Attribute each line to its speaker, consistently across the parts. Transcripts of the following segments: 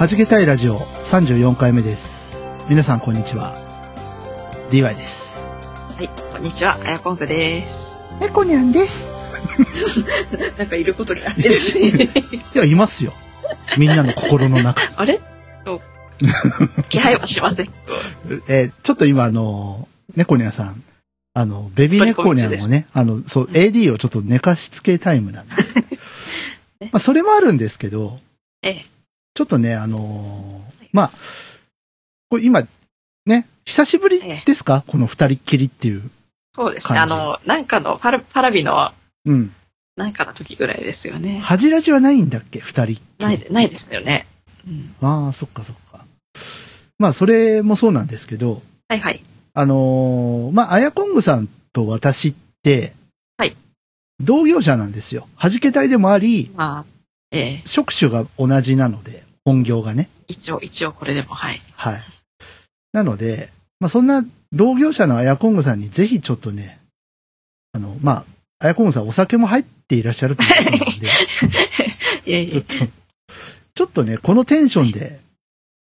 Speaker 1: はじけたいラジオ34回目です。皆さんこんにちは。DY です。
Speaker 2: はい、こんにちは、あやこんくです。
Speaker 1: えこにゃんです。
Speaker 2: なんかいることになってるし。
Speaker 1: いや、いますよ。みんなの心の中に。
Speaker 2: あれ？気配はしません。
Speaker 1: えーちょっと今あの、猫ニャンさん、あの、ベビー猫ニャンをね、あの、そう、AD をちょっと寝かしつけタイムなんで。まあ、それもあるんですけど、
Speaker 2: ええ、
Speaker 1: ちょっとね、あのーまあ、これ今、ね、久しぶりですか？この二人っきりっていう。
Speaker 2: そうですね。あの、なんかのパラ、パラビの、
Speaker 1: うん。
Speaker 2: なんかの時ぐらいですよね。
Speaker 1: 恥ラジはないんだっけ？二人っきり。
Speaker 2: ない、ないですよね。うん、
Speaker 1: ああ、そっかそっか。まあ、それもそうなんですけど、
Speaker 2: はいはい。
Speaker 1: あのーまあ、あやこんぐさんと私って、
Speaker 2: はい。
Speaker 1: 同業者なんですよ。弾け隊でもあり、
Speaker 2: まあ、ええ
Speaker 1: 職種が同じなので、本業がね。
Speaker 2: 一応、一応これでも、はい。
Speaker 1: はい。なので、まあ、そんな同業者のあやこんぐさんにぜひちょっとね、あの、まあ、あやこんぐさんお酒も入っていらっしゃるということなんで。ちょっと、ちょっとね、このテンションで、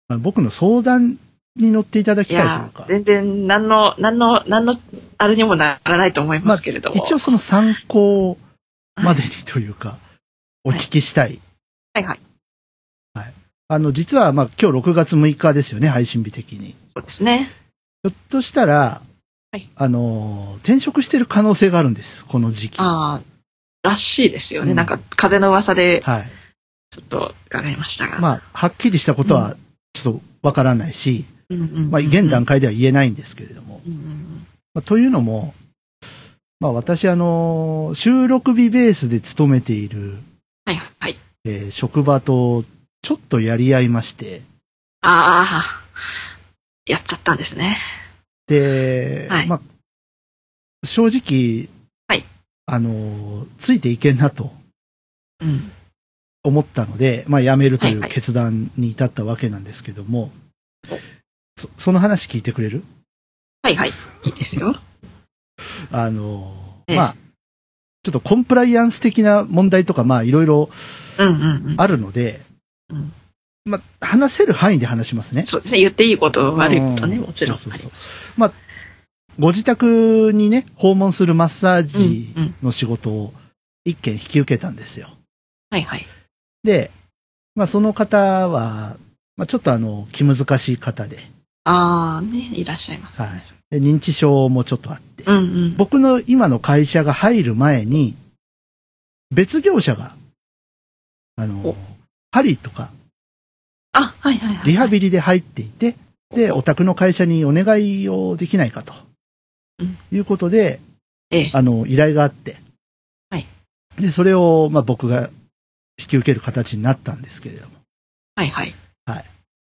Speaker 1: あの僕の相談に乗っていただきたいというか、、
Speaker 2: 全然、何の、何の、何の、あれにもならないと思いますけれども。
Speaker 1: 一応その参考までにというか、お聞きしたい。
Speaker 2: はいはい。
Speaker 1: あの、実は、まあ、今日6月6日ですよね、配信日的に。
Speaker 2: そうですね。
Speaker 1: ひょっとしたら、
Speaker 2: はい
Speaker 1: あの、転職してる可能性があるんです、この時期。は
Speaker 2: ああ、らしいですよね。
Speaker 1: うん
Speaker 2: なんか、風の噂で、
Speaker 1: い。
Speaker 2: ちょっと伺いましたが。
Speaker 1: まあ、はっきりしたことは、ちょっとわからないし、
Speaker 2: うん
Speaker 1: まあ、現段階では言えないんですけれども。
Speaker 2: うんうん
Speaker 1: まあ、というのも、まあ、私、あの、収録日ベースで勤めている、
Speaker 2: はいはい。
Speaker 1: えー職場と、ちょっとやり合いまして、
Speaker 2: ああ、やっちゃったんですね。
Speaker 1: で、
Speaker 2: はい
Speaker 1: まあ、正直、
Speaker 2: はい
Speaker 1: あの、ついていけんなと
Speaker 2: うん。
Speaker 1: 思ったので、まあ、辞めるとい
Speaker 2: はいはい
Speaker 1: う決断に至ったわけなんですけども、
Speaker 2: お
Speaker 1: そその話聞いてくれる？
Speaker 2: はいはい。いいですよ。
Speaker 1: あの、
Speaker 2: ええ
Speaker 1: まあ、ちょっとコンプライアンス的な問題とか、まあ、いろいろ
Speaker 2: うんうんうん。
Speaker 1: まあ、話せる範囲で話しますね。
Speaker 2: そうですね。言っていいこと、悪いことね、
Speaker 1: うん
Speaker 2: もちろん。
Speaker 1: そうそうそう
Speaker 2: ま
Speaker 1: あ、ご自宅にね、訪問するマッサージ
Speaker 2: うんうん
Speaker 1: の仕事を一件引き受けたんですよ。
Speaker 2: はいはい。
Speaker 1: で、まあ、その方は、まあ、ちょっとあの、気難しい方で、
Speaker 2: ああ、ね、いらっしゃいます。
Speaker 1: はいで認知症もちょっとあって、
Speaker 2: うんうん。
Speaker 1: 僕の今の会社が入る前に、別業者が、あの
Speaker 2: お、
Speaker 1: 針とか、
Speaker 2: あ、はいはいはい。
Speaker 1: リハビリで入っていて、で、お宅の会社にお願いをできないかと
Speaker 2: うん。
Speaker 1: いうことで、
Speaker 2: ええ。
Speaker 1: あの、依頼があって。
Speaker 2: はい。
Speaker 1: で、それを、まあ、僕が引き受ける形になったんですけれども。
Speaker 2: はいはい。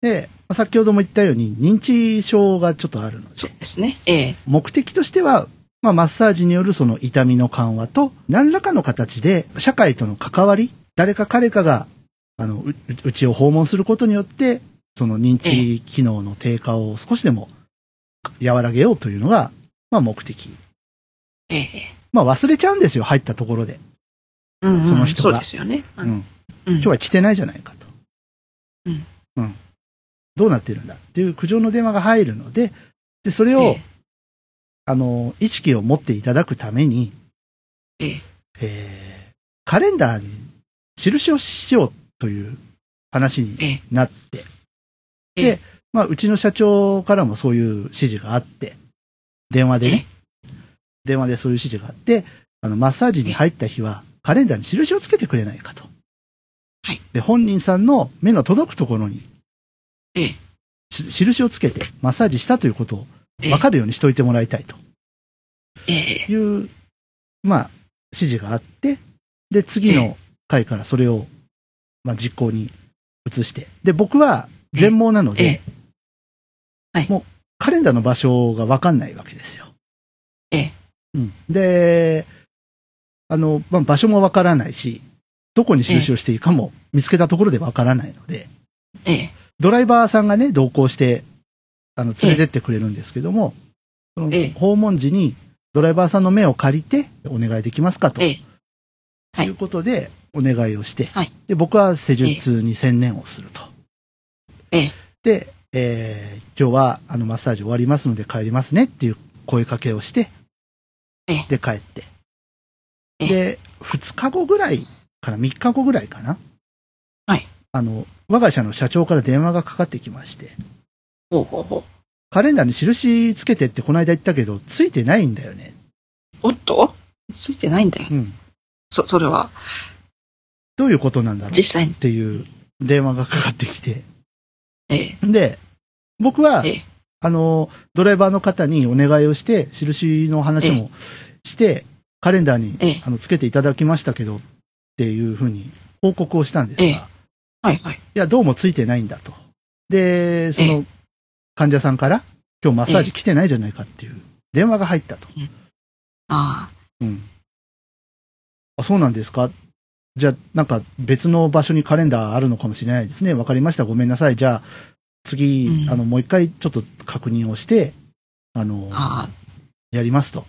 Speaker 1: で、まあ先ほども言ったように、認知症がちょっとあるので、
Speaker 2: そうですね。ええ。
Speaker 1: 目的としては、まあ、マッサージによるその痛みの緩和と、何らかの形で、社会との関わり、誰か彼かが、あの、ううちを訪問することによって、その認知機能の低下を少しでも和らげようというのが、まあ、目的。
Speaker 2: ええ。
Speaker 1: まあ、忘れちゃうんですよ、入ったところで。
Speaker 2: うんうん
Speaker 1: その人が
Speaker 2: そうですよね。
Speaker 1: うん。
Speaker 2: うん
Speaker 1: 今日は来てないじゃないかと。
Speaker 2: うん。
Speaker 1: うん。どうなってるんだっていう苦情の電話が入るので、で、それを、
Speaker 2: ええ
Speaker 1: あの、意識を持っていただくために、
Speaker 2: ええ。
Speaker 1: えーカレンダーに印をしようという話に
Speaker 2: ええ。
Speaker 1: なって、
Speaker 2: ええ
Speaker 1: で、まあ、うちの社長からもそういう指示があって、電話でね、電話でそういう指示があって、あの、マッサージに入った日は、カレンダーに印をつけてくれないかと。
Speaker 2: はい。
Speaker 1: で、本人さんの目の届くところに、
Speaker 2: ええ。
Speaker 1: し印をつけてマッサージしたということを
Speaker 2: ええ
Speaker 1: 分かるようにしといてもらいたいと
Speaker 2: ええ。
Speaker 1: いう、まあ、指示があって、で、次の回からそれを、まあ、実行に移して。で、僕は全盲なので、
Speaker 2: ええはい
Speaker 1: もうカレンダーの場所がわかんないわけですよ。
Speaker 2: ええ
Speaker 1: うん。で、あの、まあ、場所もわからないし、どこに印をしていいかも見つけたところでわからないので、
Speaker 2: ええ。
Speaker 1: ドライバーさんがね、同行して、あの、連れてってくれるんですけども、その
Speaker 2: ええ
Speaker 1: 訪問時にドライバーさんの目を借りてお願いできますかと
Speaker 2: ええ。はい
Speaker 1: いうことでお願いをして、
Speaker 2: はい
Speaker 1: で僕は施術に専念をすると。
Speaker 2: ええ
Speaker 1: で、えー今日はあのマッサージ終わりますので帰りますねっていう声かけをして、
Speaker 2: ええ
Speaker 1: で帰って。
Speaker 2: ええ
Speaker 1: で、2日後ぐらいかな、3日後ぐらいかな。
Speaker 2: はい。
Speaker 1: あの、我が社の社長から電話がかかってきまして、
Speaker 2: ほうほうほう。
Speaker 1: カレンダーに印つけてってこの間言ったけど、ついてないんだよね。
Speaker 2: おっと？ついてないんだよ。
Speaker 1: うん。
Speaker 2: そ、それは、
Speaker 1: どういうことなんだろうっ
Speaker 2: 実際に。
Speaker 1: ていう電話がかかってきて。
Speaker 2: ええ。
Speaker 1: で、僕は
Speaker 2: ええ、
Speaker 1: あの、ドライバーの方にお願いをして、印の話もして、カレンダーに
Speaker 2: ええ
Speaker 1: あのつけていただきましたけど、っていうふうに報告をしたんですが、
Speaker 2: ええ
Speaker 1: い
Speaker 2: はいはい。
Speaker 1: や、どうもついてないんだと。で、その患者さんから、今日マッサージ来てないじゃないかっていう電話が入ったと。
Speaker 2: あ
Speaker 1: うん。あ、そうなんですかじゃあ、なんか別の場所にカレンダーあるのかもしれないですね。わかりました。ごめんなさい。じゃあ、次、
Speaker 2: うん
Speaker 1: あの、もう一回ちょっと確認をして、あの
Speaker 2: あ。。
Speaker 1: やりますと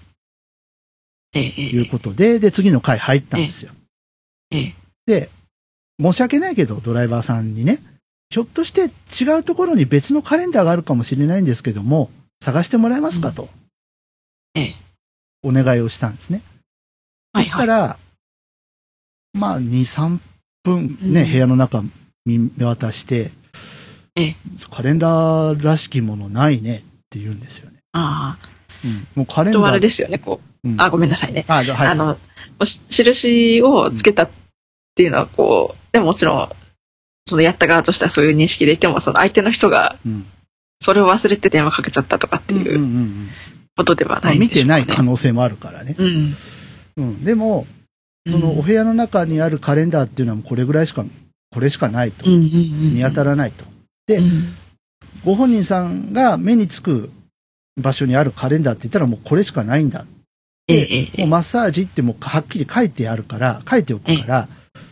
Speaker 2: ええ。え
Speaker 1: いうことで、で、次の回入ったんですよ。
Speaker 2: え。ええ。
Speaker 1: で、申し訳ないけど、ドライバーさんにね、ひょっとして違うところに別のカレンダーがあるかもしれないんですけども、探してもらえますかと、
Speaker 2: ええ。
Speaker 1: お願いをしたんですね。
Speaker 2: はいはい。
Speaker 1: そしたら、まあ、2、3分ね、
Speaker 2: うん
Speaker 1: 部屋の中見渡して、
Speaker 2: ええ
Speaker 1: カレンダーらしきものないねって言うんですよね。
Speaker 2: ああ。
Speaker 1: うん、もうカレンダー。
Speaker 2: とあれですよね、こう。
Speaker 1: うん
Speaker 2: あ、ごめんなさいね。
Speaker 1: あ、はい。
Speaker 2: あの、し印をつけたっていうのは、こう、でももちろん、そのやった側としてはそういう認識でいても、その相手の人が、
Speaker 1: うん、
Speaker 2: それを忘れて電話かけちゃったとかって
Speaker 1: うんうんう
Speaker 2: いうん
Speaker 1: うん
Speaker 2: ことでは
Speaker 1: まあ、
Speaker 2: ないんでしょうかね
Speaker 1: 見てない可能性もあるからね。
Speaker 2: うん。
Speaker 1: うん。でも、そのお部屋の中にあるカレンダーっていうのはこれぐらいしか、これしかないと。見当たらないと。で
Speaker 2: うん
Speaker 1: ご本人さんが目につく場所にあるカレンダーって言ったらもうこれしかないんだ。
Speaker 2: ええ、ええ
Speaker 1: もうマッサージってもうはっきり書いてあるから、書いておくから、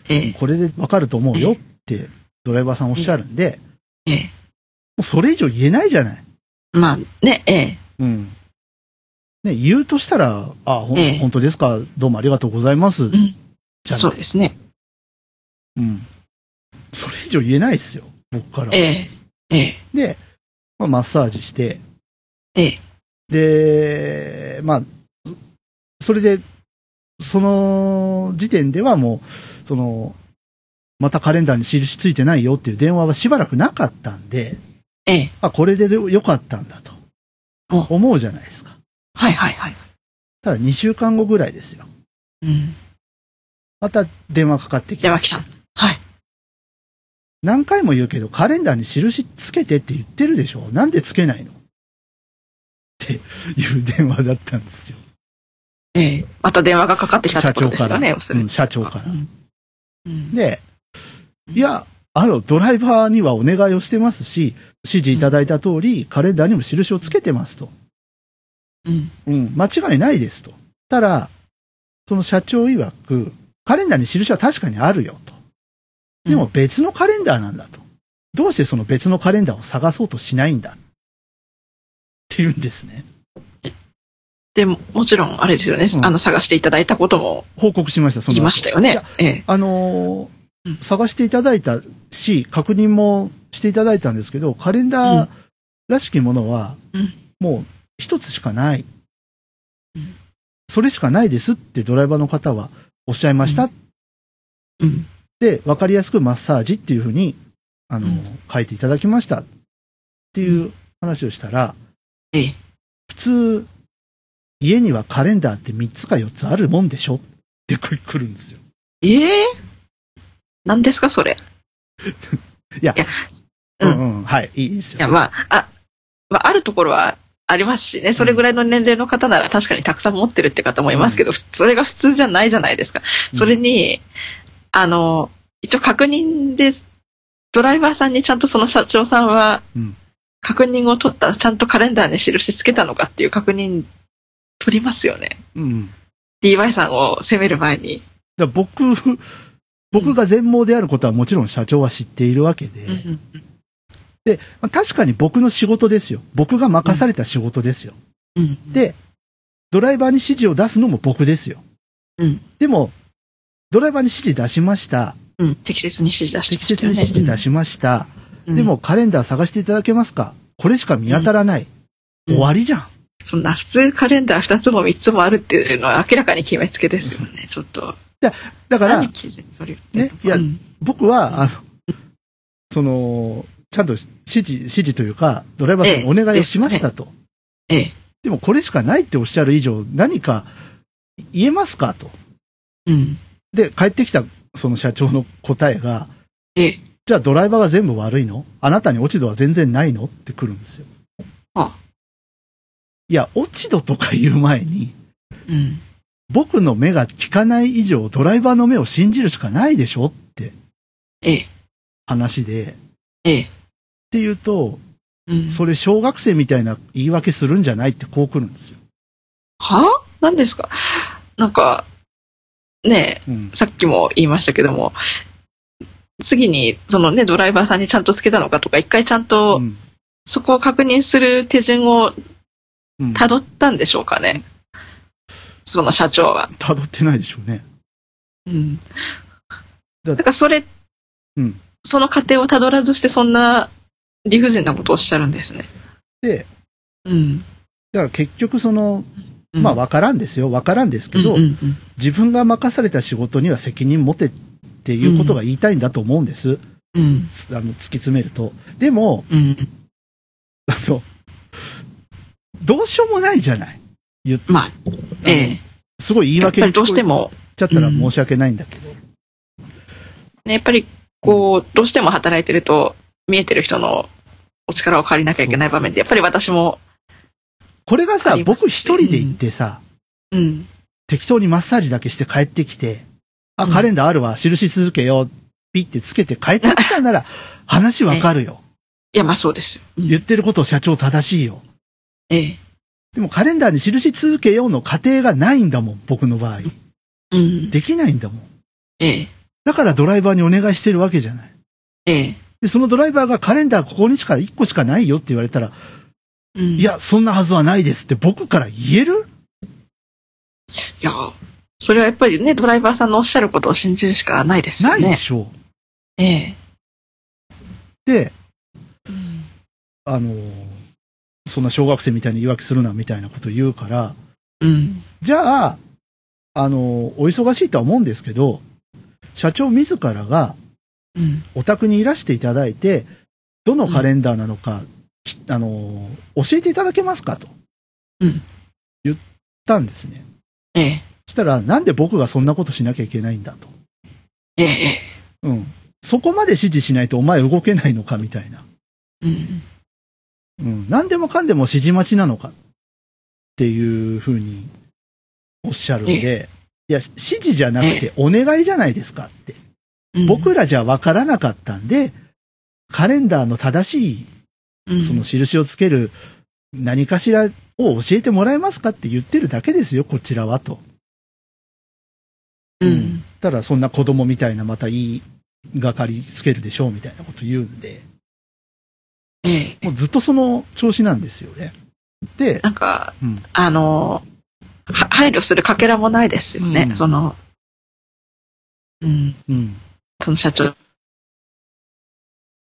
Speaker 2: ええ、
Speaker 1: これでわかると思うよってドライバーさんおっしゃるんで、も
Speaker 2: ええ。
Speaker 1: うそれ以上言えないじゃない。
Speaker 2: まあ、ね、ええ。
Speaker 1: うん。ね、言うとしたら、あ、ほん、
Speaker 2: ええ
Speaker 1: 本当ですか、どうもありがとうございます。
Speaker 2: ん
Speaker 1: じゃ
Speaker 2: そうですね。
Speaker 1: うん。それ以上言えないですよ、僕からは。
Speaker 2: ええ、ええ、
Speaker 1: で、まあ、マッサージして、
Speaker 2: ええ。
Speaker 1: で、まあ、そそれで、その時点ではもう、その、またカレンダーに印ついてないよっていう電話はしばらくなかったんで、
Speaker 2: ええ。
Speaker 1: あ、これでよかったんだと
Speaker 2: お
Speaker 1: 思うじゃないですか。
Speaker 2: はいはいはい。
Speaker 1: ただ2週間後ぐらいですよ。
Speaker 2: うん。
Speaker 1: また電話かかってきて
Speaker 2: 山木さん。はい。
Speaker 1: 何回も言うけど、カレンダーに印つけてって言ってるでしょなんでつけないの？っていう電話だったんですよ。
Speaker 2: ええ。また電話がかかってきたってことですよね、要するに
Speaker 1: うん、。社長から
Speaker 2: う。んうん
Speaker 1: で、いや、あの、ドライバーにはお願いをしてますし、指示いただいた通り、カレンダーにも印をつけてますと。
Speaker 2: うん。
Speaker 1: うん、間違いないですと。ただ、その社長曰く、カレンダーに印は確かにあるよと。でも別のカレンダーなんだと。どうしてその別のカレンダーを探そうとしないんだって言うんですね。
Speaker 2: でも、もちろん、あれですよね、
Speaker 1: うん
Speaker 2: あの、探していただいたことも
Speaker 1: 報告しました、その
Speaker 2: いましたよね。ええ。
Speaker 1: あのー
Speaker 2: うん
Speaker 1: 探していただいたし、確認もしていただいたんですけど、カレンダーらしきものは
Speaker 2: うん、
Speaker 1: もう一つしかない、
Speaker 2: うん
Speaker 1: それしかないですってドライバーの方はおっしゃいました。
Speaker 2: うん。
Speaker 1: で、わかりやすくマッサージっていうふうに、あのー
Speaker 2: うん
Speaker 1: 書いていただきましたっていう話をしたら、
Speaker 2: ええ。
Speaker 1: 普通、家にはカレンダーって3つか4つあるもんでしょ？って来るんですよ。
Speaker 2: ええ？何ですか、それ？
Speaker 1: いや
Speaker 2: う
Speaker 1: うんんうん、はい、いいですよ。
Speaker 2: いや、まあ、あ、まあ、あるところはありますしね、それぐらいの年齢の方なら確かにたくさん持ってるって方もいますけど、それが普通じゃないじゃないですか。それに、あの、一応確認です。ドライバーさんにちゃんとその社長さんは
Speaker 1: うん、
Speaker 2: 確認を取ったらちゃんとカレンダーに印つけたのかっていう確認取りますよね。
Speaker 1: うん。
Speaker 2: DY さんを責める前に。
Speaker 1: だ僕、僕が全盲であることはもちろん社長は知っているわけで、まあ確かに僕の仕事ですよ。僕が任された仕事ですよ。
Speaker 2: うん。
Speaker 1: で、ドライバーに指示を出すのも僕ですよ。
Speaker 2: うん。
Speaker 1: でも、ドライバーに指示出しました。
Speaker 2: うん。適切に指示出して
Speaker 1: 適切に指示出しました。
Speaker 2: うん
Speaker 1: でも、カレンダー探していただけますか？これしか見当たらない。
Speaker 2: うん
Speaker 1: 終わりじゃん。
Speaker 2: そんな普通カレンダー2つも3つもあるっていうのは明らかに決めつけですよね。ちょっと。
Speaker 1: だからねいや
Speaker 2: うん
Speaker 1: 僕は、あの、その、ちゃんと指示、指示というか、ドライバーさんにお願いをしましたと。
Speaker 2: ええ。
Speaker 1: でもこれしかないっておっしゃる以上、何か言えますかと。
Speaker 2: うん。
Speaker 1: で、帰ってきたその社長の答えが、
Speaker 2: ええ。
Speaker 1: じゃあドライバーが全部悪いの？あなたに落ち度は全然ないの？って来るんですよ。
Speaker 2: あ
Speaker 1: いや、落ち度とか言う前に、
Speaker 2: うん。
Speaker 1: 僕の目が効かない以上、ドライバーの目を信じるしかないでしょ？って
Speaker 2: ええ。
Speaker 1: 話で、っ
Speaker 2: ええ。
Speaker 1: ていうと、
Speaker 2: うん。
Speaker 1: それ小学生みたいな言い訳するんじゃないってこう来るんですよ。
Speaker 2: は？何ですか？なんか、ね
Speaker 1: うん
Speaker 2: え、。さっきも言いましたけども、次に、そのね、ドライバーさんにちゃんとつけたのかとか、一回ちゃんと
Speaker 1: うん
Speaker 2: そこを確認する手順を
Speaker 1: うん
Speaker 2: 辿ったんでしょうかね？その社長は。
Speaker 1: 辿ってないでしょうね。
Speaker 2: うん。
Speaker 1: だ
Speaker 2: だからそれ、
Speaker 1: うん
Speaker 2: その過程を辿らずしてそんな理不尽なことをおっしゃるんですね。
Speaker 1: で、
Speaker 2: うん。
Speaker 1: だから結局その、
Speaker 2: うん
Speaker 1: まあわからんですよ。わからんですけど、
Speaker 2: うんうん
Speaker 1: 自分が任された仕事には責任持てっていうことが言いたいんだと思うんです。
Speaker 2: うん。
Speaker 1: つあの突き詰めると。でも、
Speaker 2: うん。
Speaker 1: あの、どうしようもないじゃない。言っ
Speaker 2: まあ、ええ。
Speaker 1: すごい言い訳に聞こえ
Speaker 2: しても、
Speaker 1: ちゃったら申し訳ないんだけど。
Speaker 2: ね、やっぱり、こう、どうしても働いてると、見えてる人のお力を借りなきゃいけない場面で、やっぱり私も、
Speaker 1: これがさ僕一人で行ってさ、
Speaker 2: うん。
Speaker 1: 適当にマッサージだけして帰ってきて、あ、
Speaker 2: うん
Speaker 1: カレンダーあるわ、印続けよ、ピッてつけて帰ってきたなら、話わかるよ。
Speaker 2: いや、まあそうですよ。うん
Speaker 1: 言ってること社長正しいよ。
Speaker 2: ええ。
Speaker 1: でもカレンダーに印続けようの過程がないんだもん、僕の場合。
Speaker 2: うん。
Speaker 1: できないんだもん。
Speaker 2: ええ。
Speaker 1: だからドライバーにお願いしてるわけじゃない。
Speaker 2: ええ。
Speaker 1: で、そのドライバーがカレンダーここにしか1個しかないよって言われたら、
Speaker 2: うん。
Speaker 1: い、や、そんなはずはないですって僕から言える？
Speaker 2: いや、それはやっぱりね、ドライバーさんのおっしゃることを信じるしかないですよね。
Speaker 1: ないでしょう。
Speaker 2: ええ。
Speaker 1: で、
Speaker 2: うん
Speaker 1: あのーそんな小学生みたいに言い訳するなみたいなこと言うから、
Speaker 2: うん。
Speaker 1: じゃあ、あのーお忙しいとは思うんですけど、社長自らが
Speaker 2: うん。
Speaker 1: お宅にいらしていただいて、どのカレンダーなのか、きあのー教えていただけますか？と。
Speaker 2: うん
Speaker 1: 言ったんですね。
Speaker 2: ええ。
Speaker 1: そしたら、なんで僕がそんなことしなきゃいけないんだと。
Speaker 2: ええ。
Speaker 1: うん。そこまで指示しないとお前動けないのかみたいな。
Speaker 2: うん。
Speaker 1: うん。何でもかんでも指示待ちなのか？っていうふうにおっしゃるんで、いや、指示じゃなくてお願いじゃないですか？って。
Speaker 2: うん、
Speaker 1: 僕らじゃ分からなかったんで、カレンダーの正しい
Speaker 2: うん、
Speaker 1: その印をつける何かしらを教えてもらえますかって言ってるだけですよ、こちらはと。
Speaker 2: うん。
Speaker 1: ただそんな子供みたいなまたいいがかりつけるでしょうみたいなこと言うんで、
Speaker 2: ええ。
Speaker 1: もうずっとその調子なんですよね。で、
Speaker 2: なんか、
Speaker 1: うん
Speaker 2: あの、は配慮するかけらもないですよね。
Speaker 1: うん
Speaker 2: その、うん。
Speaker 1: うん。
Speaker 2: その社長。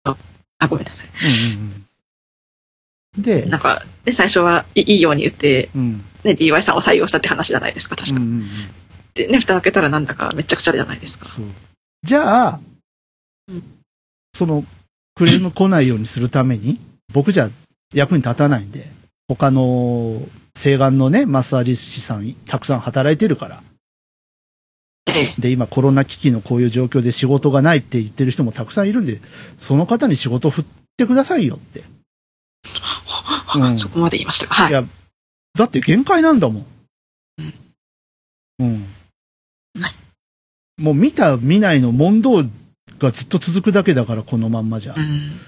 Speaker 2: あ、ごめんなさい。
Speaker 1: うんうんうん、で、
Speaker 2: なんか、ね、最初はいいいように言って、
Speaker 1: うん。
Speaker 2: ね、DY さんを採用したって話じゃないですか、確か。
Speaker 1: うんうんうん
Speaker 2: で、ね、蓋開けたらなんだかめっちゃくちゃじゃないですか。
Speaker 1: じゃあ
Speaker 2: うん、
Speaker 1: その、クレーム来ないようにするために、僕じゃ役に立たないんで、他の、西岸のね、マッサージ師さん、たくさん働いてるから。
Speaker 2: ええ。
Speaker 1: で、今コロナ危機のこういう状況で仕事がないって言ってる人もたくさんいるんで、その方に仕事振ってくださいよって。
Speaker 2: は、あ、
Speaker 1: うん
Speaker 2: そこまで言いましたか。はいい。
Speaker 1: や、だって限界なんだもん。うん。
Speaker 2: はい
Speaker 1: もう見た見ないの問答がずっと続くだけだから、このまんまじゃ
Speaker 2: う。ん。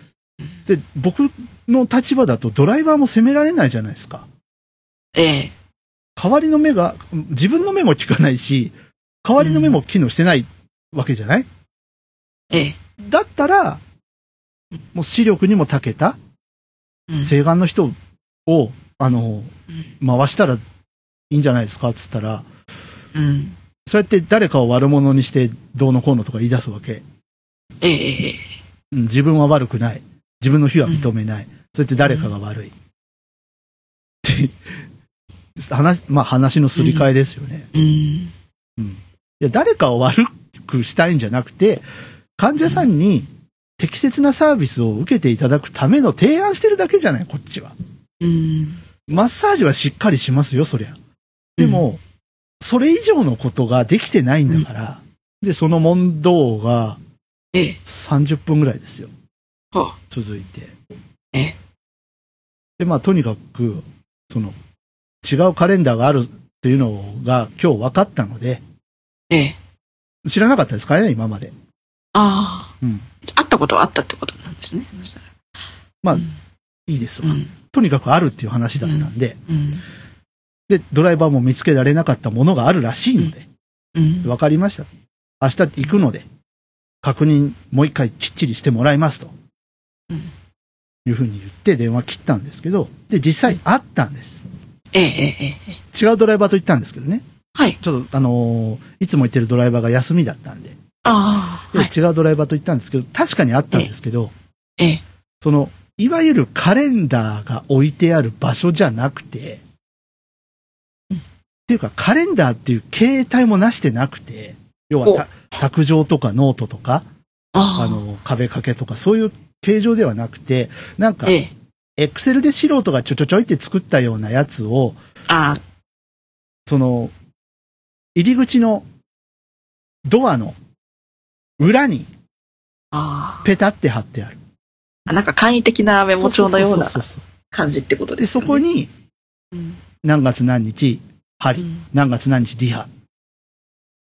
Speaker 1: で、僕の立場だとドライバーも責められないじゃないですか。
Speaker 2: ええ。
Speaker 1: 代わりの目が、自分の目も効かないし、代わりの目も機能してないわけじゃない、
Speaker 2: ええ。
Speaker 1: だったら、もう視力にも長けた、
Speaker 2: うん
Speaker 1: 請願の人を、あの、回したらいいんじゃないですかっつったら、
Speaker 2: うん。
Speaker 1: そうやって誰かを悪者にしてどうのこうのとか言い出すわけ。
Speaker 2: ええええ。
Speaker 1: うん、自分は悪くない。自分の非は認めない。そうやって誰かが悪い。って、話、まあ話のすり替えですよね。
Speaker 2: うん。
Speaker 1: いや、誰かを悪くしたいんじゃなくて、患者さんに適切なサービスを受けていただくための提案してるだけじゃない、こっちは。
Speaker 2: うん。
Speaker 1: マッサージはしっかりしますよ、そりゃ。でも、それ以上のことができてないんだから、で、その問答が
Speaker 2: ええ。
Speaker 1: 30分ぐらいですよ。
Speaker 2: は
Speaker 1: 続いて。
Speaker 2: ええ
Speaker 1: で、まあ、とにかく、その、違うカレンダーがあるっていうのが今日分かったので、
Speaker 2: ええ。
Speaker 1: 知らなかったですからね、今まで。
Speaker 2: ああ。
Speaker 1: うん
Speaker 2: 会ったことはあったってことなんですね。そしたら
Speaker 1: まあ
Speaker 2: うん
Speaker 1: いいですわ。
Speaker 2: うん。
Speaker 1: とにかくあるっていう話だったんで、
Speaker 2: うん。
Speaker 1: で、ドライバーも見つけられなかったものがあるらしいので、
Speaker 2: うん。
Speaker 1: 分かりました。明日行くので、確認もう一回きっちりしてもらいますと。
Speaker 2: うん
Speaker 1: いうふうに言って電話切ったんですけど、で、実際会ったんです。
Speaker 2: ええ、ええ、ええ。
Speaker 1: 違うドライバーと行ったんですけどね。
Speaker 2: はい。
Speaker 1: ちょっと、あのーいつも行ってるドライバーが休みだったんで、
Speaker 2: ああ。
Speaker 1: で
Speaker 2: はい。
Speaker 1: 違うドライバーと行ったんですけど、確かにあったんですけど、
Speaker 2: ええ。
Speaker 1: その、いわゆるカレンダーが置いてある場所じゃなくて、
Speaker 2: うん
Speaker 1: っていうか、カレンダーっていう形態もなしてなくて、要はた、卓上とかノートとか、
Speaker 2: あ
Speaker 1: の、壁掛けとか、そういう形状ではなくて、なんか
Speaker 2: え、え。
Speaker 1: エクセルで素人がちょちょちょいって作ったようなやつを、
Speaker 2: ああ。
Speaker 1: その、入り口のドアの裏に
Speaker 2: あ
Speaker 1: ペタって貼ってある。
Speaker 2: あ。なんか簡易的なメモ帳のような感じってこと
Speaker 1: で、
Speaker 2: ですよね。
Speaker 1: そこに
Speaker 2: うん、
Speaker 1: 何月何日、針、
Speaker 2: うん
Speaker 1: 何月何日リハ、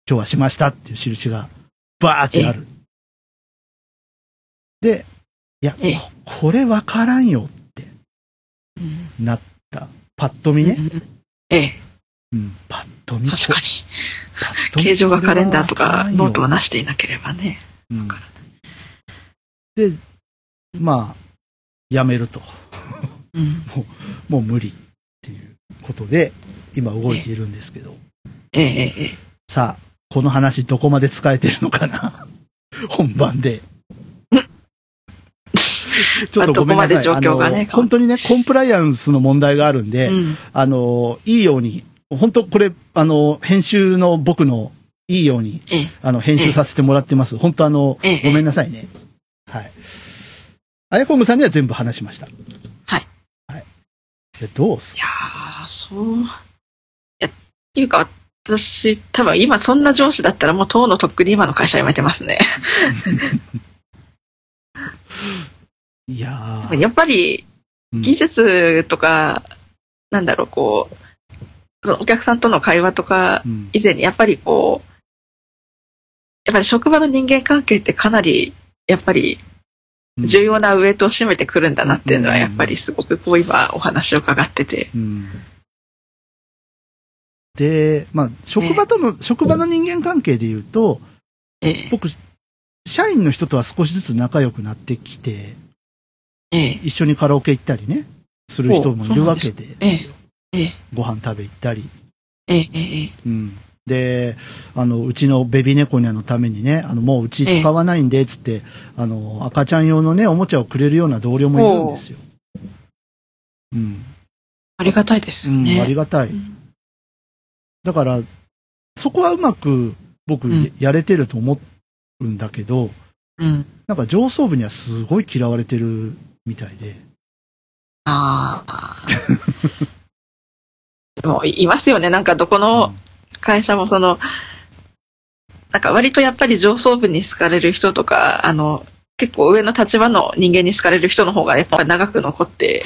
Speaker 1: 今日はしましたっていう印がバーってある。で、いや、
Speaker 2: ええ
Speaker 1: ここれわからんよって
Speaker 2: うん
Speaker 1: なった。パッと見ね。
Speaker 2: うんええ。
Speaker 1: うん、パッと見。
Speaker 2: 確かに。形状がカレンダーとかノートをなしていなければね。
Speaker 1: うんで、まあ、やめると。
Speaker 2: うん。
Speaker 1: もう無理っていうことで、今動いているんですけど。
Speaker 2: ええ、ええ、ええ。
Speaker 1: さあ、この話どこまで使えてるのかな？本番で。ちょっとごめんなさい。
Speaker 2: まあどこまで状況がね
Speaker 1: 本当にね、コンプライアンスの問題があるんで、
Speaker 2: うん。
Speaker 1: あの、いいように、本当これ、あの、編集の僕のいいように、
Speaker 2: ええ。
Speaker 1: あの、編集させてもらってます。本当あの、
Speaker 2: ええ
Speaker 1: ごめんなさいね。はい。あやこむさんには全部話しました。
Speaker 2: はい。
Speaker 1: はい。でどうす
Speaker 2: いやー、そう。いや、っていうか、私、多分今そんな上司だったらもう党のとっくに今の会社辞めてますね。
Speaker 1: いやー
Speaker 2: やっぱり
Speaker 1: うん
Speaker 2: 技術とか、なんだろう、こう、そのお客さんとの会話とか
Speaker 1: うん。
Speaker 2: 以前にやっぱりこう、やっぱり職場の人間関係ってかなり、やっぱり重要なウエイトを占めてくるんだなっていうのは、
Speaker 1: うん。
Speaker 2: やっぱりすごくこう今お話を伺ってて。
Speaker 1: うん。で、まあ、職場との、職場の人間関係で言うと、
Speaker 2: ええ、
Speaker 1: 僕、社員の人とは少しずつ仲良くなってきて、
Speaker 2: ええ、
Speaker 1: 一緒にカラオケ行ったりね、する人もいるわけで。
Speaker 2: ええ、
Speaker 1: ご飯食べ行ったり。うん。で、あの、うちのベビー猫ニャのためにね、あの、もううち使わないんで、つって、あの、赤ちゃん用のね、おもちゃをくれるような同僚もいるんですよ。うん。
Speaker 2: ありがたいです
Speaker 1: うん、
Speaker 2: よね。
Speaker 1: ありがたい。
Speaker 2: うん
Speaker 1: だから、そこはうまく僕
Speaker 2: うん
Speaker 1: やれてると思うんだけど、
Speaker 2: うん。
Speaker 1: なんか上層部にはすごい嫌われてるみたいで。
Speaker 2: ああ。でも、いいますよね。なんかどこの会社もその、なんか割とやっぱり上層部に好かれる人とか、あの、結構上の立場の人間に好かれる人の方がやっぱ長く残って。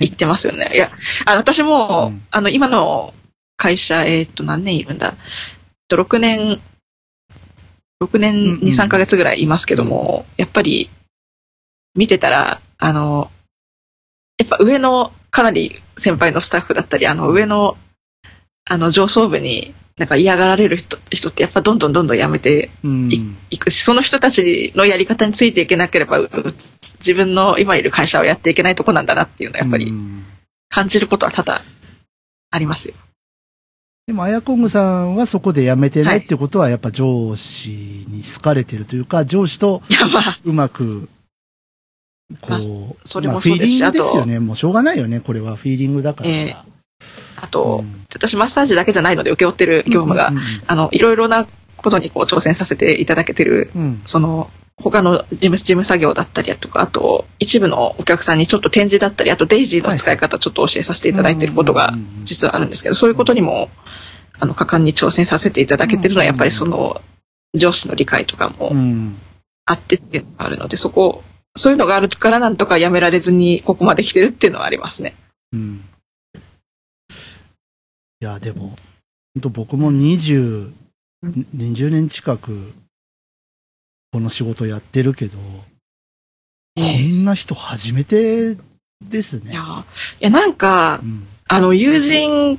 Speaker 2: いってますよね。いや、あの私も、
Speaker 1: うん
Speaker 2: あの、今の会社、えーっと、何年いるんだ？えっと6年、6年
Speaker 1: うんうん
Speaker 2: 2、3ヶ月ぐらいいますけども、やっぱり、見てたら、あの、やっぱ上のかなり先輩のスタッフだったり、あの上の、あの上層部になんか嫌がられる人人ってやっぱどんどんどんどんやめて
Speaker 1: うん。
Speaker 2: いくし、その人たちのやり方についていけなければ、う自分の今いる会社をやっていけないとこなんだなっていうのはやっぱり
Speaker 1: うん
Speaker 2: 感じることは多々ありますよ。
Speaker 1: でも、アヤコングさんはそこで辞めてないってことは、やっぱ上司に好かれてるというか、上司とうまく、こ
Speaker 2: まあ
Speaker 1: う、
Speaker 2: それも
Speaker 1: まあフィーリン
Speaker 2: そうですし
Speaker 1: グですよね。もうしょうがないよね。これは。フィーリングだからさ。
Speaker 2: あと、
Speaker 1: うん。
Speaker 2: 私マッサージだけじゃないので請け負ってる業務が、
Speaker 1: うん。
Speaker 2: あの、いろいろなことにこう挑戦させていただけてる、
Speaker 1: うん。うん
Speaker 2: その、他の事務、事務作業だったりだとか、あと、一部のお客さんにちょっと展示だったり、あとデイジーの使い方ちょっと教えさせていただいてることが
Speaker 1: うんうんうん
Speaker 2: 実はあるんですけど、そういうことにも、あの、果敢に挑戦させていただけてるのは、やっぱりその、上司の理解とかも
Speaker 1: うん。
Speaker 2: あってっていうのがあるので、そこ、そういうのがあるからなんとかやめられずにここまで来てるっていうのはありますね。
Speaker 1: うんいや、でも、本当僕も20、20年近く、この仕事やってるけど、こんな人初めてですね。
Speaker 2: いやー、いやなんか
Speaker 1: う、ん
Speaker 2: あの、友人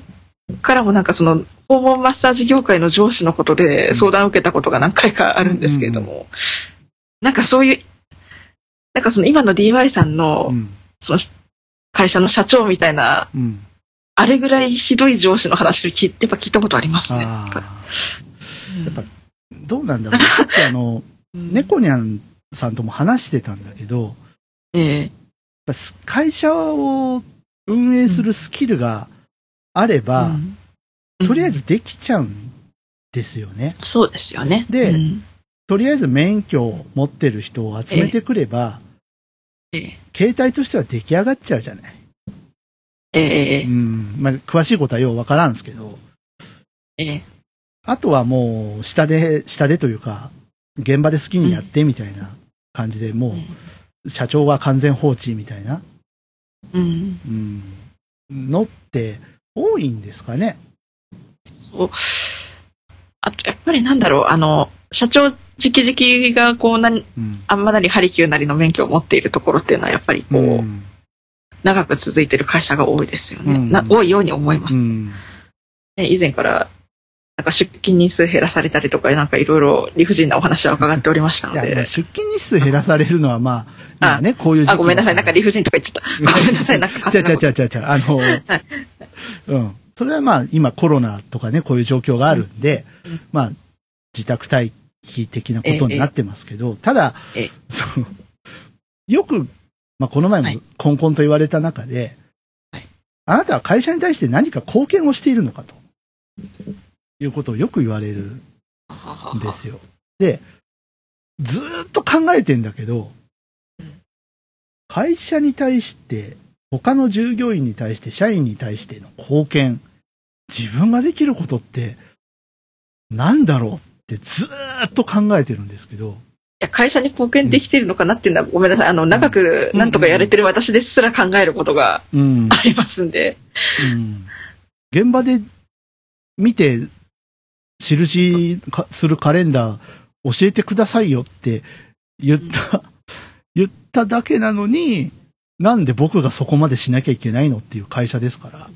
Speaker 2: からもなんかその、訪問マッサージ業界の上司のことで相談を受けたことが何回かあるんですけれども、なんかそういう、なんかその今の DY さんの
Speaker 1: う、ん。
Speaker 2: その会社の社長みたいな、
Speaker 1: うん。
Speaker 2: あれぐらいひどい上司の話を聞いやっぱ聞いたことありますね。やっぱ
Speaker 1: どうなんだろう。さっきあの、
Speaker 2: うん。
Speaker 1: 猫ニャンさんとも話してたんだけど、
Speaker 2: ええ。
Speaker 1: やっぱす会社を運営するスキルがあれば、
Speaker 2: うん。
Speaker 1: とりあえずできちゃうんですよね。
Speaker 2: そうですよね。
Speaker 1: で
Speaker 2: うん
Speaker 1: とりあえず免許を持ってる人を集めてくれば、
Speaker 2: ええ
Speaker 1: 携帯としては出来上がっちゃうじゃない。
Speaker 2: ええ
Speaker 1: うん。まあ、詳しいことはようわからんすけど、
Speaker 2: ええ
Speaker 1: あとはもう、下で、下でというか、現場で好きにやってみたいな感じで、もう、社長は完全放置みたいな、
Speaker 2: うん。
Speaker 1: うん、のって多いんですかね。
Speaker 2: そう。あと、やっぱりなんだろう、あの、社長直々がこう何、
Speaker 1: うん。
Speaker 2: あんまなりハリキューなりの免許を持っているところっていうのはやっぱりこう、
Speaker 1: うん。
Speaker 2: 長く続いてる会社が多いですよね。
Speaker 1: うん
Speaker 2: な多いように思います、
Speaker 1: うん。
Speaker 2: ね以前から、なんか出勤日数減らされたりとか、なんかいろいろ理不尽なお話は伺っておりましたので。
Speaker 1: 出勤日数減らされるのは、まあ、今ね、こういう時期
Speaker 2: あ、ごめんなさい、なんか理不尽とか言っちゃった。ごめんなさい、なんか
Speaker 1: じゃ
Speaker 2: 勝手なこと
Speaker 1: じゃじゃじゃじゃあの、うん。それはまあ、今コロナとかね、こういう状況があるんで、
Speaker 2: うん
Speaker 1: まあ、自宅待機的なことになってますけど、ただ
Speaker 2: ええ、
Speaker 1: その、よく、まあ、この前も
Speaker 2: はい。
Speaker 1: コンコンと言われた中で、
Speaker 2: はい。
Speaker 1: あなたは会社に対して何か貢献をしているのかと、いうことをよく言われるんですよ。で、ずーっと考えてんだけど
Speaker 2: うん、
Speaker 1: 会社に対して、他の従業員に対して、社員に対しての貢献、自分ができることって、なんだろうってずーっと考えてるんですけど、
Speaker 2: いや会社に貢献できてるのかなっていうのは、ごめんなさい。あの、長くなんとかやれてる私ですら考えることが
Speaker 1: うん。
Speaker 2: ありますんで。
Speaker 1: うん現場で見て、印かするカレンダー教えてくださいよって言った、言っただけなのに、なんで僕がそこまでしなきゃいけないのっていう会社ですから。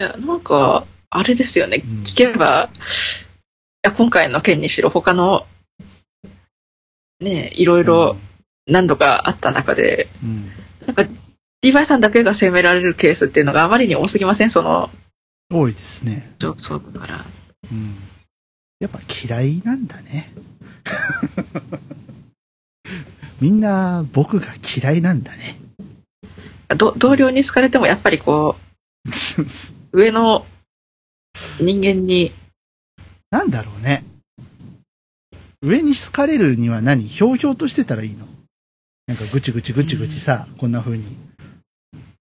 Speaker 2: いや、なんか、あれですよね。
Speaker 1: うん
Speaker 2: 聞けば、いや今回の件にしろ、他の、ね、いろいろ何度かあった中で、
Speaker 1: うん。
Speaker 2: なんか、DY さんだけが責められるケースっていうのがあまりに多すぎません？その、
Speaker 1: 多いですね。
Speaker 2: 上層部から。
Speaker 1: うん。やっぱ嫌いなんだね。みんな僕が嫌いなんだね。
Speaker 2: ど同僚に好かれてもやっぱりこう、上の人間に、
Speaker 1: なんだろうね。上に好かれるには何？ひょうひょうとしてたらいいの？なんかぐちぐちぐちぐちさ、こんな風に。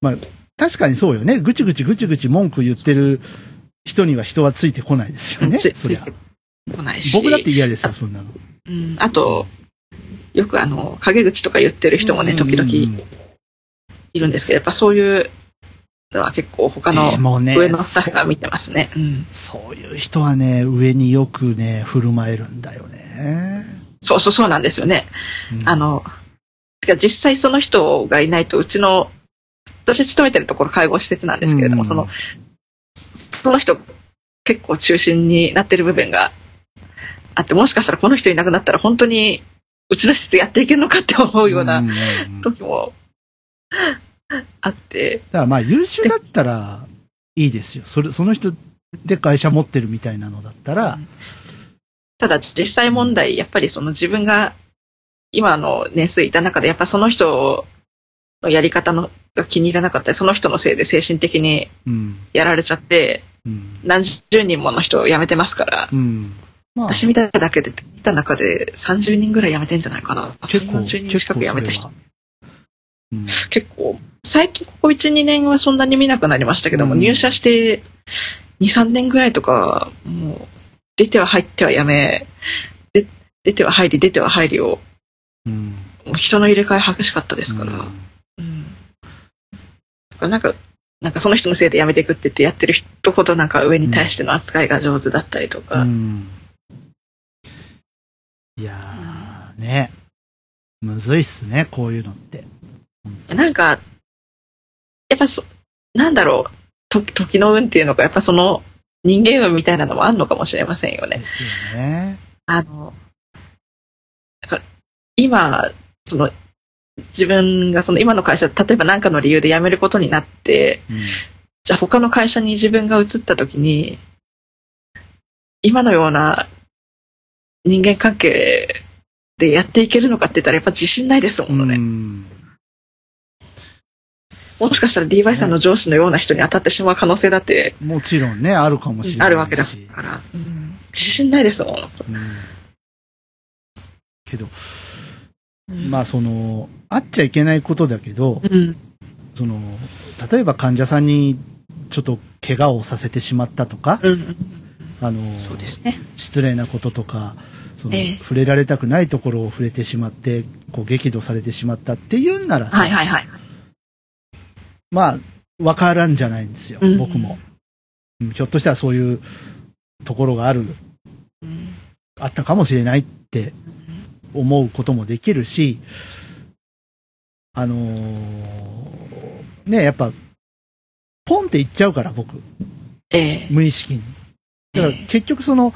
Speaker 1: まあ、確かにそうよね。ぐちぐちぐちぐち文句言ってる人には人はついてこないですよね。
Speaker 2: つ
Speaker 1: そりゃ
Speaker 2: ついてこないし。
Speaker 1: 僕だって嫌ですよ、そんなの。
Speaker 2: うん、あと、よくあの、陰口とか言ってる人もね、時々
Speaker 1: うん
Speaker 2: いるんですけど、やっぱそういうのは結構他の上のスタッフが見てますね。うん。
Speaker 1: そういう人はね、上によくね、振る舞えるんだよね。
Speaker 2: そうそうそうなんですよね。
Speaker 1: うん
Speaker 2: あの、実際その人がいないと、うちの、私勤めてるところ介護施設なんですけれども、
Speaker 1: うん
Speaker 2: その、その人結構中心になってる部分があって、もしかしたらこの人いなくなったら本当にうちの施設やっていけるのかって思うような時もあって、
Speaker 1: らまあ優秀だったらいいですよ。それ、その人で会社持ってるみたいなのだったら、
Speaker 2: ただ実際問題、やっぱりその自分が今の年数いた中で、やっぱその人のやり方のが気に入らなかったり、その人のせいで精神的に
Speaker 1: うん。
Speaker 2: やられちゃって、
Speaker 1: うん。
Speaker 2: 何十人もの人を辞めてますから、
Speaker 1: うん。まあ、
Speaker 2: 私見ただけで、見た中で30人ぐらい辞めてんじゃないかな。
Speaker 1: 結構、
Speaker 2: 40人
Speaker 1: 結
Speaker 2: 近く辞めた人。。
Speaker 1: うん。
Speaker 2: 結構、最近ここ1、2年はそんなに見なくなりましたけども、
Speaker 1: うん
Speaker 2: 入社して2、3年ぐらいとか、もう、出ては入っては辞め、で出ては入り、出ては入りを、
Speaker 1: うん。
Speaker 2: もう人の入れ替え激しかったですから。
Speaker 1: うん
Speaker 2: うん。なんか、なんかその人のせいで辞めていくって言ってやってる人ほどなんか上に対しての扱いが上手だったりとか、
Speaker 1: うんいやー、ね。むずいっすね、こういうのって。
Speaker 2: なんか、やっぱそ、なんだろう、と時の運っていうのが、やっぱその人間運みたいなのもあるのかもしれませんよね。
Speaker 1: ですよね。
Speaker 2: あの、なんか今、その、自分がその今の会社、例えば何かの理由で辞めることになって、
Speaker 1: うん。
Speaker 2: じゃあ他の会社に自分が移った時に、今のような人間関係でやっていけるのかって言ったらやっぱ自信ないですものね。
Speaker 1: うん
Speaker 2: もしかしたら DY さんの上司のような人に当たってしまう可能性だって
Speaker 1: もちろんね、あるかもしれないし。
Speaker 2: あるわけだから、自信ないですもん。
Speaker 1: うんけど、まあその、あっちゃいけないことだけど、
Speaker 2: うん。
Speaker 1: その、例えば患者さんにちょっと怪我をさせてしまったとか、
Speaker 2: うん。
Speaker 1: あの、
Speaker 2: ね。
Speaker 1: 失礼なこととか、その
Speaker 2: ええ
Speaker 1: 触れられたくないところを触れてしまって、こう激怒されてしまったっていうんならさ、
Speaker 2: はいはいはい。
Speaker 1: まあ、わからんじゃないんですよ、
Speaker 2: うん。
Speaker 1: 僕も、うんひょっとしたらそういうところがある、
Speaker 2: うん。
Speaker 1: あったかもしれないって思うこともできるし、あのーね、やっぱ、ポンって言っちゃうから、僕、
Speaker 2: ええ。
Speaker 1: 無意識に。だから
Speaker 2: ええ。
Speaker 1: 結局その、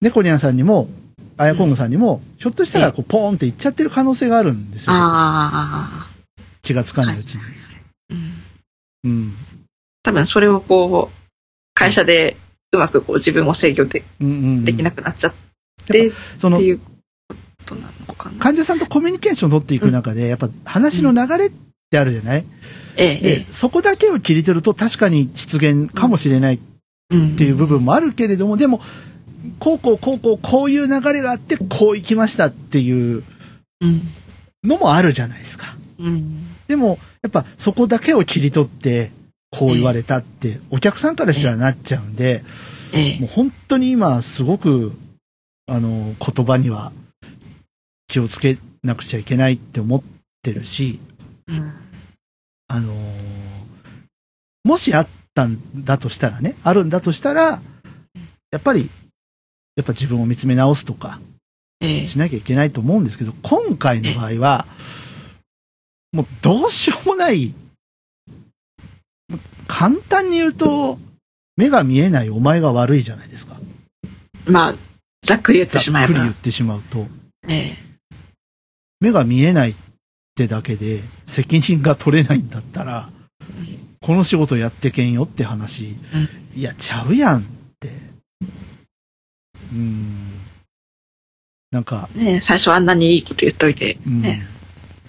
Speaker 1: 猫ニャンさんにも、アヤコングさんにも、ひょっとしたらこうポーンって言っちゃってる可能性があるんですよ。気がつかないうちに。
Speaker 2: うん
Speaker 1: うん。
Speaker 2: 多分それをこう、会社でうまくこう自分を制御で
Speaker 1: うんうんうん
Speaker 2: できなくなっちゃって、っ
Speaker 1: その
Speaker 2: ていうことなのかな。
Speaker 1: 患者さんとコミュニケーションを取っていく中で、やっぱ話の流れってあるじゃない、
Speaker 2: ええ、え
Speaker 1: で、そこだけを切り取ると確かに失言かもしれないっ
Speaker 2: え。うん
Speaker 1: ていう部分もあるけれども、でも、こうこうこうこうこういう流れがあって、こう行きましたっていう
Speaker 2: うん。
Speaker 1: のもあるじゃないですか。
Speaker 2: うん。
Speaker 1: でも、やっぱそこだけを切り取って、こう言われたって、お客さんからしたらなっちゃうんで、
Speaker 2: ええ。
Speaker 1: もう本当に今すごく、あの、言葉には気をつけなくちゃいけないって思ってるし、
Speaker 2: うん。
Speaker 1: あのーもしあったんだとしたらね、あるんだとしたら、やっぱり、やっぱ自分を見つめ直すとか
Speaker 2: ええ。
Speaker 1: しなきゃいけないと思うんですけど、今回の場合は、もうどうしようもない、簡単に言うと、目が見えないお前が悪いじゃないですか。
Speaker 2: まあ、ざっくり言ってしまえば
Speaker 1: ざっくり言。ってしまうと。
Speaker 2: ええ。
Speaker 1: 目が見えないってだけで責任が取れないんだったら、この仕事やってけんよって話、いや、ちゃうやんって。うん。なんか、
Speaker 2: ねえ、最初あんなにいいこと言っといて。
Speaker 1: うん。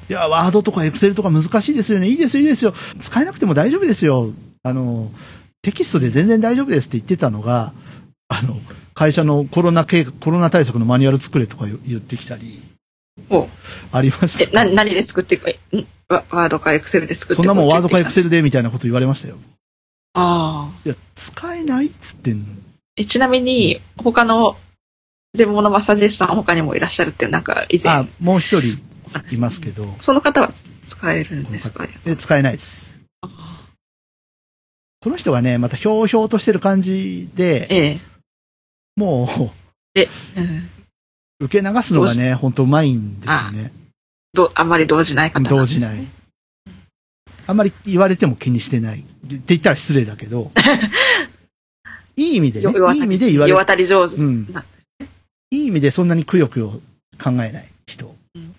Speaker 2: ね
Speaker 1: いや、ワードとかエクセルとか難しいですよね。いいですよ、いいですよ。使えなくても大丈夫ですよ。あの、テキストで全然大丈夫ですって言ってたのが、あの、会社のコロナ計画、コロナ対策のマニュアル作れとか言言ってきたり、
Speaker 2: お
Speaker 1: ありました
Speaker 2: え、な、何で作っていくんワワードかエクセルで作って
Speaker 1: そんなもんワードかエクセ
Speaker 2: ル。
Speaker 1: ルでみたいなこと言われましたよ。
Speaker 2: ああ。
Speaker 1: いや、使えないっつってんの。
Speaker 2: えちなみに、他の全盲のマッサージ師さん他にもいらっしゃるって、なんか以
Speaker 1: あ
Speaker 2: 前、、
Speaker 1: もう一人いますけど、
Speaker 2: その方は使えるんですか？
Speaker 1: え使えないです。この人がね、またひょうひょうとしてる感じで、
Speaker 2: ええ。
Speaker 1: も
Speaker 2: うん
Speaker 1: う、受け流すのがね、ほんとうまいんですよね。
Speaker 2: どあんまり動じない方なんです、ね。
Speaker 1: 動じない。あんまり言われても気にしてない。って言ったら失礼だけど、いい意味でね、
Speaker 2: よ
Speaker 1: いい意味で言われ
Speaker 2: 世渡り上手。
Speaker 1: うん
Speaker 2: な。
Speaker 1: いい意味でそんなにくよくよ考えない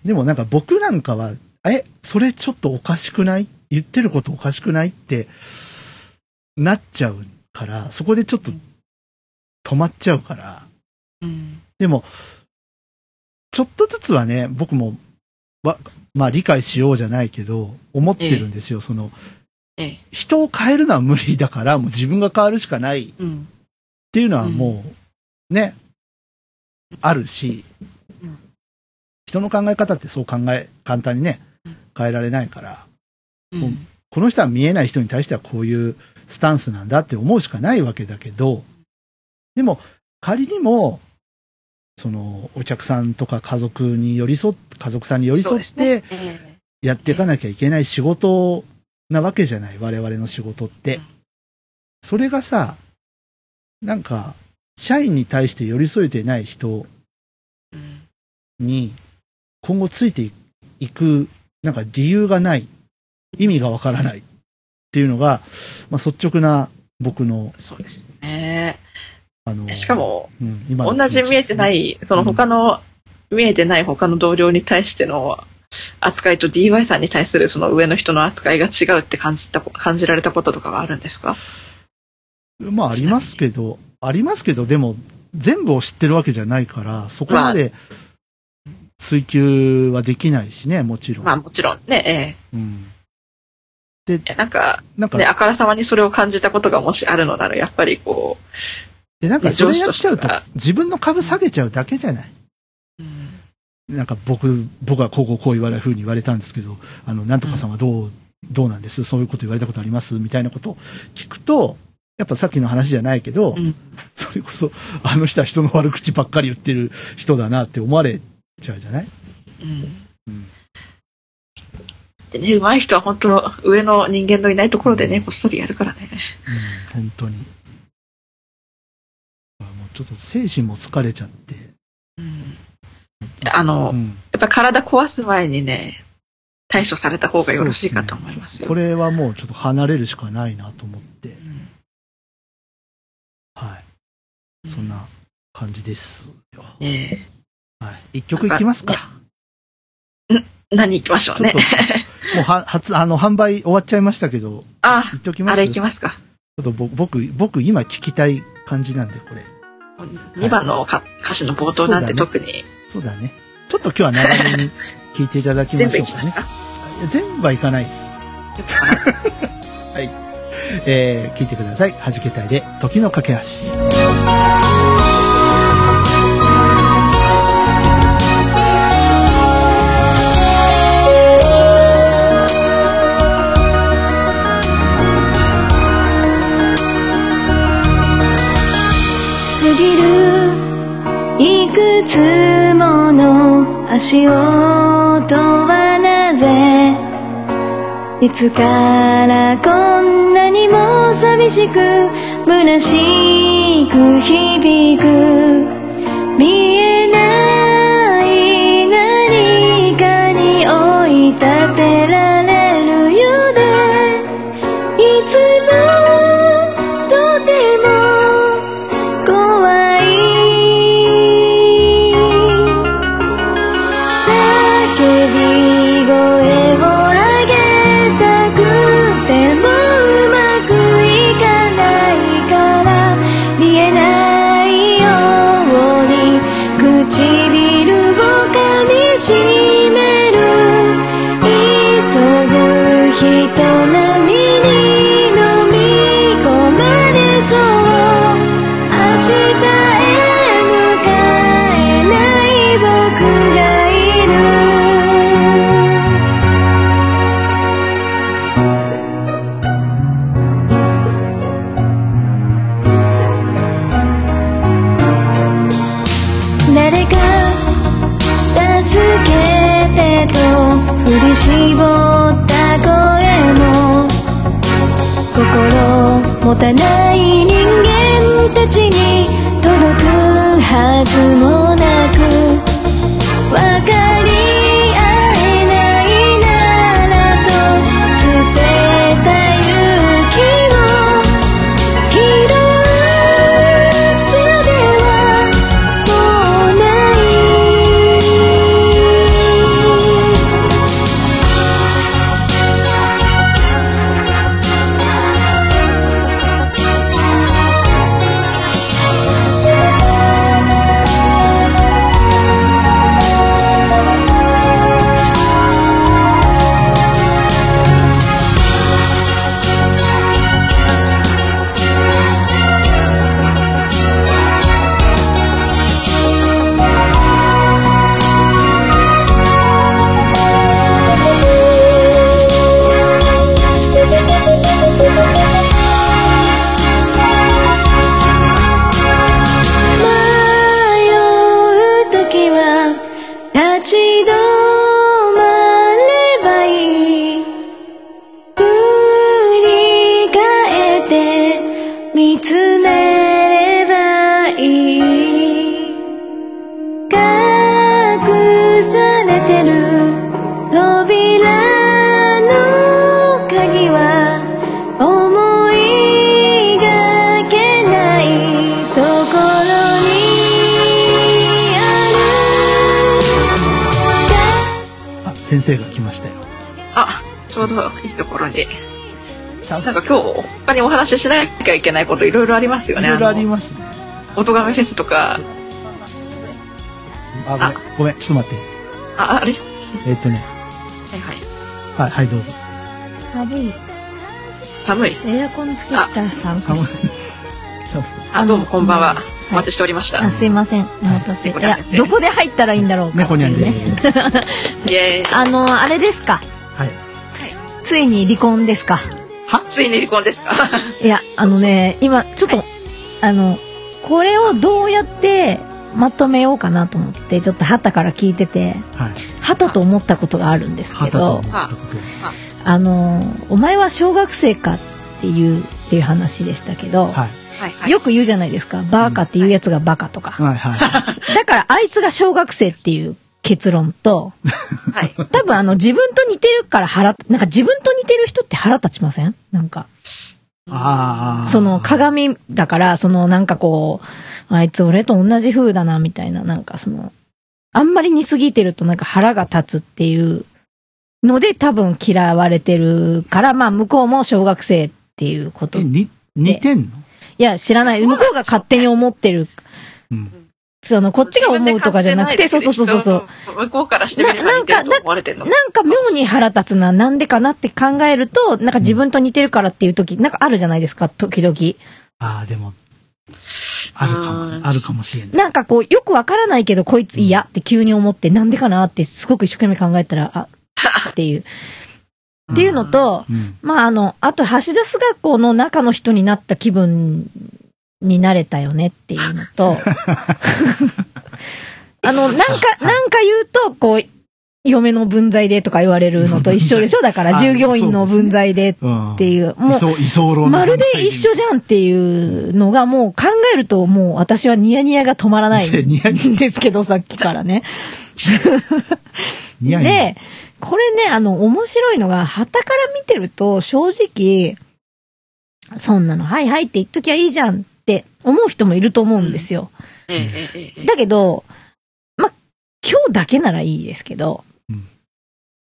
Speaker 1: でもなんか僕なんかは、え、それちょっとおかしくない？言ってることおかしくない？ってなっちゃうから、そこでちょっと止まっちゃうから。
Speaker 2: うん
Speaker 1: でも、ちょっとずつはね、僕も、わ、まあ理解しようじゃないけど、思ってるんですよ。その、
Speaker 2: ええ。
Speaker 1: 人を変えるのは無理だから、もう自分が変わるしかないっ
Speaker 2: うん。
Speaker 1: ていうのはもう、ね、あるし
Speaker 2: うん、
Speaker 1: 人の考え方ってそう考え、簡単にね
Speaker 2: うん、
Speaker 1: 変えられないから、
Speaker 2: うん。
Speaker 1: この人は見えない人に対してはこういうスタンスなんだって思うしかないわけだけど、でも仮にも、そのお客さんとか家族に寄り添っ家族さんに寄り添って
Speaker 2: え
Speaker 1: やっていかなきゃいけない仕事なわけじゃない、我々の仕事って。
Speaker 2: うん。
Speaker 1: それがさ、なんか、社員に対して寄り添えてない人に今後ついていく、なんか理由がない、意味がわからないっていうのが、まあ、率直な僕の、
Speaker 2: そうですね。
Speaker 1: あの、
Speaker 2: しかも、
Speaker 1: うん、今の
Speaker 2: 同じ見えてない、その他の、見えてない他の同僚に対しての扱いと DY さんに対するその上の人の扱いが違うって感じた、感じられたこととかはあるんですか？
Speaker 1: まあありますけど、ありますけど、でも全部を知ってるわけじゃないから、そこまで追求はできないしね、もちろん。
Speaker 2: まあもちろんね、
Speaker 1: うん、
Speaker 2: ええ。なんか、
Speaker 1: なんか、
Speaker 2: ね、あからさまにそれを感じたことがもしあるのなら、やっぱりこ
Speaker 1: で、なんかそれやっちゃうと自分の株下げちゃうだけじゃない。
Speaker 2: う、うん。
Speaker 1: なんか僕、僕はこうこうこう言われるふうに言われたんですけど、あの、なんとかさんはどう、どうなんです？そういうこと言われたことあります？みたいなことを聞くと、やっぱさっきの話じゃないけど、
Speaker 2: うん。
Speaker 1: それこそ、あの人は人の悪口ばっかり言ってる人だなって思われちゃうじゃない？
Speaker 2: うん
Speaker 1: うん
Speaker 2: でね、上手い人は本当上の人間のいないところでね、こっそりやるからね。
Speaker 1: うん、本当に。もうちょっと精神も疲れちゃって。
Speaker 2: うんあの、
Speaker 1: うん、
Speaker 2: やっぱ体壊す前にね、対処された方がよろしいかと思いますよ。
Speaker 1: これはもうちょっと離れるしかないなと思って、
Speaker 2: うん
Speaker 1: はい。そんな感じですよ。
Speaker 2: ええ
Speaker 1: はい。一曲いきますか。
Speaker 2: ん何行きましょうね
Speaker 1: もうは、初、あの、販売終わっちゃいましたけど、
Speaker 2: あ
Speaker 1: 言っときます
Speaker 2: あれ行きますか。
Speaker 1: ちょっとぼ僕、僕今聞きたい感じなんで、これ。
Speaker 2: 2番のか歌詞の冒頭なんて特に
Speaker 1: そうだね。ちょっと今日は長めに聞いていただきましょうかね。全部はいかないです。
Speaker 2: 全部かな
Speaker 1: えー、聞いてください。はじけたいで、時の架け橋。
Speaker 3: つもの足音はなぜいつからこんなにも寂しく虚しく響く見えない
Speaker 1: し
Speaker 2: しなきゃいけないこといろいろありますよね。
Speaker 1: いろいろあり
Speaker 2: の
Speaker 1: ますね。
Speaker 2: 音亀フェスとか、
Speaker 1: あ、ごめん、ごめん、ちょっと待って。
Speaker 2: あ、あれ？
Speaker 1: えっとね、
Speaker 2: はいはい。
Speaker 1: はい、はい、どうぞ。
Speaker 4: 寒い。
Speaker 2: 寒い？
Speaker 4: エアコンつけたら寒い。
Speaker 1: 寒い。
Speaker 2: あ、どうもこんばんは。
Speaker 4: い
Speaker 2: お待ちしておりました。
Speaker 4: あ、すいません。お待たせ。いやどこで入ったらいいんだろうか
Speaker 1: 猫にゃんで。
Speaker 4: あの、あれですか。
Speaker 1: はい。
Speaker 4: ついに離婚ですか。
Speaker 2: ついに離婚ですか？
Speaker 4: いや、あのね、今、ちょっと、あの、これをどうやってまとめようかなと思って、ちょっと旗から聞いてて、
Speaker 1: はい。
Speaker 4: 旗と思ったことがあるんですけど。あの、お前は小学生かっていう、っていう話でしたけど、
Speaker 1: はい。
Speaker 2: はいはい。
Speaker 4: よく言うじゃないですか。バーカっていうやつがバカとか。
Speaker 1: はい、はい。
Speaker 4: だからあいつが小学生っていう結論と、
Speaker 2: はい。
Speaker 4: 多分あの自分と似てるから腹、なんか自分と似てる人って腹立ちません？なんか、
Speaker 1: ああ。
Speaker 4: その鏡だから、そのなんかこう、あいつ俺と同じ風だなみたいな、なんかその、あんまり似すぎてるとなんか腹が立つっていうので多分嫌われてるから、まあ向こうも小学生っていうこと。
Speaker 1: え、似てんの？
Speaker 4: や、知らない。向こうが勝手に思ってる。
Speaker 1: うん。
Speaker 4: その、こっちが思うとかじゃなくて、そうそうそうそ
Speaker 2: う。向こうからしてみれば似てると思われてるの。
Speaker 4: なんか妙に腹立つな、なんでかなって考えると、なんか自分と似てるからっていう時、なんかあるじゃないですか、時々。
Speaker 1: ああ、でも、あるか
Speaker 2: うん
Speaker 1: も、あるかもしれない。
Speaker 4: なんかこう、よくわからないけど、こいつ嫌って急に思って、なんでかなってすごく一生懸命考えたら、あ、っていう。っていうのと、
Speaker 1: うん。
Speaker 4: まああの、あと、橋田須学校の中の人になった気分になれたよねっていうのと、あの、なんか、なんか言うと、こう、嫁の分際でとか言われるのと一緒でしょ？だから、
Speaker 1: あ
Speaker 4: 従業員の分際で
Speaker 1: うん。
Speaker 4: っていう、もう、まるで一緒じゃんっていうのがもう考えるともう私はニヤニヤが止まらないんですけど、さっきからね。で、これね、あの、面白いのが、旗から見てると正直、そんなの、はいはいって言っときゃいいじゃん思う人もいると思うんですよ。だけど、ま、今日だけならいいですけど、
Speaker 1: うん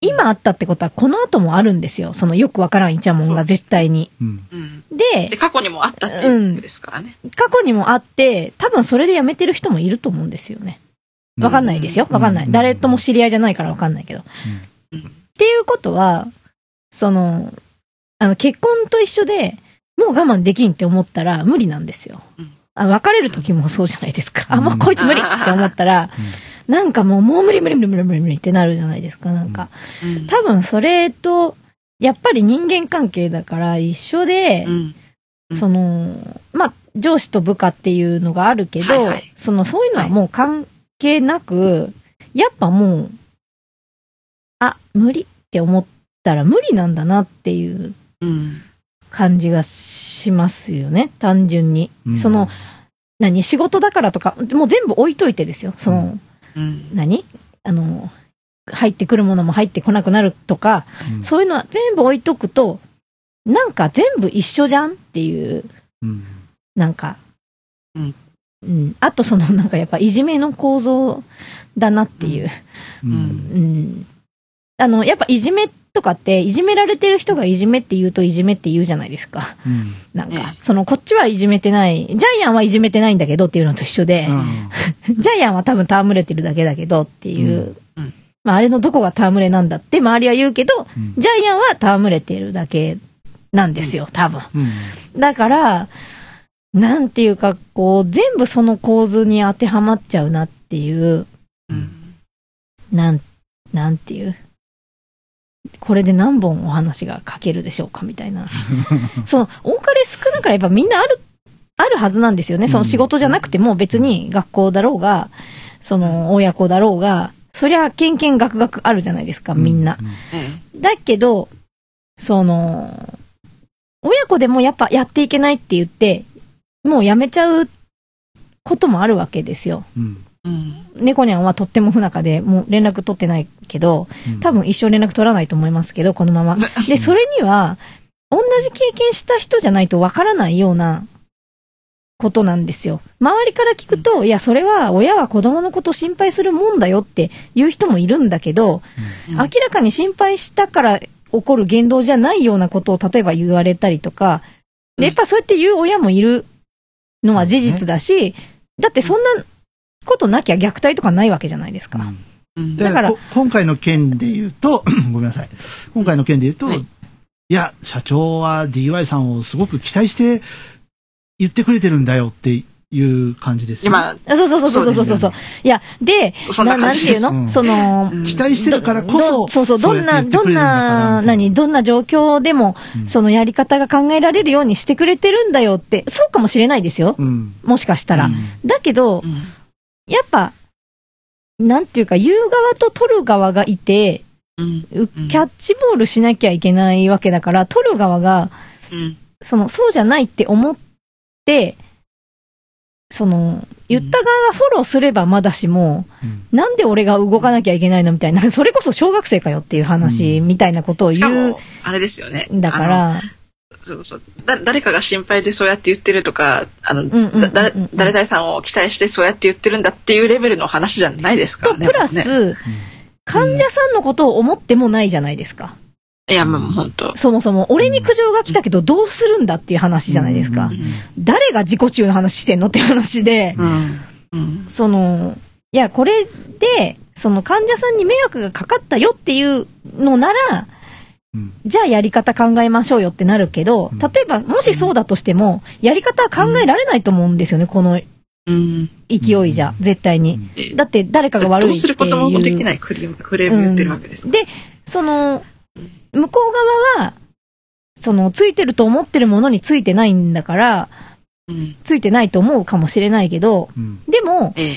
Speaker 4: 今あったってことはこの後もあるんですよ。そのよくわからんイチャモンが絶対に。
Speaker 1: うん。
Speaker 2: うん。
Speaker 4: で
Speaker 2: で、、過去にもあったっていうことですからね。
Speaker 4: 過去にもあって、多分それで辞めてる人もいると思うんですよね。わかんないですよ。わかんない。
Speaker 1: うん
Speaker 4: 誰とも知り合いじゃないからわかんないけど。
Speaker 2: うん
Speaker 4: っていうことは、その、あの、結婚と一緒で、もう我慢できんって思ったら無理なんですよ
Speaker 2: うん。
Speaker 4: あ別れる時もそうじゃないですか。あ、
Speaker 1: うん
Speaker 4: もうこいつ無理って思ったら、なんかもう、もう無理無理無理無理無理無理ってなるじゃないですか。なんか。
Speaker 2: うん
Speaker 4: 多分それと、やっぱり人間関係だから一緒で、その、まあ、上司と部下っていうのがあるけど、
Speaker 2: はいはい
Speaker 4: その、そういうのはもう関係なく、やっぱもう、あ、無理っって思ったら無理なんだなっていう
Speaker 2: うん。
Speaker 4: 感じがしますよね、単純に。
Speaker 1: うん
Speaker 4: その、何、仕事だからとか、もう全部置いといてですよ。その、
Speaker 2: うん。
Speaker 4: 何？あの、入ってくるものも入ってこなくなるとか、
Speaker 1: うん
Speaker 4: そういうのは全部置いとくと、なんか全部一緒じゃんっていう、
Speaker 1: うん
Speaker 4: なんか、
Speaker 2: うん
Speaker 4: うん。あとその、なんかやっぱいじめの構造だなっていう。
Speaker 1: う
Speaker 2: うん
Speaker 4: うん。あの、やっぱいじめとかって、いじめられてる人がいじめって言うといじめって言うじゃないですか。
Speaker 1: うん。
Speaker 4: なんか
Speaker 2: ね、
Speaker 4: その、こっちはいじめてない、ジャイアンはいじめてないんだけどっていうのと一緒で、ジャイアンは多分戯れてるだけだけどっていう、
Speaker 2: うん。うん
Speaker 4: まあ、あれのどこが戯れなんだって周りは言うけど、
Speaker 1: うん。
Speaker 4: ジャイアンは戯れてるだけなんですよ、多分。
Speaker 1: うん。
Speaker 4: だから、なんていうか、こう、全部その構図に当てはまっちゃうなっていう、
Speaker 2: うん。
Speaker 4: なん、なんていう？これで何本お話が書けるでしょうかみたいな。その、多かれ少なからやっぱみんなある、あるはずなんですよね。その仕事じゃなくても別に学校だろうが、その親子だろうが、そりゃ、けんけんがくがくあるじゃないですか、みんな。
Speaker 2: え
Speaker 4: だけど、その、親子でもやっぱやっていけないって言って、もうやめちゃうこともあるわけですよ。
Speaker 1: うん。
Speaker 4: 猫ニャンはとっても不仲で、もう連絡取ってないけど、
Speaker 1: うん。
Speaker 4: 多分一生連絡取らないと思いますけど、このまま。で、それには、同じ経験した人じゃないとわからないようなことなんですよ。周りから聞くと、いや、それは親は子供のこと心配するもんだよって言う人もいるんだけど、
Speaker 2: うん。
Speaker 4: 明らかに心配したから起こる言動じゃないようなことを例えば言われたりとか、でやっぱそうやって言う親もいるのは事実だし、だってそんなことなきゃ虐待とかないわけじゃないですか。
Speaker 1: うん
Speaker 2: うん
Speaker 4: だから
Speaker 1: こ今回の件で言うと、ごめんなさい。今回の件で言うと、
Speaker 2: はい
Speaker 1: い、や、社長は DY さんをすごく期待して言ってくれてるんだよっていう感じですよね。
Speaker 2: 今、
Speaker 4: あそうそうそうそうそうそうそう。いや、で、
Speaker 2: そんな
Speaker 4: ななんていうの、
Speaker 1: うん
Speaker 4: その、
Speaker 2: うん
Speaker 1: 期待してるからこそ、
Speaker 4: どそうそう、どんな、どんな、何、どんな状況でも、
Speaker 1: うん
Speaker 4: そのやり方が考えられるようにしてくれてるんだよって、そうかもしれないですよ。
Speaker 1: うん。
Speaker 4: もしかしたら。
Speaker 1: うん
Speaker 4: だけど
Speaker 2: う、ん
Speaker 4: やっぱ、なんていうか、言う側と取る側がいて、
Speaker 2: うん。
Speaker 4: うキャッチボールしなきゃいけないわけだから、取る側が、
Speaker 2: うん。
Speaker 4: その、そうじゃないって思って、その、言った側がフォローすればまだしも、
Speaker 1: うん
Speaker 4: なんで俺が動かなきゃいけないのみたいな、それこそ小学生かよっていう話みたいなことを言う
Speaker 2: も、あれですよね。
Speaker 4: んだから、
Speaker 2: そうそうだ誰かが心配でそうやって言ってるとか、あの、誰誰々さんを期待してそうやって言ってるんだっていうレベルの話じゃないですかね。
Speaker 4: プラ
Speaker 2: ね
Speaker 4: ス、患者さんのことを思ってもないじゃないですか。
Speaker 2: いや、もう本当。
Speaker 4: そもそも、俺に苦情が来たけどどうするんだっていう話じゃないですか
Speaker 1: う。ん
Speaker 4: 誰が自己中の話してんのっていう話で、
Speaker 2: うん。うん。
Speaker 4: その、いや、これで、その患者さんに迷惑がかかったよっていうのなら、
Speaker 1: うん
Speaker 4: じゃあやり方考えましょうよってなるけど、
Speaker 1: うん
Speaker 4: 例えば、もしそうだとしても、やり方は考えられないと思うんですよね、この
Speaker 2: うん。
Speaker 4: 勢いじゃ、絶対に。
Speaker 2: え
Speaker 4: だって誰かが悪いっていう。
Speaker 2: どうすることもできないクレーム、クレーム言ってるわけですから。
Speaker 4: で、その、向こう側は、その、ついてると思ってるものについてないんだから、
Speaker 2: うん。
Speaker 4: ついてないと思うかもしれないけど、
Speaker 1: うん
Speaker 4: でも、
Speaker 2: ええ。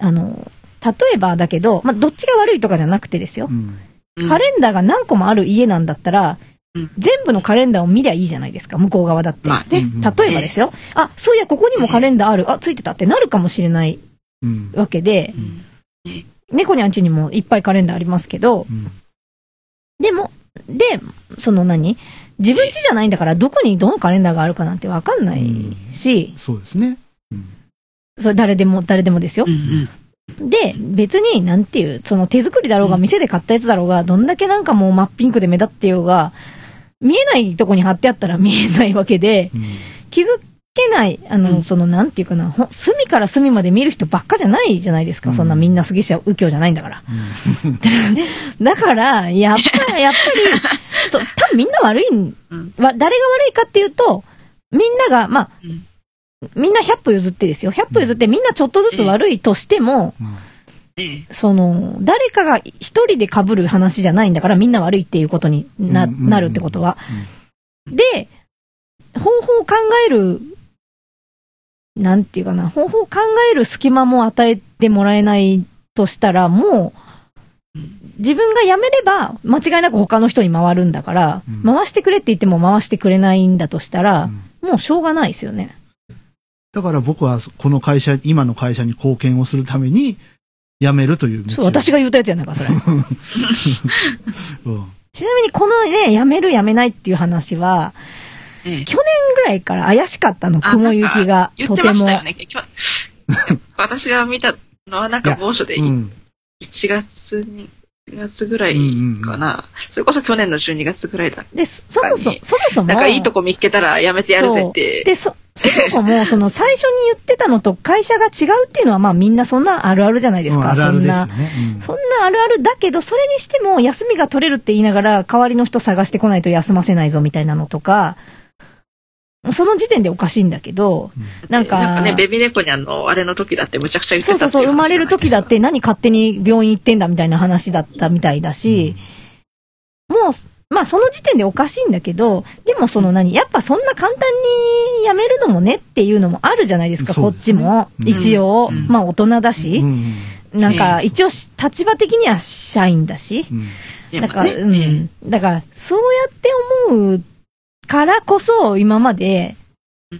Speaker 4: あの、例えばだけど、まあ、どっちが悪いとかじゃなくてですよ
Speaker 1: う。ん
Speaker 2: うん
Speaker 4: カレンダーが何個もある家なんだったら、
Speaker 2: うん
Speaker 4: 全部のカレンダーを見りゃいいじゃないですか、向こう側だって。
Speaker 2: まあね。
Speaker 1: うん
Speaker 4: 例えばですよ。あ、そういや、ここにもカレンダーある。あ、ついてたってなるかもしれない
Speaker 1: うん
Speaker 4: わけで、
Speaker 2: うん
Speaker 4: 猫にゃんちにもいっぱいカレンダーありますけど、
Speaker 1: うん
Speaker 4: でも、で、その何？自分家じゃないんだから、どこにどのカレンダーがあるかなんてわかんないし、
Speaker 1: そうですね。うん
Speaker 4: それ誰でも、誰でもですよ
Speaker 2: う。んうん。
Speaker 4: で、別に、なんていう、その手作りだろうが、
Speaker 2: うん。
Speaker 4: 店で買ったやつだろうが、どんだけなんかもう真っピンクで目立ってようが、見えないとこに貼ってあったら 見えないわけで、
Speaker 1: うん。
Speaker 4: 気づけない、あの、
Speaker 2: うん。
Speaker 4: その、なんていうかな、ほ隅から隅まで見る人ばっかじゃないじゃないですか。
Speaker 1: うん。
Speaker 4: そんなみんな杉下右京じゃないんだから。
Speaker 1: うん。
Speaker 4: だから、やっぱり、やっぱり、そう、多分みんな悪いん、誰が悪いかっていうと、みんなが、まあ、
Speaker 2: うん
Speaker 4: みんな100歩譲ってですよ。100歩譲ってみんなちょっとずつ悪いとしても、
Speaker 2: ええ。
Speaker 4: その、誰かが一人で被る話じゃないんだからみんな悪いっていうことにな、なるってことは。で、方法を考える、なんていうかな、方法を考える隙間も与えてもらえないとしたら、もう、自分が辞めれば、間違いなく他の人に回るんだから、
Speaker 1: うん
Speaker 4: 回してくれって言っても回してくれないんだとしたら、
Speaker 1: うん
Speaker 4: もうしょうがないですよね。
Speaker 1: だから僕はこの会社、今の会社に貢献をするために辞めるという
Speaker 4: そう、私が言ったやつやないか、それ。
Speaker 1: うん
Speaker 4: ちなみにこのね、辞める辞めないっていう話は、
Speaker 2: ええ
Speaker 4: 去年ぐらいから怪しかったの、
Speaker 2: あ
Speaker 4: 雲行きが、とても
Speaker 2: てました。よね。私が見たのはなんか某所で
Speaker 1: うん
Speaker 2: 1月に、2月ぐらいかな。それこそ去年の12月ぐらいだ。
Speaker 4: で、そそもそも、そもそも、
Speaker 2: なんかいいとこ見っけたらやめてやるぜって。
Speaker 4: で、そ、そもそも、その最初に言ってたのと会社が違うっていうのは、まあみんなそんなあるあるじゃないですか。
Speaker 1: うんあるあるですよ
Speaker 4: そんな。
Speaker 1: ね。うん
Speaker 4: そんなあるあるだけど、それにしても休みが取れるって言いながら、代わりの人探してこないと休ませないぞみたいなのとか、その時点でおかしいんだけど、なんか
Speaker 2: なんかね、ベビー猫にあの、あれの時だってむちゃくちゃ言ってた
Speaker 4: そうそうそう、生まれる時だっ。て何勝手に病院行ってんだみたいな話だったみたいだし、もう、まあその時点でおかしいんだけど、でもその何、やっぱそんな簡単に辞めるのもねっていうのもあるじゃないですか、
Speaker 1: すね。
Speaker 4: ちも。
Speaker 1: うん。
Speaker 4: 一応、
Speaker 2: うん。
Speaker 4: まあ大人だし。
Speaker 1: う、ん。
Speaker 4: なんか一応立場的には社員だし、だから、うん。だから、そうやって思うからこそ、今まで、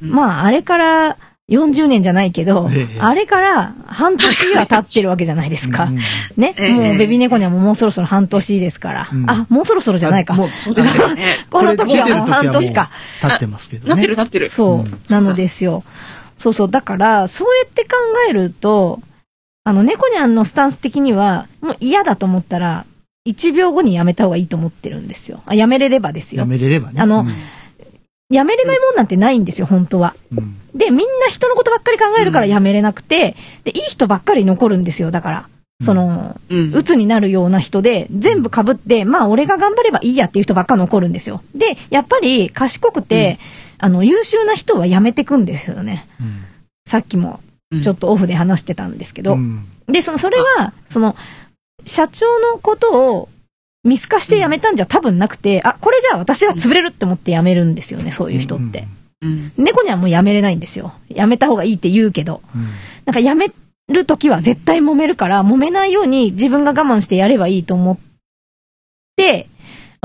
Speaker 2: うん。
Speaker 4: まあ、あれから40年じゃないけど、
Speaker 1: ええ
Speaker 4: あれから半年は経ってるわけじゃないですか
Speaker 1: うん。
Speaker 4: ね。
Speaker 2: ええ
Speaker 4: もうベビー猫にはもうもうそろそろ半年ですから。
Speaker 1: うん
Speaker 4: あ、もうそろそろじゃないか。
Speaker 1: もう
Speaker 2: そうですよね。
Speaker 4: この時はもう半年か。
Speaker 1: 経ってますけどね。
Speaker 2: なってるなってる。
Speaker 4: そう、
Speaker 1: うん
Speaker 4: なのですよ。そうそう。だから、そうやって考えると、あの、猫にゃんのスタンス的には、もう嫌だと思ったら、1秒後にやめた方がいいと思ってるんですよ。あ、やめれればですよ
Speaker 1: や。めれればね。
Speaker 4: あの
Speaker 1: うん
Speaker 4: やめれないもんなんてないんですよ、本当は。
Speaker 1: うん
Speaker 4: で、みんな人のことばっかり考えるからやめれなくて、で、いい人ばっかり残るんですよ、だから。その、
Speaker 2: うん。
Speaker 4: 鬱になるような人で、全部被って、まあ俺が頑張ればいいやっていう人ばっか残るんですよ。で、やっぱり賢くて、あの、優秀な人は辞めてくんですよね。
Speaker 1: うん
Speaker 4: さっきも
Speaker 2: うん
Speaker 4: ちょっとオフで話してたんですけど。
Speaker 1: うん
Speaker 4: で、その、それは、その、社長のことを見透かして辞めたんじゃ多分なくて、あ、これじゃあ私は潰れるって思って辞めるんですよね、そういう人って。
Speaker 2: うん。
Speaker 4: 猫にはもう辞めれないんですよ。辞めた方がいいって言うけど。
Speaker 1: うん。
Speaker 4: なんか辞めるときは絶対揉めるから、揉めないように自分が我慢してやればいいと思って、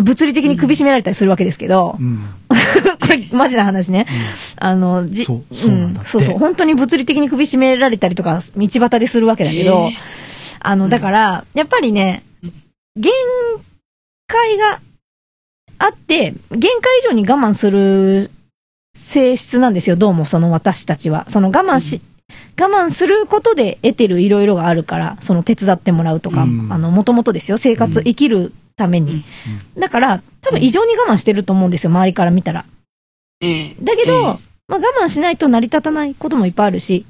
Speaker 4: 物理的に首絞められたりするわけですけど、
Speaker 1: うん。
Speaker 4: これマジな話ね。あの、じ、
Speaker 1: そうそうなん
Speaker 4: そうそう、本当に物理的に首絞められたりとか、道端でするわけだけど、
Speaker 2: ええ
Speaker 4: あの、だから、やっぱりね、限界があって、限界以上に我慢する性質なんですよ、どうもその私たちは。その我慢し、我慢することで得てるいろいろがあるから、その手伝ってもらうとか、
Speaker 1: うん。
Speaker 4: あの、もともとですよ、生活、
Speaker 1: うん。
Speaker 4: 生きるために。だから、多分異常に我慢してると思うんですよ、周りから見たら。
Speaker 2: ええ
Speaker 4: だけど、
Speaker 2: ええ
Speaker 4: まあ、我慢しないと成り立たないこともいっぱいあるし、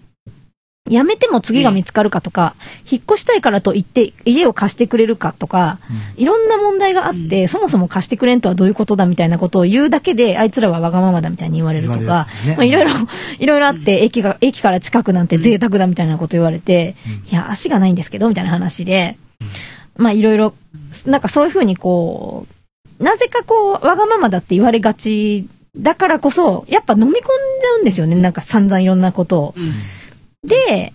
Speaker 4: 辞めても次が見つかるかとか、引っ越したいからと言って家を貸してくれるかとか、いろんな問題があって、そもそも貸してくれんとはどういうことだみたいなことを言うだけで、あいつらはわがままだみたいに言われるとか、まあ、いろいろ、いろいろあって、駅が、駅から近くなんて贅沢だみたいなこと言われて、いや、足がないんですけど、みたいな話で、まあ、いろいろ、なんかそういうふうにこう、なぜかこう、わがままだって言われがちだからこそ、やっぱ飲み込んじゃうんですよね。なんか散々いろんなことを。
Speaker 2: うん
Speaker 4: で、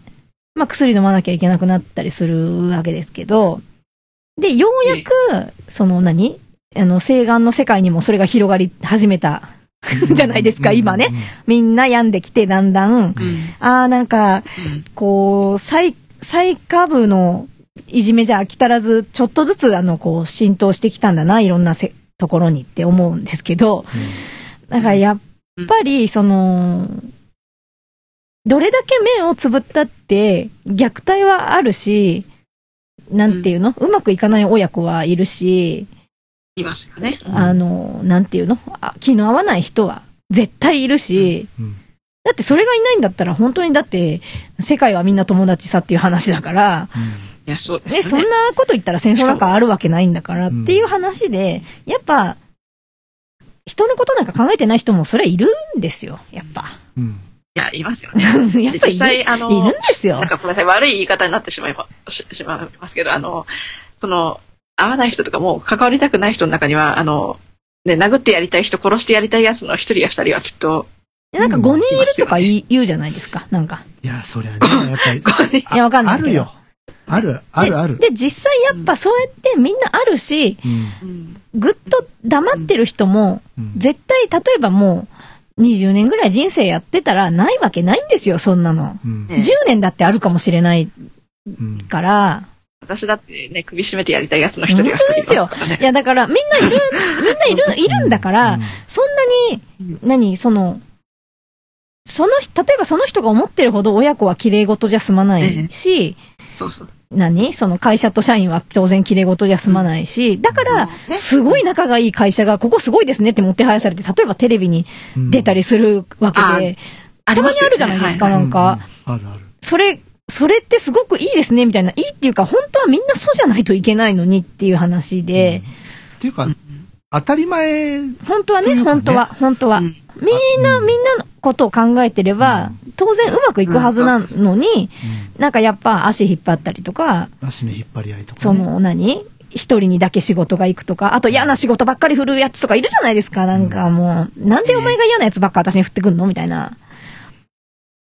Speaker 4: まあ薬飲まなきゃいけなくなったりするわけですけど、で、ようやく、その何？あの、西岸の世界にもそれが広がり始めた じゃないですか、今ね。みんな病んできて、だんだん、
Speaker 2: うん。
Speaker 4: ああ、なんか、
Speaker 2: うん。
Speaker 4: こう、最、最下部のいじめじゃ飽き足らず、ちょっとずつ、あの、こう、浸透してきたんだな、いろんなせところにって思うんですけど、だからやっぱり、その、どれだけ目をつぶったって、虐待はあるし、なんていうの、うまくいかない親子はいるし、
Speaker 2: いますよね。
Speaker 4: あの、なんていうの？あ気の合わない人は絶対いるし、
Speaker 1: うん。
Speaker 4: だってそれがいないんだったら本当にだって世界はみんな友達さっていう話だから、
Speaker 2: いや、そうです
Speaker 4: ね、
Speaker 2: よ
Speaker 4: そんなこと言ったら戦争なんかあるわけないんだからっていう話で、やっぱ、人のことなんか考えてない人もそれはいるんですよ、やっぱ。
Speaker 1: うん
Speaker 2: いや、いますよね。
Speaker 4: やっぱいる
Speaker 2: で実際、あの、
Speaker 4: いるんですよ
Speaker 2: なん。かごめんなさい、悪い言い方になってしまいま、ししまいますけど、あの、その、会わない人とかも関わりたくない人の中には、あの、ね、殴ってやりたい人、殺してやりたいやつの一人や二人はきっと、
Speaker 4: なんか5人いるとか言い言うじゃないですか、なんか。
Speaker 1: いや、そりゃね、やっぱり。
Speaker 4: いやわかんないけど
Speaker 1: あるよ。ある、あるある。
Speaker 4: で、実際やっぱそうやってみんなあるし、
Speaker 1: うん
Speaker 2: うん
Speaker 4: ぐっと黙ってる人も、
Speaker 1: うん
Speaker 4: 絶対、例えばもう、20年ぐらい人生やってたらないわけないんですよ、そんなの。
Speaker 1: うん。
Speaker 2: ね。
Speaker 4: 10年だってあるかもしれない
Speaker 1: うん。
Speaker 4: から、
Speaker 2: 私だってね、首絞めてやりたいやつの一人が一人いますからね。
Speaker 4: いやだからみんないる、みんないる、いるんだから、
Speaker 1: うん。
Speaker 4: そんなに、何、その、その人、例えばその人が思ってるほど親子は綺麗事じゃ済まないし、
Speaker 2: そうそう。
Speaker 4: 何？その会社と社員は当然綺麗事じゃ済まないし、だから、すごい仲がいい会社が、ここすごいですねってもてはやされて、例えばテレビに出たりするわけで、たまにあるじゃないですか、
Speaker 2: は
Speaker 4: なんか。
Speaker 1: うん。あるある。
Speaker 4: それ、それってすごくいいですね、みたいな。いいっていうか、本当はみんなそうじゃないといけないのにっていう話で、
Speaker 1: っていうか、当たり前、
Speaker 4: 本当はね、本当は、本当は。
Speaker 2: うん。
Speaker 4: みんな、みんなのことを考えてれば、当然うまくいくはずなのに、なんかやっぱ足引っ張ったりとか、
Speaker 1: 足の引っ張り合いとか、ね。
Speaker 4: その何？一人にだけ仕事が行くとか、あと嫌な仕事ばっかり振るやつとかいるじゃないですか。なんかもう、なんでお前が嫌なやつばっか私に振ってくんのみたいな。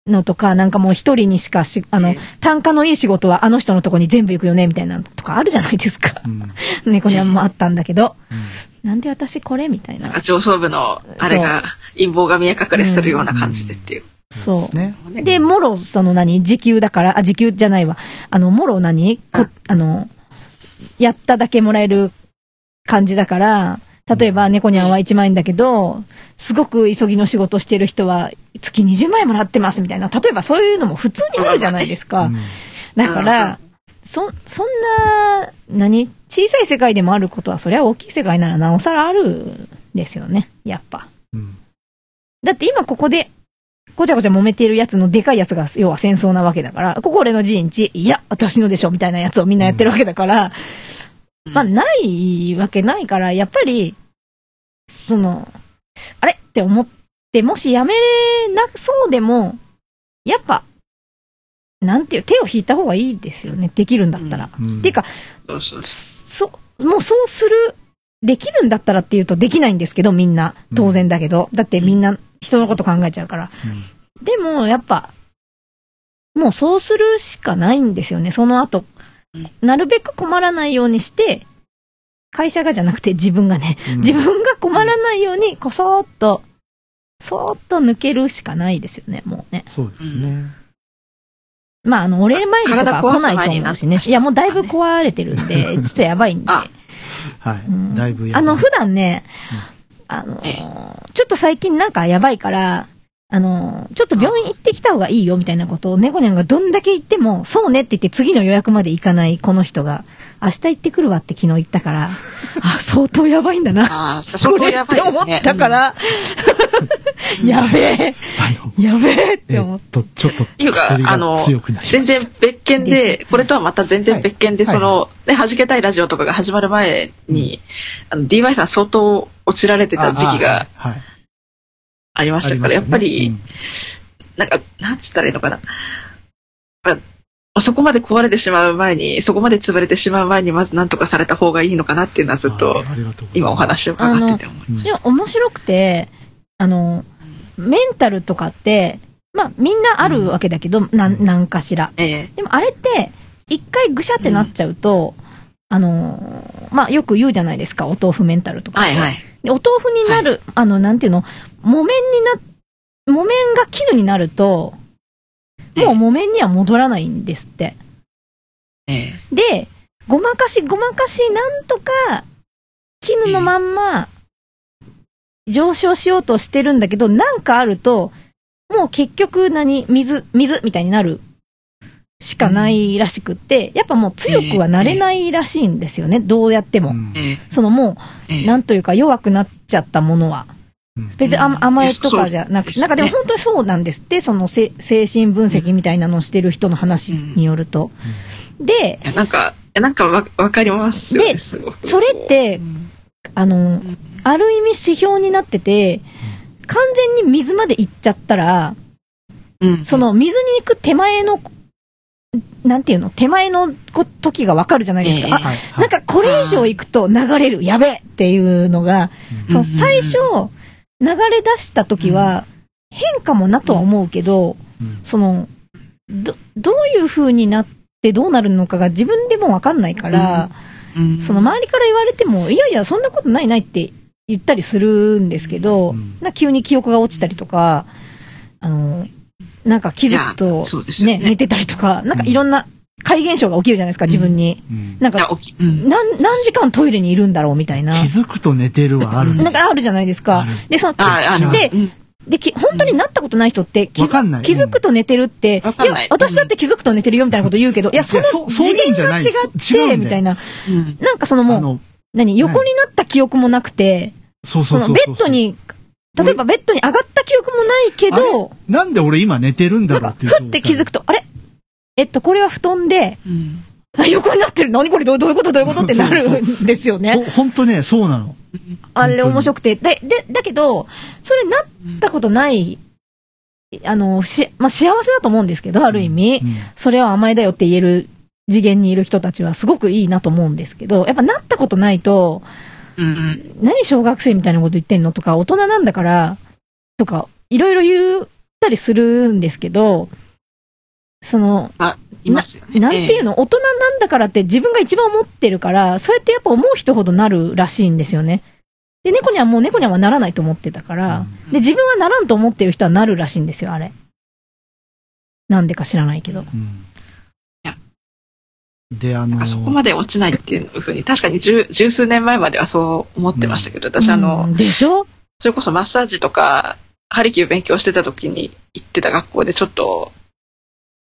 Speaker 4: のとか、なんかもう一人にしかし、あの、単価のいい仕事はあの人のとこに全部行くよね、みたいなのとかあるじゃないですか。
Speaker 1: うん。
Speaker 4: 猫にゃんもあったんだけど、
Speaker 1: うん
Speaker 4: なんで私これみたいな。
Speaker 2: 上層部の、あれが、陰謀が見え隠れするような感じでっていう。
Speaker 4: そう
Speaker 1: です。ね。
Speaker 4: で、もろ、その何、時給だから、あ、時給じゃないわ。あの、もろ何？こ
Speaker 2: うん
Speaker 4: あの、やっただけもらえる感じだから、例えば、猫にゃんは1万円だけど、すごく急ぎの仕事してる人は、月20万円もらってますみたいな。例えばそういうのも普通にあるじゃないですか。
Speaker 1: うん
Speaker 4: だから、そ、そんな、何？小さい世界でもあることは、そりゃ大きい世界ならなおさらあるんですよね。やっぱ。
Speaker 1: うん
Speaker 4: だって今ここで、ごちゃごちゃ揉めているやつのでかいやつが、要は戦争なわけだから、ここ俺の陣地、いや、私のでしょ、みたいなやつをみんなやってるわけだから、まあ、ないわけないから、やっぱり、その、あれ？って思って、もしやめなそうでも、やっぱ、なんていう、手を引いた方がいいですよね。できるんだったら。
Speaker 1: うん
Speaker 4: ていうか、
Speaker 2: そうそう。
Speaker 4: そ、もうそうする、できるんだったらっていうとできないんですけど、みんな。当然だけど。だってみんな人のこと考えちゃうから。でも、やっぱ、もうそうするしかないんですよね。その後
Speaker 2: うん、
Speaker 4: なるべく困らないようにして、会社がじゃなくて自分がね、
Speaker 1: うん
Speaker 4: 自分が困らないように、こそーっと、そーっと抜けるしかないですよね、もうね。
Speaker 1: そうですね。
Speaker 4: まあ、あの、お礼参りとか来ないと思うしね。いや、もうだいぶ壊れてるんで、ちょっとやばいんで。
Speaker 2: あ
Speaker 1: はい。
Speaker 4: うん。
Speaker 1: だいぶや
Speaker 4: あの、普段ね、
Speaker 1: うん。
Speaker 4: あのちょっと最近なんかやばいから、あのーちょっと病院行ってきた方がいいよみたいなことを猫ニャンがどんだけ言っても、そうねって言って次の予約まで行かないこの人が、明日行ってくるわって昨日言ったから、あ、相当やばいんだな。
Speaker 2: ああ、相当
Speaker 4: これ
Speaker 2: やばいですね。
Speaker 4: って思ったから、やべえ、やべえって
Speaker 1: え
Speaker 4: 思っ
Speaker 1: っと、ちょっと、
Speaker 2: っていうか
Speaker 1: 薬が
Speaker 2: あの
Speaker 1: 強くなりました。
Speaker 2: 全然別件で、これとはまた全然別件で、
Speaker 1: はい。
Speaker 2: その、ね、弾けたいラジオとかが始まる前に、あの、DY さん相当落ちられてた時期が
Speaker 1: あ、はい。
Speaker 2: ありましたから、
Speaker 1: ね
Speaker 2: やっぱり、なんか、なんつったらいいのかな。あそこまで壊れてしまう前に、そこまで潰れてしまう前に、まず何とかされた方がいいのかなっていうのはずっと、今お話を伺ってて思い
Speaker 1: うん
Speaker 4: いや、面白くて、あの、メンタルとかって、まあみんなあるわけだけど、なん、なんかしら。
Speaker 2: ええ
Speaker 4: でもあれって、一回ぐしゃってなっちゃうと、あのーまあ、よく言うじゃないですか、お豆腐メンタルとか。
Speaker 2: はいはい。
Speaker 4: でお豆腐になる、あの、なんていうの、木綿にな、木綿が絹になると、もう木綿には戻らないんですって。
Speaker 2: ええ
Speaker 4: で、ごまかしごまかし、なんとか、絹のまんま、上昇しようとしてるんだけど、なんかあると、もう結局何、水、水みたいになるしかないらしくって、やっぱもう強くはなれないらしいんですよね、どうやっても。そのもう、
Speaker 2: ええ
Speaker 4: なんというか弱くなっちゃったものは。
Speaker 1: うん。
Speaker 4: 別に甘えとかじゃなくて、なんかでも本当にそうなんですって、そのせ精神分析みたいなのをしてる人の話によると。で、
Speaker 2: いやなんか、いやなんかわわかりますよね、
Speaker 4: でそれって
Speaker 2: う、ん。
Speaker 4: あの、ある意味指標になってて、完全に水まで行っちゃったら、
Speaker 2: うん。
Speaker 4: そ、の水に行く手前の、なんていうの？手前のこ時がわかるじゃないですか。
Speaker 2: ええ。
Speaker 4: あ、
Speaker 1: はい。
Speaker 4: なんかこれ以上行くと流れる、やべえっていうのが、
Speaker 1: うん。
Speaker 4: その最初、流れ出した時は、変かもなとは思うけど、
Speaker 1: うん。
Speaker 4: その、ど、どういう風になっってどうなるのかが自分でもわかんないから、
Speaker 2: うん。
Speaker 4: その周りから言われても、いやいや、そんなことないないって言ったりするんですけど、
Speaker 1: うん。
Speaker 4: な急に記憶が落ちたりとか、あの、なんか気づくと、
Speaker 2: ね
Speaker 4: 寝てたりとか、なんかいろんな怪現象が起きるじゃないですか、自分に。
Speaker 1: うん。
Speaker 2: いや
Speaker 4: なんか、
Speaker 2: うん。
Speaker 4: 何、何時間トイレにいるんだろうみたいな。
Speaker 1: 気づくと寝てるはあるね
Speaker 4: なんかあるじゃないですか。で、その、
Speaker 2: ああの
Speaker 4: で
Speaker 2: うん。
Speaker 4: で、き本当になったことない人って気づ気づくと寝てるって、
Speaker 2: い。
Speaker 4: や、私だって気づくと寝てるよみたいなこと言うけど、いや、その次元が違って、みたいな。
Speaker 2: うん。
Speaker 4: なんかそのもう、何、横になった記憶もなくて、
Speaker 1: そう
Speaker 4: その
Speaker 1: そうそう。そう。
Speaker 4: ベッドに、例えばベッドに上がった記憶もないけど、
Speaker 1: なんで俺今寝てるんだろうっていう。
Speaker 4: ふって気づくと、あれ？えっと、これは布団で、
Speaker 2: うん。
Speaker 4: あ横になってる。何これ？どうどういうこと？どういうこと？ってなるんですよね。
Speaker 1: ほほんとね、そうなの。
Speaker 4: あれ面白くて。で、で、だけど、それなったことない、あの、し、まあ、幸せだと思うんですけど、ある意味、
Speaker 1: うん。
Speaker 4: それは甘えだよって言える次元にいる人たちはすごくいいなと思うんですけど、やっぱなったことないと、
Speaker 2: うんうん。
Speaker 4: 何小学生みたいなこと言ってんのとか、大人なんだから、とか、いろいろ言ったりするんですけど、その、
Speaker 2: いますよね。
Speaker 4: なんていうの、大人なんだからって自分が一番思ってるから、そうやってやっぱ思う人ほどなるらしいんですよね。で、猫にはもう猫にはならないと思ってたから、
Speaker 2: うん
Speaker 4: で、自分はならんと思ってる人はなるらしいんですよ、あれ。なんでか知らないけど。
Speaker 1: うん
Speaker 2: や
Speaker 1: で、あの
Speaker 2: あそこまで落ちないっていうふうに、確かに十十数年前まではそう思ってましたけど、私あの、
Speaker 4: うんでしょ？
Speaker 2: それこそマッサージとか、ハリキュー勉強してた時に行ってた学校でちょっと、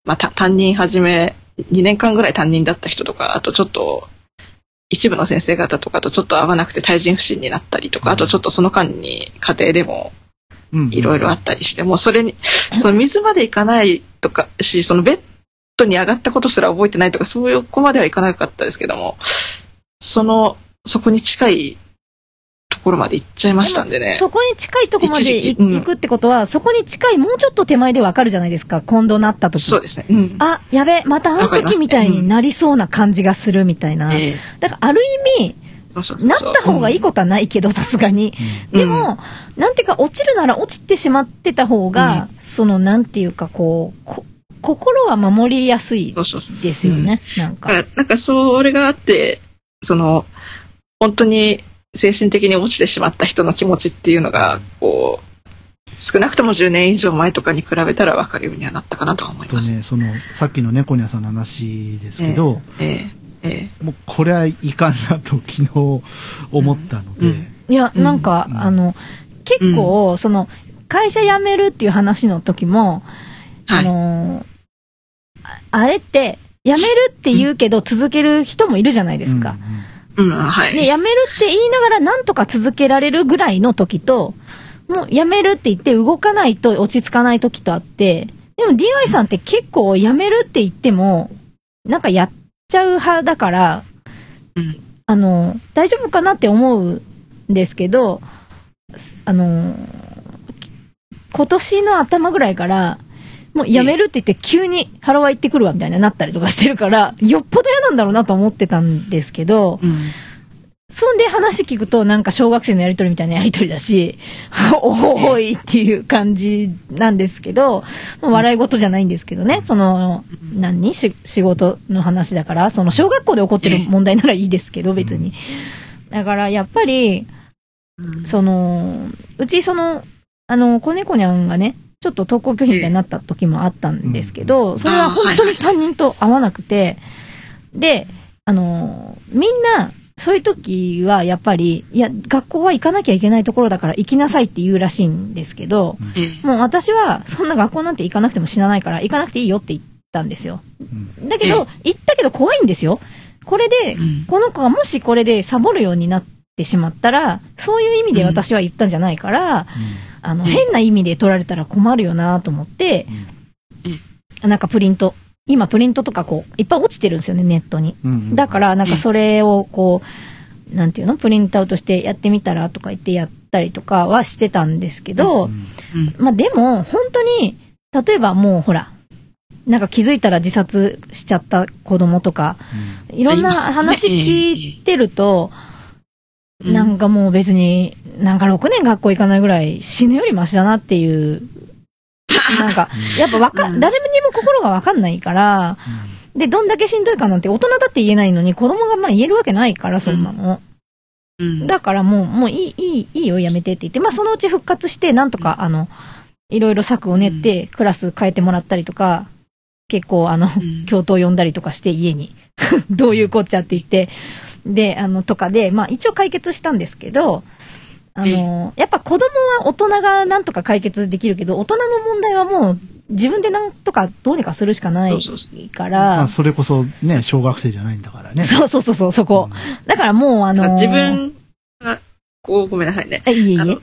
Speaker 2: まあ、た担任始め、2年間ぐらい担任だった人とか、あとちょっと、一部の先生方とかとちょっと合わなくて対人不信になったりとか、あとちょっとその間に家庭でも
Speaker 1: うん。
Speaker 2: いろいろあったりして、もうそれに、その水まで行かないとかし、そのベッドに上がったことすら覚えてないとか、そういうこまではいかなかったですけども、その、そこに近いところまで行っちゃいましたんでね。
Speaker 4: そこに近いとこまで行くってことは、そこに近いもうちょっと手前でわかるじゃないですか、今度なった時。
Speaker 2: そうですね。うん。
Speaker 4: あ、やべ、またあの時みたいになりそうな感じがするみたいな。
Speaker 2: ええ
Speaker 4: だからある意味、
Speaker 2: そうそうそう
Speaker 4: なった方がいいことはないけど、さすがに。でも、なんていうか、落ちるなら落ちてしまってた方が、その、なんていうか、こう、こ心は守りやすい
Speaker 2: そうそうそう。
Speaker 4: ですよね、なんか。
Speaker 2: なんかそれがあって、その、本当に精神的に落ちてしまった人の気持ちっていうのが、こう、少なくとも10年以上前とかに比べたら分かるようにはなったかなとは思います。
Speaker 1: とね、その、さっきの猫ニャさんの話ですけど、
Speaker 2: ええ、ええ。
Speaker 1: もうこれはいかんなと昨日思ったので、
Speaker 2: うん
Speaker 4: いや、
Speaker 2: うん
Speaker 4: なんか、
Speaker 1: うん
Speaker 4: あの、結構、その、会社辞めるっていう話の時も、あ
Speaker 2: はい。
Speaker 4: のーああれって、辞めるって言うけど続ける人もいるじゃないですか。
Speaker 2: うん、はい。
Speaker 4: で、辞めるって言いながらなんとか続けられるぐらいの時と、もう辞めるって言って動かないと落ち着かない時とあって、でも DY さんって結構辞めるって言っても、なんかやっちゃう派だから、
Speaker 2: うん
Speaker 4: あの、大丈夫かなって思うんですけど、すあの、今年の頭ぐらいから、もう辞めるって言って急にハロワ行ってくるわみたいになったりとかしてるから、よっぽど嫌なんだろうなと思ってたんですけど、
Speaker 2: うん。
Speaker 4: そんで話聞くとなんか小学生のやりとりみたいなやりとりだし、おーいっていう感じなんですけど、もう笑い事じゃないんですけどね、その、何し仕事の話だから、その小学校で起こってる問題ならいいですけど、別に。だからやっぱり、その、うちその、あの、子猫にゃんがね、ちょっと登校拒否みたいになった時もあったんですけど、それは本当に担任と合わなくて、で、あの、みんな、そういう時はやっぱり、いや、学校は行かなきゃいけないところだから行きなさいって言うらしいんですけど、
Speaker 2: ええ。
Speaker 4: もう私はそんな学校なんて行かなくても死なないから行かなくていいよって言ったんですよ。だけど、行ったけど怖いんですよ。これで、
Speaker 2: うん
Speaker 4: この子がもしこれでサボるようになってしまったら、そういう意味で私は言ったんじゃないから、あの、
Speaker 2: うん
Speaker 4: 変な意味で取られたら困るよなと思って、なんかプリント、今プリントとかこう、いっぱい落ちてるんですよね、ネットに。だから、なんかそれをこう、なんていうの？プリントアウトしてやってみたらとか言ってやったりとかはしてたんですけど、
Speaker 2: うん
Speaker 4: まあでも、本当に、例えばもうほら、なんか気づいたら自殺しちゃった子供とか、いろんな話聞いてると、
Speaker 2: うん
Speaker 4: なんかもう別に、なんか6年学校行かないぐらい死ぬよりマシだなっていう、なんか、やっぱわか、
Speaker 2: うん。
Speaker 4: 誰にも心がわかんないから、で、どんだけしんどいかなんて大人だって言えないのに、子供がまあ言えるわけないから、そんなの。
Speaker 2: うん。
Speaker 4: だからもう、もういい、いい、いいよ、やめてって言って、まあそのうち復活して、なんとか、あの、いろいろ策を練って、クラス変えてもらったりとか、結構、あの、
Speaker 2: うん。
Speaker 4: 教頭呼んだりとかして、家に。どういうこっちゃって言って、で、あの、とかで、まあ一応解決したんですけど、あの、やっぱ子供は大人がなんとか解決できるけど、大人の問題はもう自分でなんとかどうにかするしかない
Speaker 2: そうそうそ
Speaker 4: から、
Speaker 1: まあ、それこそね、小学生じゃないんだからね。
Speaker 4: そうそうそうそう、そこ。
Speaker 1: うん
Speaker 4: だからもう、あの、
Speaker 2: 自分が、こう、ごめんなさいね。
Speaker 4: え、いえいえ
Speaker 2: あの。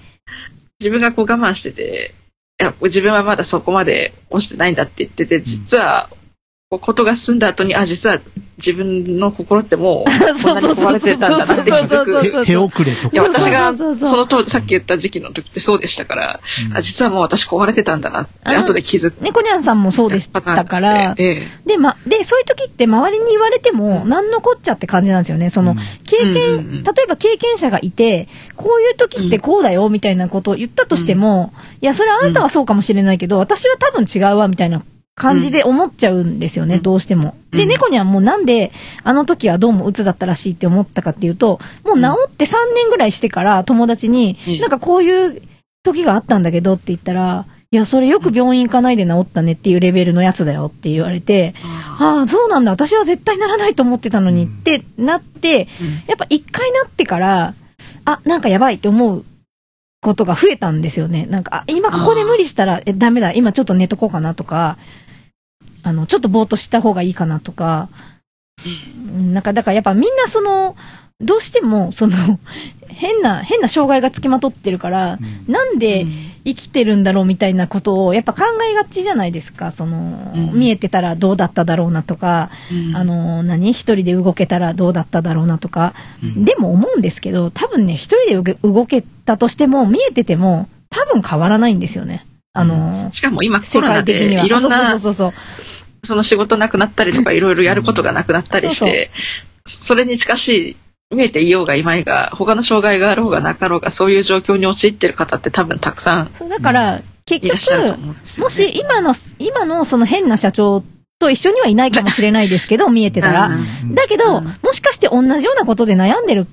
Speaker 2: 自分がこう我慢してて、いや、自分はまだそこまで落ちてないんだって言ってて、実は、ことが済んだ後に、あ、実は自分の心ってもう、こんなに壊れてたんだなって気づ
Speaker 4: そうそうそう
Speaker 2: く。
Speaker 4: そう
Speaker 1: 手手遅れと
Speaker 2: いや、
Speaker 1: か。
Speaker 2: 私が、
Speaker 4: そうそうそう
Speaker 2: その当時、さっき言った時期の時ってそうでしたから、
Speaker 1: うん
Speaker 2: あ、実はもう私壊れてたんだなって、
Speaker 4: あ
Speaker 2: 後で気づく。
Speaker 4: 猫ニャンさんもそうでしたから、
Speaker 2: ええ。
Speaker 4: で、ま、で、そういう時って周りに言われても、なんのこっちゃって感じなんですよね。その、
Speaker 1: うん
Speaker 4: 経験、
Speaker 2: うんうんうん
Speaker 4: 例えば経験者がいて、こういう時ってこうだよ、みたいなことを言ったとしても、いや、それあなたはそうかもしれないけど、私は多分違うわ、みたいな感じで思っちゃうんですよね、
Speaker 2: うん
Speaker 4: どうしても。で、
Speaker 2: うん
Speaker 4: 猫にはもうなんで、あの時はどうも鬱だったらしいって思ったかっていうと、もう治って3年ぐらいしてから友達に、
Speaker 2: うん
Speaker 4: なんかこういう時があったんだけどって言ったら、いや、それよく病院行かないで治ったねっていうレベルのやつだよって言われて、ああ、そうなんだ。私は絶対ならないと思ってたのに
Speaker 1: うん
Speaker 4: ってなって、
Speaker 2: うん
Speaker 4: やっぱ一回なってから、あ、なんかやばいって思うことが増えたんですよね。なんか、あ、今ここで無理したら、え、ダメだ。今ちょっと寝とこうかなとか、あの、ちょっとぼーっとした方がいいかなとか、うんなんか、だからやっぱみんなその、どうしても、その、変な、変な障害がつきまとってるから、
Speaker 1: うん。
Speaker 4: なんで生きてるんだろうみたいなことを、やっぱ考えがちじゃないですか。その、
Speaker 2: うん。
Speaker 4: 見えてたらどうだっただろうなとか、
Speaker 2: うん。
Speaker 4: あの、何？一人で動けたらどうだっただろうなとか、
Speaker 1: うん。
Speaker 4: でも思うんですけど、多分ね、一人で動動けたとしても、見えてても、多分変わらないんですよね。あの、
Speaker 2: しかも今コ
Speaker 4: 世
Speaker 2: ロナ。でいろんな
Speaker 4: あそ
Speaker 2: の仕事なくなったりとかいろいろやることがなくなったりして、それに近しい、見えていようがいまいが、他の障害があろうがなかろうが、そういう状況に陥ってる方って多分たくさん
Speaker 4: そうだから、結局、
Speaker 2: ね。
Speaker 4: もし今の、今のその変な社長と一緒にはいないかもしれないですけど、見えてたら。だけど、
Speaker 2: うん。
Speaker 4: もしかして同じようなことで悩んでる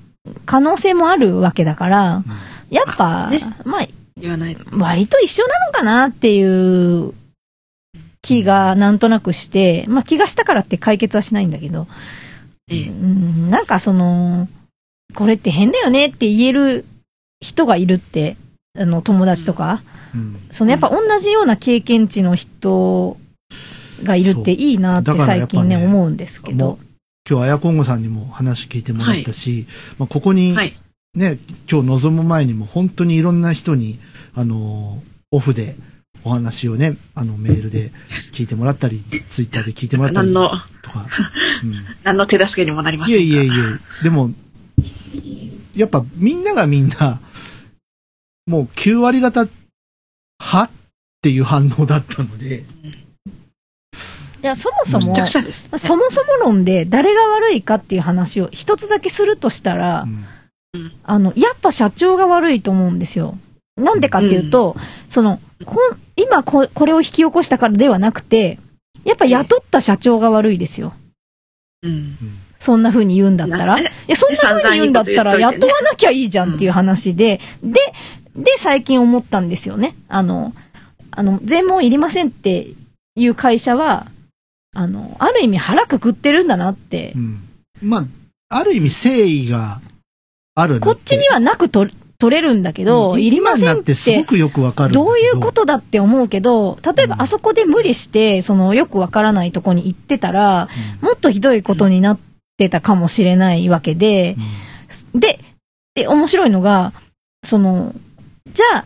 Speaker 4: 可能性もあるわけだから、やっぱ、
Speaker 2: あね。
Speaker 4: まあ、
Speaker 2: 言わない。
Speaker 4: 割と一緒なのかなっていう気がなんとなくして、まあ気がしたからって解決はしないんだけど、
Speaker 2: ええ。
Speaker 4: うん、なんかその、これって変だよねって言える人がいるって、あの友達とか、
Speaker 1: うん。
Speaker 4: そのやっぱ同じような経験値の人がいるっていいなって最近ね
Speaker 1: ね
Speaker 4: 思うんですけど。
Speaker 1: 今日、あやこんごさんにも話聞いてもらったし、まあ、ここに、
Speaker 2: はい。
Speaker 1: ね、今日臨む前にも本当にいろんな人に、あのーオフでお話をね、あの、メールで聞いてもらったり、ツイッターで聞いてもらったり
Speaker 2: 何の、
Speaker 1: とか。うん。
Speaker 2: 何の手助けにもなりませんが
Speaker 1: いえいえいえ、でも、やっぱみんながみんな、もう9割方、は？っていう反応だったので、
Speaker 4: いや、そもそも
Speaker 2: めちゃく、ちゃです。
Speaker 4: そもそも論で誰が悪いかっていう話を一つだけするとしたら、
Speaker 1: うん
Speaker 4: あの、やっぱ社長が悪いと思うんですよ。なんでかっていうと、その、こん今ここれを引き起こしたからではなくて、やっぱ雇った社長が悪いですよ。
Speaker 2: うん。
Speaker 4: そんな風に言うんだったら。
Speaker 2: ない
Speaker 4: や、そんな風に言うんだったら、雇わなきゃいいじゃんっていう話で、で、で、最近思ったんですよね。あの、あの、全問いりませんっていう会社は、あの、ある意味腹くくってるんだなって
Speaker 1: う、んまあ、ある意味誠意があるな
Speaker 4: こっちにはなくと取れるんだけど、いりませんっ
Speaker 1: 今になってすご
Speaker 4: て、
Speaker 1: くよくわかる。
Speaker 4: どういうことだって思うけど、例えば
Speaker 1: うん。
Speaker 4: あそこで無理して、そのよくわからないとこに行ってたら、もっとひどいことになってたかもしれないわけで、で、で、面白いのが、その、じゃあ、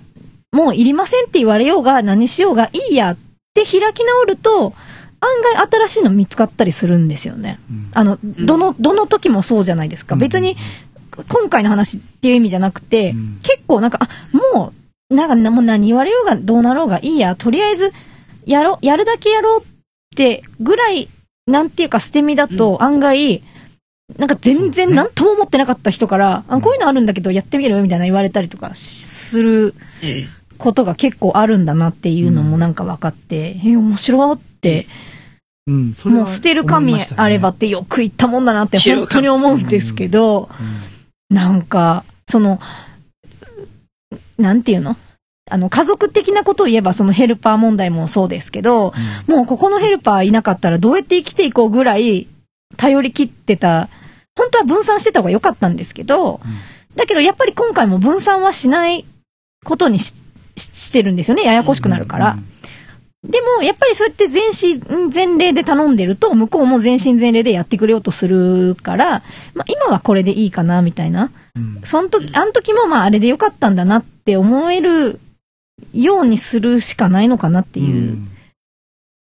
Speaker 4: もういりませんって言われようが何しようがいいやって開き直ると、案外新しいの見つかったりするんですよね。
Speaker 1: うん。
Speaker 4: あの、どの、どの時もそうじゃないですか。別に、今回の話っていう意味じゃなくて、
Speaker 1: うん。
Speaker 4: 結構なんか、あ、もう、なんか、もう何言われようがどうなろうがいいや、とりあえず、やろう、やるだけやろうってぐらい、なんていうか捨て身だと案外、なんか全然何とも思ってなかった人から、あ、こういうのあるんだけどやってみるみたいな言われたりとかする
Speaker 2: ええ。
Speaker 4: ことが結構あるんだなっていうのもなんか分かって、え、面白いって
Speaker 1: うん、
Speaker 4: もう捨てる神あればってよく言ったもんだなって本当に思うんですけど、なんか、その、なんていうの？あの、家族的なことを言えばそのヘルパー問題もそうですけど、もうここのヘルパーいなかったらどうやって生きていこうぐらい頼り切ってた、本当は分散してた方が良かったんですけど、だけどやっぱり今回も分散はしないことにしてるんですよね。ややこしくなるから。でも、やっぱりそうやって全身全霊で頼んでると、向こうも全身全霊でやってくれようとするから、まあ今はこれでいいかな、みたいな。
Speaker 1: うん。
Speaker 4: その時、あの時もまああれでよかったんだなって思えるようにするしかないのかなっていう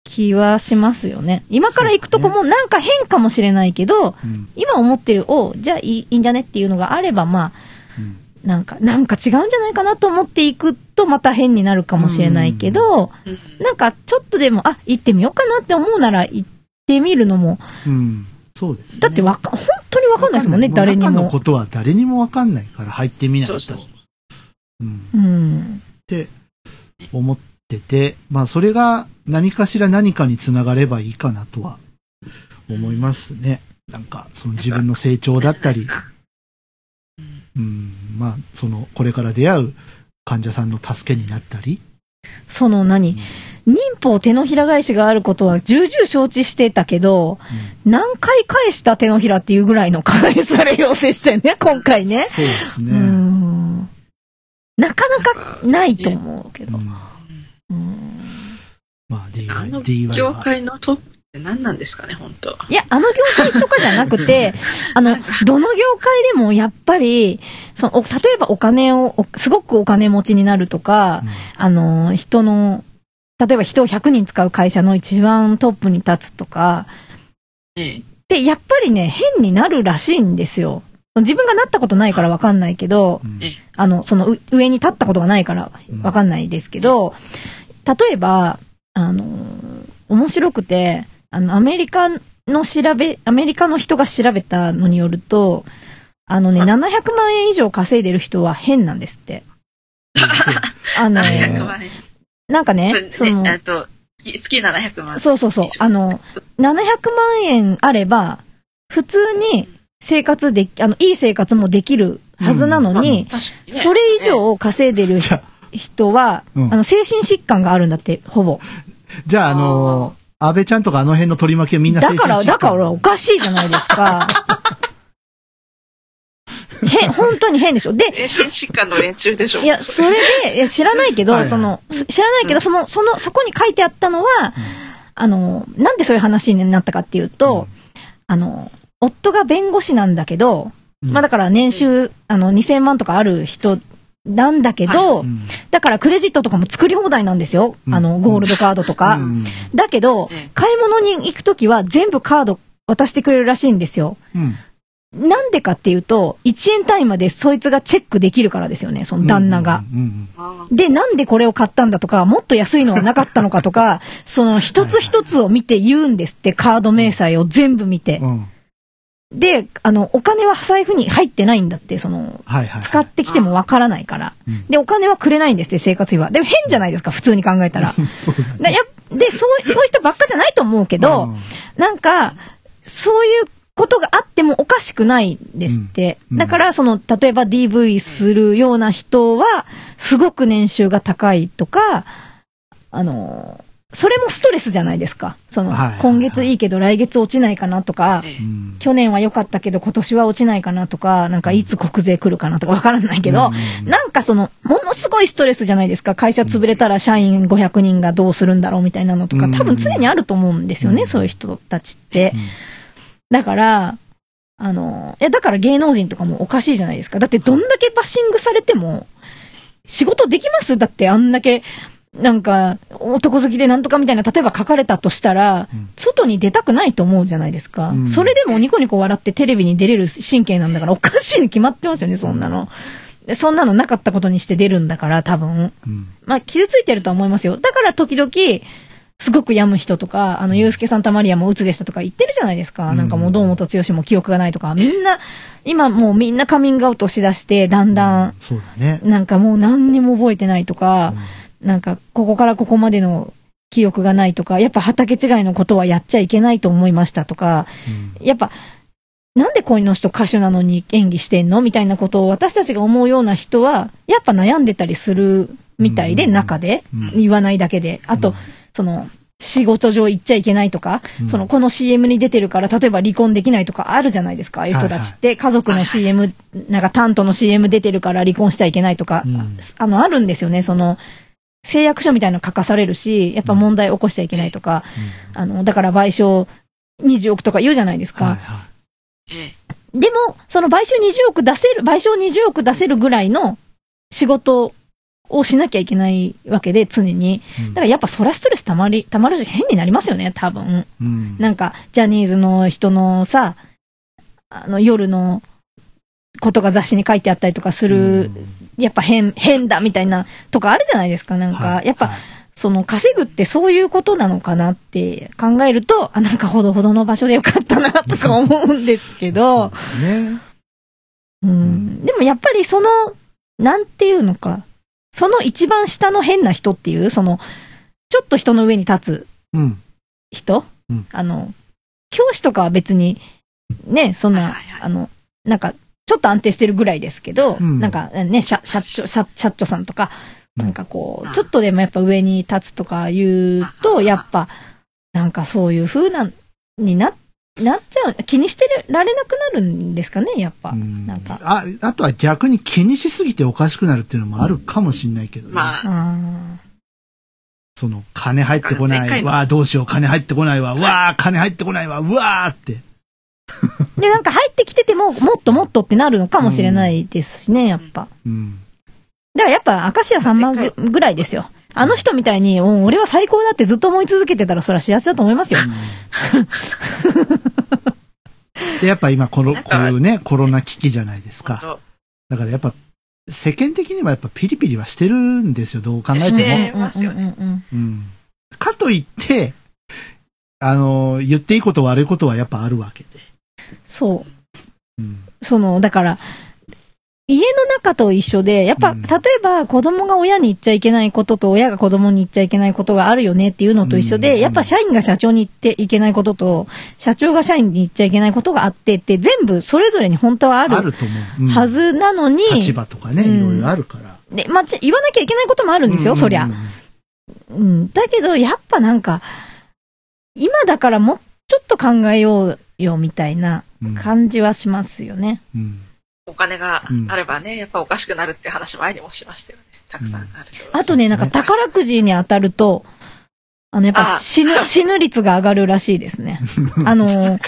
Speaker 4: 気はしますよね。今から行くとこもなんか変かもしれないけど、
Speaker 1: うん。
Speaker 4: 今思ってる、おじゃあいいいいんじゃねっていうのがあれば、まあ、
Speaker 1: うん
Speaker 4: なんか、なんか違うんじゃないかなと思っていくとまた変になるかもしれないけど、
Speaker 2: うん
Speaker 4: なんかちょっとでも、あ、行ってみようかなって思うなら行ってみるのも、
Speaker 1: うんそうですね。
Speaker 4: だってわか、本当にわかんないですもんね、
Speaker 1: わか
Speaker 4: 誰にも。
Speaker 1: 中のことは誰にもわかんないから入ってみないと。
Speaker 2: そうそう
Speaker 1: うん
Speaker 4: うん。
Speaker 1: って思ってて、まあそれが何かしら何かにつながればいいかなとは思いますね。なんかその自分の成長だったり、うん、まあそのこれから出会う患者さんの助けになったり、
Speaker 4: その何、忍法手のひら返しがあることは重々承知してたけど、何回返した手のひらっていうぐらいの返されようでしたよね、今回ね。
Speaker 1: そうです
Speaker 4: う
Speaker 1: ね。
Speaker 4: ん。なかなかないと思うけど。
Speaker 1: うん
Speaker 4: うん
Speaker 2: あ
Speaker 1: まあ DY、
Speaker 2: 業
Speaker 1: は。
Speaker 2: 界のトッ何なんですかね、本当
Speaker 4: いや、あの業界とかじゃなくて、あの、どの業界でもやっぱり、その、お例えばお金を、おすごくお金持ちになるとか、あの、人の、例えば人を100人使う会社の一番トップに立つとか、
Speaker 2: ええ。
Speaker 4: で、やっぱりね、変になるらしいんですよ。自分がなったことないからわかんないけど、
Speaker 1: うん。
Speaker 2: ええ。
Speaker 4: あの、そのう上に立ったことがないからわかんないですけど、例えば、あの、面白くて、あの、アメリカの調べ、アメリカの人が調べたのによると、あのね、700万円以上稼いでる人は変なんですって。あの、
Speaker 2: 700万円。
Speaker 4: なんかね、
Speaker 2: そ
Speaker 4: の、
Speaker 2: ねえっと、月月700万。
Speaker 4: そうそうそう。あの、700万円あれば、普通に生活でき、あの、いい生活もできるはずなのに、
Speaker 2: 確かにね
Speaker 4: それ以上稼いでる人は、
Speaker 1: うん
Speaker 4: あの、精神疾患があるんだって、ほぼ。
Speaker 1: じゃあ、あのー、安倍ちゃんとかあの辺の取り巻きはみんな
Speaker 4: だから、だからお
Speaker 1: ら、
Speaker 4: かしいじゃないですか。変、本当に変でしょ。で、
Speaker 2: 精神疾患の連中でしょ。
Speaker 4: いや、それで、いや知らないけど、
Speaker 1: はいはい
Speaker 4: その、す知らないけど、その、その、そこに書いてあったのは、あの、なんでそういう話になったかっていうと、あの、夫が弁護士なんだけど、
Speaker 1: うん
Speaker 4: まあだから年収、あの、2000万とかある人なんだけど、
Speaker 1: うん
Speaker 4: だからクレジットとかも作り放題なんですよ。
Speaker 1: うん
Speaker 4: あの、ゴールドカードとか。
Speaker 1: うん
Speaker 4: だけど
Speaker 2: うん、
Speaker 4: 買い物に行くときは全部カード渡してくれるらしいんですよ。
Speaker 1: うん
Speaker 4: なんでかっていうと、1円単位までそいつがチェックできるからですよね、その旦那が。で、なんでこれを買ったんだとか、もっと安いのはなかったのかとか、その一つ一つを見て言うんですって、カード明細を全部見て
Speaker 1: う。ん
Speaker 4: で、あの、お金は財布に入ってないんだって、その、
Speaker 1: はいはい。
Speaker 4: 使ってきてもわからないから
Speaker 1: うん。
Speaker 4: で、お金はくれないんですって、生活費は。でも変じゃないですか、普通に考えたら。
Speaker 1: そうだね。
Speaker 4: で、そう、そういう人ばっかじゃないと思うけど、なんか、そういうことがあってもおかしくないですって。
Speaker 1: うんうん
Speaker 4: だから、その、例えば DV するような人は、すごく年収が高いとか、あの、それもストレスじゃないですか。その、今月いいけど来月落ちないかなとか、去年は良かったけど今年は落ちないかなとか、なんかいつ国税来るかなとかわからないけど、
Speaker 1: うん
Speaker 4: なんかその、ものすごいストレスじゃないですか。会社潰れたら社員500人がどうするんだろうみたいなのとか、
Speaker 1: うん
Speaker 4: 多分常にあると思うんですよね、
Speaker 1: うん
Speaker 4: そういう人たちって。
Speaker 1: うん
Speaker 4: だから、あの、いや、だから芸能人とかもおかしいじゃないですか。だってどんだけバッシングされても、仕事できます？だってあんだけ、なんか、男好きでなんとかみたいな、例えば書かれたとしたら、
Speaker 1: うん
Speaker 4: 外に出たくないと思うじゃないですか。
Speaker 1: うん
Speaker 4: それでもニコニコ笑ってテレビに出れる神経なんだからおかしいに決まってますよね、そんなの。でそんなのなかったことにして出るんだから、多分。
Speaker 1: うん
Speaker 4: まあ、傷ついてるとは思いますよ。だから時々、すごく病む人とか、あの、ゆうすけさんたまりやも鬱でしたとか言ってるじゃないですか。
Speaker 1: うん
Speaker 4: なんかもう、堂本剛も記憶がないとか、みんな、今もうみんなカミングアウトしだして、だんだん、
Speaker 1: そうだね。
Speaker 4: なんかもう何にも覚えてないとか、なんか、ここからここまでの記憶がないとか、やっぱ畑違いのことはやっちゃいけないと思いましたとか、やっぱ、なんでこの人歌手なのに演技してんのみたいなことを私たちが思うような人は、やっぱ悩んでたりするみたいで、
Speaker 1: うん。
Speaker 4: 中で、
Speaker 1: うん。
Speaker 4: 言わないだけで。あと、その、仕事上行っちゃいけないとか、
Speaker 1: うん。
Speaker 4: その、この CM に出てるから、例えば離婚できないとかあるじゃないですか、ああいう人たちって。家族の CM、なんか担当の CM 出てるから離婚しちゃいけないとか、
Speaker 1: うん。
Speaker 4: あの、あるんですよね、その、誓約書みたいなの書かされるし、やっぱ問題起こしちゃいけないとか、あの、だから賠償20億とか言うじゃないですか。
Speaker 1: はいは
Speaker 2: え
Speaker 4: でも、その賠償20億出せる、賠償20億出せるぐらいの仕事をしなきゃいけないわけで、常に。
Speaker 1: い。うん
Speaker 4: だからやっぱそりゃストレスたまり、たまるし変になりますよね、多分。
Speaker 1: うん
Speaker 4: なんか、ジャニーズの人のさ、あの、夜のことが雑誌に書いてあったりとかする、やっぱ変、変だみたいなとかあるじゃないですか、なんか。
Speaker 1: はい。
Speaker 4: やっぱ、
Speaker 1: はい。
Speaker 4: その稼ぐってそういうことなのかなって考えると、あ、なんかほどほどの場所でよかったなとか思うんですけど。
Speaker 1: そう、ですね。
Speaker 4: うん、でもやっぱりその、なんていうのか、その一番下の変な人っていう、その、ちょっと人の上に立つ
Speaker 1: うん。
Speaker 4: 人、
Speaker 1: うん。
Speaker 4: あの、教師とかは別に、ね、そんな、
Speaker 2: はいはいはい。
Speaker 4: あの、なんか、ちょっと安定してるぐらいですけど、
Speaker 1: うん
Speaker 4: なんかね、社、社長、社社長さんとか、
Speaker 1: うん
Speaker 4: なんかこ
Speaker 2: う
Speaker 4: ちょっとでもやっぱ上に立つとか言うと、やっぱ、なんかそういう風な、にな、なっちゃう、気にしてられなくなるんですかね、やっぱ。
Speaker 1: うん
Speaker 4: なんか
Speaker 1: あ、あとは逆に気にしすぎておかしくなるっていうのもあるかもしれないけどね。
Speaker 2: まあ、
Speaker 4: あ
Speaker 1: その、金入ってこない。わあ、どうしよう、金入ってこないわ。わあ、金入ってこないわ。うわあって。
Speaker 4: ーで、なんか入ってきてても、もっともっとってなるのかもしれないですしね、やっぱ。
Speaker 1: うん。
Speaker 4: だからやっぱ、明石家さんまぐぐらいですよ。あの人みたいに、うん俺は最高だってずっと思い続けてたら、それは幸せだと思いますよ。
Speaker 1: で、やっぱ今、この、こういうね、コロナ危機じゃないですか。
Speaker 2: 本
Speaker 1: だからやっぱ、世間的にはやっぱピリピリはしてるんですよ、どう考え
Speaker 2: して
Speaker 1: ても。
Speaker 2: ますよね
Speaker 4: うん。
Speaker 1: かといって、あの、言っていいこと悪いことはやっぱあるわけで。
Speaker 4: そう。
Speaker 1: うん。
Speaker 4: その、だから、家の中と一緒で、やっぱ、
Speaker 1: うん
Speaker 4: 例えば子供が親に言っちゃいけないことと親が子供に言っちゃいけないことがあるよねっていうのと一緒で、
Speaker 1: うん
Speaker 4: やっぱ社員が社長に言っていけないことと、社長が社員に言っちゃいけないことがあってって、全部それぞれに本当はあ
Speaker 1: あ
Speaker 4: るはずなのに、
Speaker 1: 立場とかね、
Speaker 4: うん
Speaker 1: いろいろあるから。
Speaker 4: で、ま言わなきゃいけないこともあるんですよ、そりゃ。うん。だけど、やっぱなんか、今だからもうちょっと考えようよ、みたいな
Speaker 1: うん。
Speaker 4: 感じはしますよね。
Speaker 1: うん。
Speaker 2: お金が
Speaker 1: うん
Speaker 2: あればね、やっぱおかしくなるって話前にもしましたよね。たくさんあると。
Speaker 4: あとね、なんか宝くじに当たると、あの、やっぱ
Speaker 2: あ
Speaker 4: 死ぬ、死ぬ率が上がるらしいですね。あのー、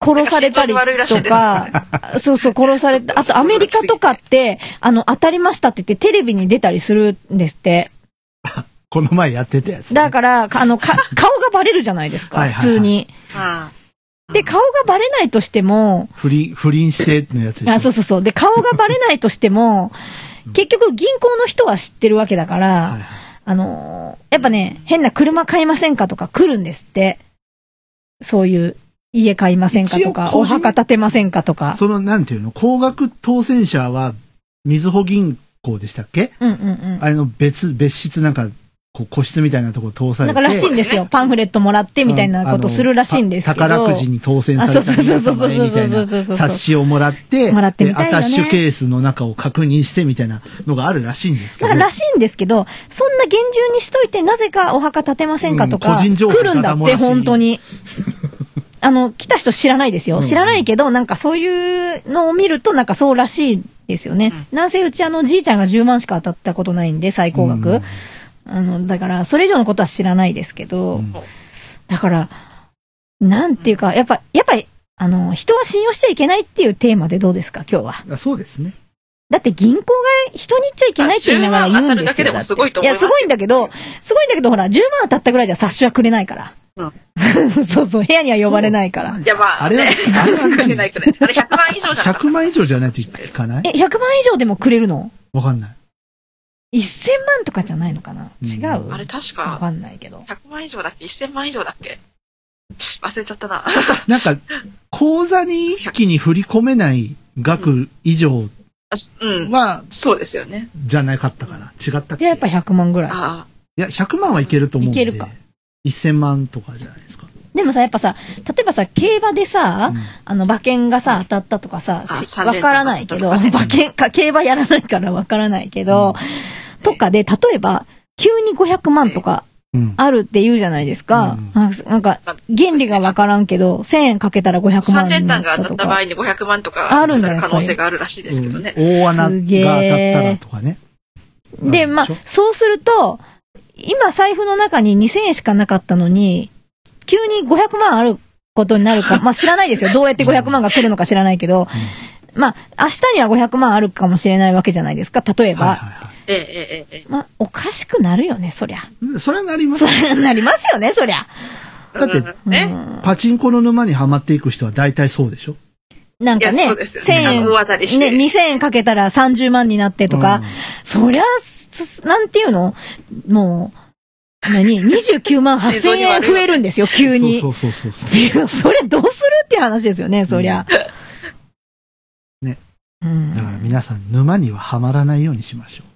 Speaker 4: 殺されたり
Speaker 2: なんか心臓に悪いらしい
Speaker 4: と
Speaker 2: です
Speaker 4: か、そうそう、殺された。あと、アメリカとかって、あの、当たりましたって言ってテレビに出たりするんですって。
Speaker 1: この前やってたやつね。
Speaker 4: だから、あの、か、顔がバレるじゃないですか、
Speaker 1: はいはいはい
Speaker 4: 普通に。
Speaker 2: うん。
Speaker 4: で、顔がバレないとしても、
Speaker 1: 不倫、不倫してのやつでしょ
Speaker 4: あ、そうそうそう。で、顔がバレないとしても、結局銀行の人は知ってるわけだから、
Speaker 1: はいはい
Speaker 4: あのーやっぱね、変な車買いませんかとか来るんですって。そういう、家買いませんかとか、お墓建てませんかとか。
Speaker 1: その、なんていうの、高額当選者は、みずほ銀行でしたっけ？
Speaker 4: うんうんうん。
Speaker 1: あれの別、別室なんか、こう個室みたいなところ通されて。
Speaker 4: なんからしいんですよ。パンフレットもらってみたいなことするらしいんですけど。
Speaker 1: 宝くじに当選された皆様へみたいな
Speaker 4: あそうそうそうそうそうそうそう
Speaker 1: 冊子をもらって、
Speaker 4: もらってみたいよね
Speaker 1: でアタッシュケースの中を確認してみたいなのがあるらしいんですけど。
Speaker 4: だかららしいんですけど、そんな厳重にしといて、なぜかお墓建てませんかと
Speaker 1: うん
Speaker 4: か、来るんだって、本当に。あの、来た人知らないですよ。
Speaker 1: うん
Speaker 4: 知らないけど、なんかそういうのを見ると、なんかそうらしいですよね。なんせうちあの、じいちゃんが10万しか当たったことないんで、最高額。
Speaker 1: うん
Speaker 4: あの、だから、それ以上のことは知らないですけど、
Speaker 1: うん
Speaker 4: だから、なんていうか、やっぱ、やっぱり、あの、人は信用しちゃいけないっていうテーマでどうですか、今日は？
Speaker 1: あそうですね。
Speaker 4: だって銀行が人に言っちゃいけないって言いながら言うんですよ。
Speaker 2: あ10万当たるだけでもすごいと
Speaker 4: いや、
Speaker 2: す
Speaker 4: すごいんだけど、すごいんだけど、ほら、10万当たったぐらいじゃ冊子はくれないから。そうそう、部屋には呼ばれないから。
Speaker 2: いや、まあ、
Speaker 1: あれは
Speaker 2: ね、
Speaker 1: あれは
Speaker 2: くれ ないくれない。あれ100万以上じゃなかった
Speaker 1: 100万以上じゃないといかない？
Speaker 4: え、100万以上でもくれるの？
Speaker 1: わかんない。
Speaker 4: ?1000 万とかじゃないのかな？
Speaker 1: うん
Speaker 4: 違う？
Speaker 2: あれ確か、
Speaker 4: わかんないけど。
Speaker 2: 100万以上だっけ ?1000 万以上だっけ？忘れちゃったな。
Speaker 1: なんか、口座に一気に振り込めない額以上
Speaker 2: あすうん。
Speaker 1: は、
Speaker 2: そうですよね。
Speaker 1: じゃなかったかな？違ったっけ？
Speaker 4: じゃあやっぱ100万ぐらい。
Speaker 2: あ
Speaker 1: いや、100万はいけると思うんで。
Speaker 4: いけるか
Speaker 1: 1000万とかじゃないですか。
Speaker 4: でもさ、やっぱさ、例えばさ、競馬でさ、
Speaker 1: うん
Speaker 4: あの、馬券がさ、当たったとかさ、わからないけど、馬券か、競馬やらないからわからないけど、とかで、例えば、急に500万とか
Speaker 1: うん。
Speaker 4: あるって言うじゃないですか。
Speaker 1: うん
Speaker 4: なんか原理がわからんけど、1000円かけたら500
Speaker 2: 3
Speaker 4: 万に
Speaker 2: 連
Speaker 4: なったと
Speaker 2: 単が当たった場合
Speaker 4: か。
Speaker 2: に500万とか
Speaker 4: あるんだよ
Speaker 2: 可能性があるらしいですけどね。
Speaker 1: うん大穴が当たった
Speaker 4: ー
Speaker 1: らとかね。
Speaker 4: で、まあそうすると、今財布の中に2000円しかなかったのに、急に500万あることになるか、まあ知らないですよ。どうやって500万が来るのか知らないけど、まあ、明日には500万あるかもしれないわけじゃないですか。例えば。
Speaker 1: はいはいは
Speaker 2: ええええええ
Speaker 4: まあ、おかしくなるよね、そりゃ。
Speaker 1: い。それはなります
Speaker 4: そ。りゃなりますよね、そりゃ。
Speaker 1: だって
Speaker 2: うんね。
Speaker 4: うん
Speaker 1: パチンコの沼にはまっていく人は大体そうでしょ？
Speaker 4: なんかね、
Speaker 2: いやそうですよ
Speaker 4: 1000
Speaker 2: ね
Speaker 4: 円、
Speaker 2: 大当たりして
Speaker 4: ね、2000円かけたら30万になってとか、そりゃ、すなんていうの？もう、何 ?29 万8000円増えるんですよ、急に。
Speaker 1: そうそうそうそう。
Speaker 4: い やそれどうするっていう話ですよね、そりゃ。
Speaker 1: ね。
Speaker 4: うん。
Speaker 1: だから皆さん沼にははまらないようにしましょう。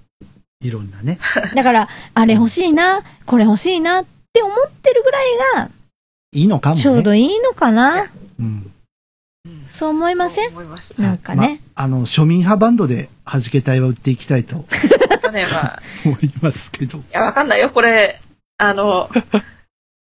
Speaker 1: いろんなね。
Speaker 4: だから、あれ欲しいな、これ欲しいなって思ってるぐらいが、
Speaker 1: いいのかもね。
Speaker 4: ちょうどいいのかな。
Speaker 1: うん。
Speaker 4: そう思いません？なんかね。
Speaker 1: まあの、庶民派バンドで弾けたいは売っていきたいと
Speaker 2: ね、まあ、
Speaker 1: 思いますけど。
Speaker 2: いや、わかんないよ、これ。あの、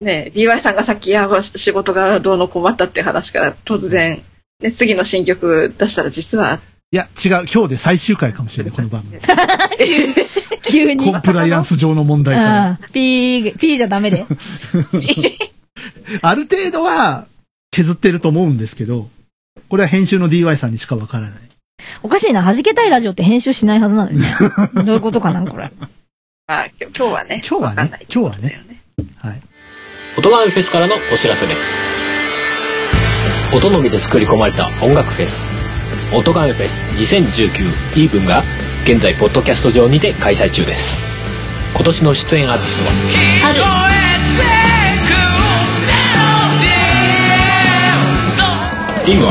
Speaker 2: ね、DY さんがさっき、いや、仕事がどうの困ったって話から突然、ね、次の新曲出したら実は、
Speaker 1: いや、違う。今日で最終回かもしれない、この番組。
Speaker 4: 急に。
Speaker 1: コンプライアンス上の問題から。
Speaker 4: ピー、ピーじゃダメで。
Speaker 1: ある程度は削ってると思うんですけど、これは編集の DY さんにしかわからない。
Speaker 4: おかしいな、弾けたいラジオって編集しないはずなのにね。どういうことかな、これ。
Speaker 2: まあ、今日今日はね、
Speaker 1: 今日はね今日はね。はい。
Speaker 5: 音ガメフェスからのお知らせです音のみで作り込まれた音楽フェス音ガメフェス2019イーブンが現在ポッドキャスト上にて開催中です。今年の出演アーティストは？リンゴイ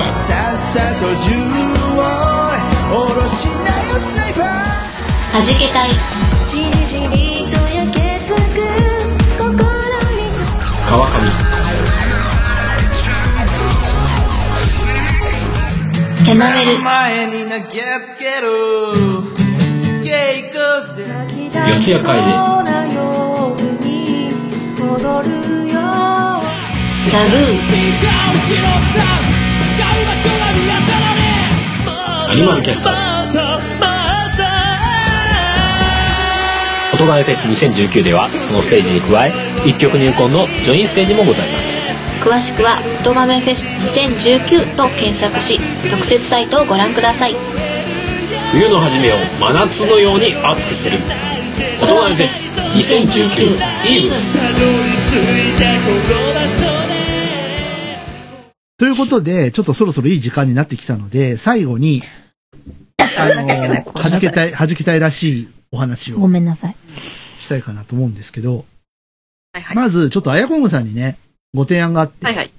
Speaker 3: はじけたい。じりじりと焼けつく心に。
Speaker 5: 川上
Speaker 3: キャナメル
Speaker 6: 前に投げつける。警告で
Speaker 5: 四谷会で。
Speaker 3: ザグー。
Speaker 5: アニマルキャスター。ズ音ガメフェス2019ではそのステージに加え一曲入魂のジョインステージもございます
Speaker 3: 詳しくは「音亀フェス2019」と検索し特設サイトをご覧ください。
Speaker 5: 冬の初めを真夏のように熱くする。音ガメフェス2019イーブ。ン
Speaker 1: ということで、ちょっとそろそろいい時間になってきたので、最後に、あの、弾けたい、弾けたいらしいお話
Speaker 4: ご
Speaker 1: を
Speaker 4: めんなさい。
Speaker 1: したいかなと思うんですけど、
Speaker 2: はいはい。
Speaker 1: まず、ちょっとあやこむさんにね、ご提案があって、
Speaker 2: はいはい。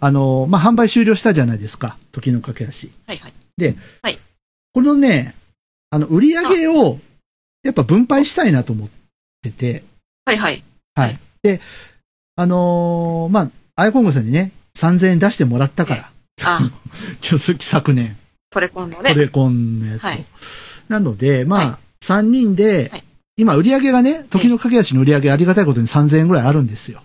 Speaker 1: あの、まあ、販売終了したじゃないですか。時の駆け足。
Speaker 2: はいはい。
Speaker 1: このね、あの、売り上げを、やっぱ分配したいなと思ってて、
Speaker 2: はいはい。
Speaker 1: はい。
Speaker 2: はい
Speaker 1: で、あのーまあ、あやこむさんにね、3000円出してもらったから、
Speaker 2: あ、
Speaker 1: 昨年、
Speaker 2: トレコンのね。
Speaker 1: トレコンのやつを。
Speaker 2: はい
Speaker 1: なので、まあ、
Speaker 2: は
Speaker 1: 3人で、
Speaker 2: はい
Speaker 1: 今売り上げがね、時の駆け足の売り上げありがたいことに3000円ぐらいあるんですよ
Speaker 2: ほ。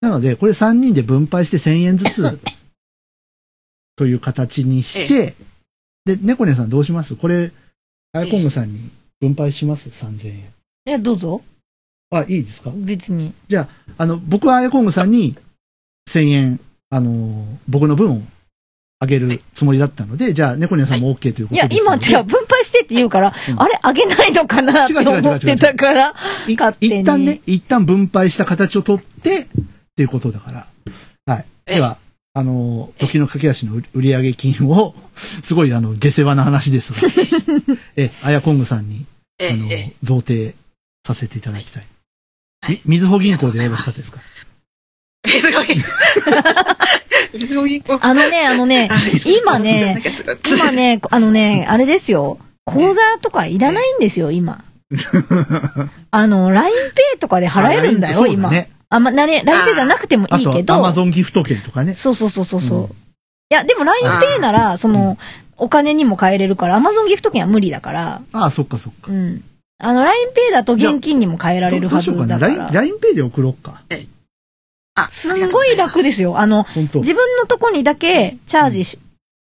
Speaker 1: なので、これ3人で分配して1000円ずつ、という形にして、で、猫姉さんどうします？これ、アイコングさんに分配します ?3000 円。
Speaker 4: え、どうぞ。
Speaker 1: あ、いいですか？
Speaker 4: 別に。
Speaker 1: あの、僕はアイコングさんに1000円、あのー僕の分をあげるつもりだったので、じゃあ、猫姉さんも OK というこ
Speaker 4: いや、
Speaker 1: とです
Speaker 4: 今
Speaker 1: ので
Speaker 4: 違う、分配してって言うから、
Speaker 1: うん。
Speaker 4: あれ、あげないのかなって思ってたから、
Speaker 1: 一旦ね、一旦分配した形をとって、っていうことだから。はい。
Speaker 2: ええ
Speaker 1: では、あの、時の駆け足の売売上金を、すごいあの、下世話な話ですが、え、あやこんぐさんに、あの贈呈させていただきたい。
Speaker 2: はい
Speaker 1: みみずほ銀行でよろしかったですか？
Speaker 2: え。すごい。すごい。
Speaker 4: あのね、あのね、今ね、今ね、あのね、あれですよ。口座とかいらないんですよ、今。あの、LINEPay とかで払えるんだよ、今。
Speaker 1: そうね。
Speaker 4: あ、ま、なれ、LINEPay じゃなくてもいいけど。
Speaker 1: アマゾンギフト券とかね。
Speaker 4: そうそうそうそうそう。
Speaker 1: うん
Speaker 4: いや、でも LINEPay なら、その、お金にも変えれるから、Amazon ギフト券は無理だから、
Speaker 1: ああ、そっかそっか。
Speaker 4: うん。あの、LINEPay だと現金にも変えられるは
Speaker 1: どどうしようかな。
Speaker 4: ずだか
Speaker 1: LINE
Speaker 4: ら。
Speaker 1: LINEPay で送ろうか。
Speaker 2: あ、
Speaker 4: すんごい楽です
Speaker 2: よ。
Speaker 4: よ。あの、自分のとこにだけチャージし、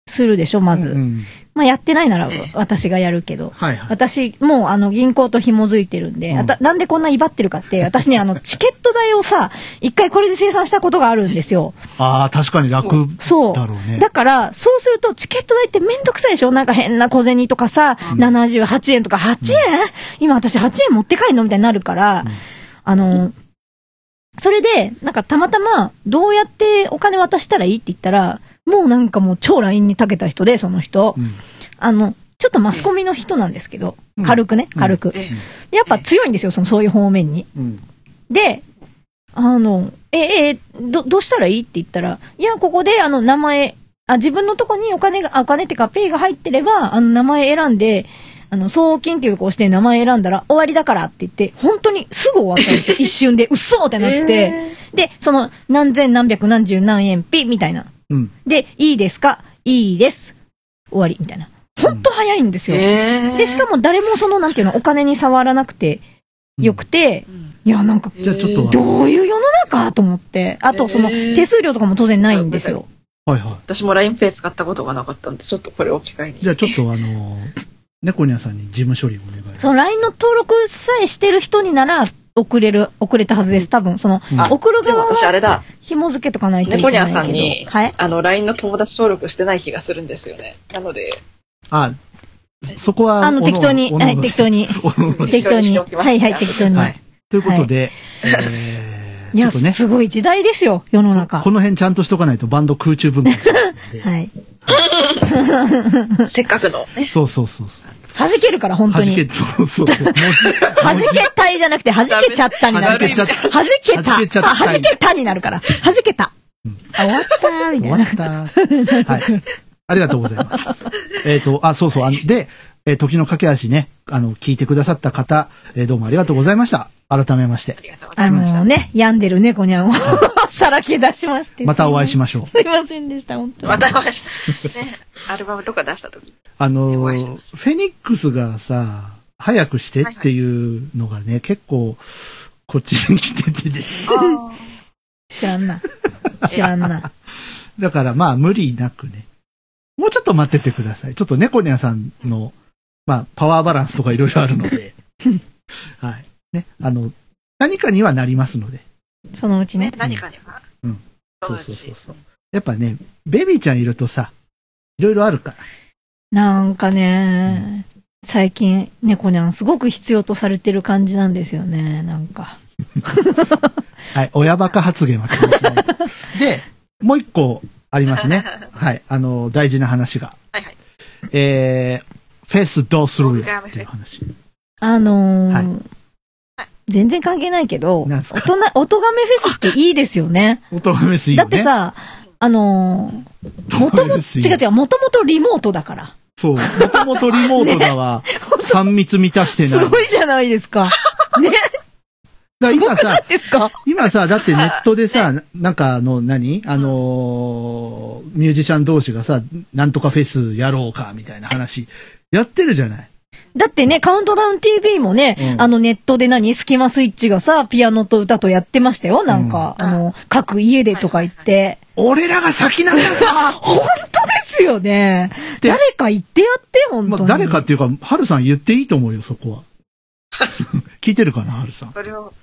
Speaker 4: するでしょ、まず。
Speaker 1: うんうん
Speaker 4: まあ、やってないなら
Speaker 2: ええ
Speaker 4: 私がやるけど。
Speaker 1: はいはい。
Speaker 4: 私、もうあの銀行と紐づいてるんで、
Speaker 1: うん
Speaker 4: あたなんでこんな威張ってるかって、私ね、あの、チケット代をさ、一回これで生産したことがあるんですよ。
Speaker 1: ああ、確かに楽
Speaker 4: そう。
Speaker 1: だろうね。
Speaker 4: だから、そうするとチケット代ってめんどくさいでしょ？なんか変な小銭とかさ、
Speaker 1: うん
Speaker 4: 78円とか8円、今私8円持って帰るの？みたいになるから、
Speaker 1: うん
Speaker 4: あの、それで、なんかたまたま、どうやってお金渡したらいいって言ったら、もうなんかもう超 LINE に長けた人で、その人。
Speaker 1: うん
Speaker 4: あの、ちょっとマスコミの人なんですけど、
Speaker 1: うん
Speaker 4: 軽くね、
Speaker 1: うん
Speaker 4: 軽く。やっぱ強いんですよ、その、そういう方面に。
Speaker 1: うん。
Speaker 4: で、あの、え、え、ど、どうしたらいいって言ったら、いや、ここで、あの、名前、あ、自分のとこにお金が、あお金ってか、ペイが入ってれば、あの、名前選んで、あの、送金っていうとこ押して名前選んだら終わりだからって言って、本当にすぐ終わったんですよ。一瞬で、うっそーってなって。で、その、何千何百何十何円ピみたいな。
Speaker 1: うん。
Speaker 4: で、いいですか？いいです。終わり、みたいな。本当早いんですよ。
Speaker 2: え
Speaker 4: で、しかも誰もその、なんていうの、お金に触らなくてよくて、いや、なんか、
Speaker 1: じゃあちょっと
Speaker 4: どういう世の中？と思って。あと、その、手数料とかも当然ないんですよ。
Speaker 1: はいはい。
Speaker 2: 私も LINEPay 使ったことがなかったんで、ちょっとこれを機会に。
Speaker 1: じゃあちょっとあの、猫ニャさんに事務処理お願いします。
Speaker 4: その LINE の登録さえしてる人になら、送れる、送れたはずです。多分、その、
Speaker 1: うん
Speaker 2: あ
Speaker 4: 送る側は
Speaker 2: 私あれだ、
Speaker 4: 紐付けとかないといけないけど。
Speaker 2: さんに、
Speaker 4: はい。
Speaker 2: あの、LINE の友達登録してない気がするんですよね。なので、
Speaker 1: あ、そこは、
Speaker 4: あの、
Speaker 1: お
Speaker 4: 適当に、はい、適当に。適当に。はい、はい、適当に。
Speaker 1: はい。ということで、えー、
Speaker 4: いや、すごい時代ですよ、世の中。
Speaker 1: この辺ちゃんとしとかないとバンド空中分解しますんで。
Speaker 4: はい。
Speaker 2: せっかくのね、
Speaker 1: そうそうそうそう。
Speaker 4: 弾けるから、本当に。
Speaker 1: 弾け、そうそうそう。
Speaker 4: 弾けたいじゃなくて、弾けちゃったになる。
Speaker 1: 弾けちゃった。
Speaker 4: 弾けた。
Speaker 1: 弾けた
Speaker 4: あ弾けたになるから。弾けた。
Speaker 1: うん
Speaker 4: あ、終わったー、みたいな。
Speaker 1: 終わった。はい。ありがとうございます。えっと、あ、そうそう。で、えー時の駆け足ね、あの、聞いてくださった方、えーどうもありがとうございました。改めまして
Speaker 2: あ。りがとうござ
Speaker 4: あ
Speaker 2: いました。
Speaker 4: のね、病んでる猫にゃんをさらけ出しまして。
Speaker 1: またお会いし
Speaker 4: ま
Speaker 1: ましょう。
Speaker 4: すいませんでした、本当に。
Speaker 2: またお会いしね、アルバムとか出した時
Speaker 1: あのフェニックスがさ、早くしてっていうのがね、結構、こっちに来ててです。
Speaker 2: あ
Speaker 4: 知らんな。知らんな。
Speaker 1: だからまあ無理なくね。もうちょっと待っててください。ちょっと猫ニャさんの、まあパワーバランスとかいろいろあるので。はい。ね。あの、何かにはなりますので。
Speaker 4: そのうちね
Speaker 2: ね、。何かに。
Speaker 1: そう
Speaker 2: そのうち
Speaker 1: そうそう。やっぱね、ベビーちゃんいるとさ、いろいろあるから。
Speaker 4: なんかね、最近、猫にゃんすごく必要とされてる感じなんですよね、なんか。
Speaker 1: はい。親バカ発言は気にしない。で、もう一個ありますね。はい。あの、大事な話が。
Speaker 2: はいはい。
Speaker 1: えー、フェスドースルーっていう話。
Speaker 4: あのー
Speaker 1: はい
Speaker 4: 全然関係ないけど、大人、おとがめフェスっていいですよね。
Speaker 1: おとがめすいいよね。
Speaker 4: だってさ、あのー、もとも、違う違う、もともとリモートだから。
Speaker 1: そう。もともとリモートだわ。3密満たして
Speaker 4: す
Speaker 1: ない。
Speaker 4: ごいじゃないですか。ね、
Speaker 1: だ今さ、今さ、だってネットでさ、ななんかあの、何？あのーミュージシャン同士がさ、なんとかフェスやろうか、みたいな話、やってるじゃない？
Speaker 4: だってね、カウントダウン TV もね、
Speaker 1: うん
Speaker 4: あのネットで何スキマスイッチがさ、ピアノと歌とやってましたよ。なんか、あの、各家でとか言って。
Speaker 1: 俺らが先なんださ
Speaker 4: 本当ですよね。
Speaker 1: で
Speaker 4: 誰か言ってやって、本当に。
Speaker 1: まあ、誰かっていうか、はるさん言っていいと思うよ、そこは。聞いてるかな、はるさん。
Speaker 2: それを、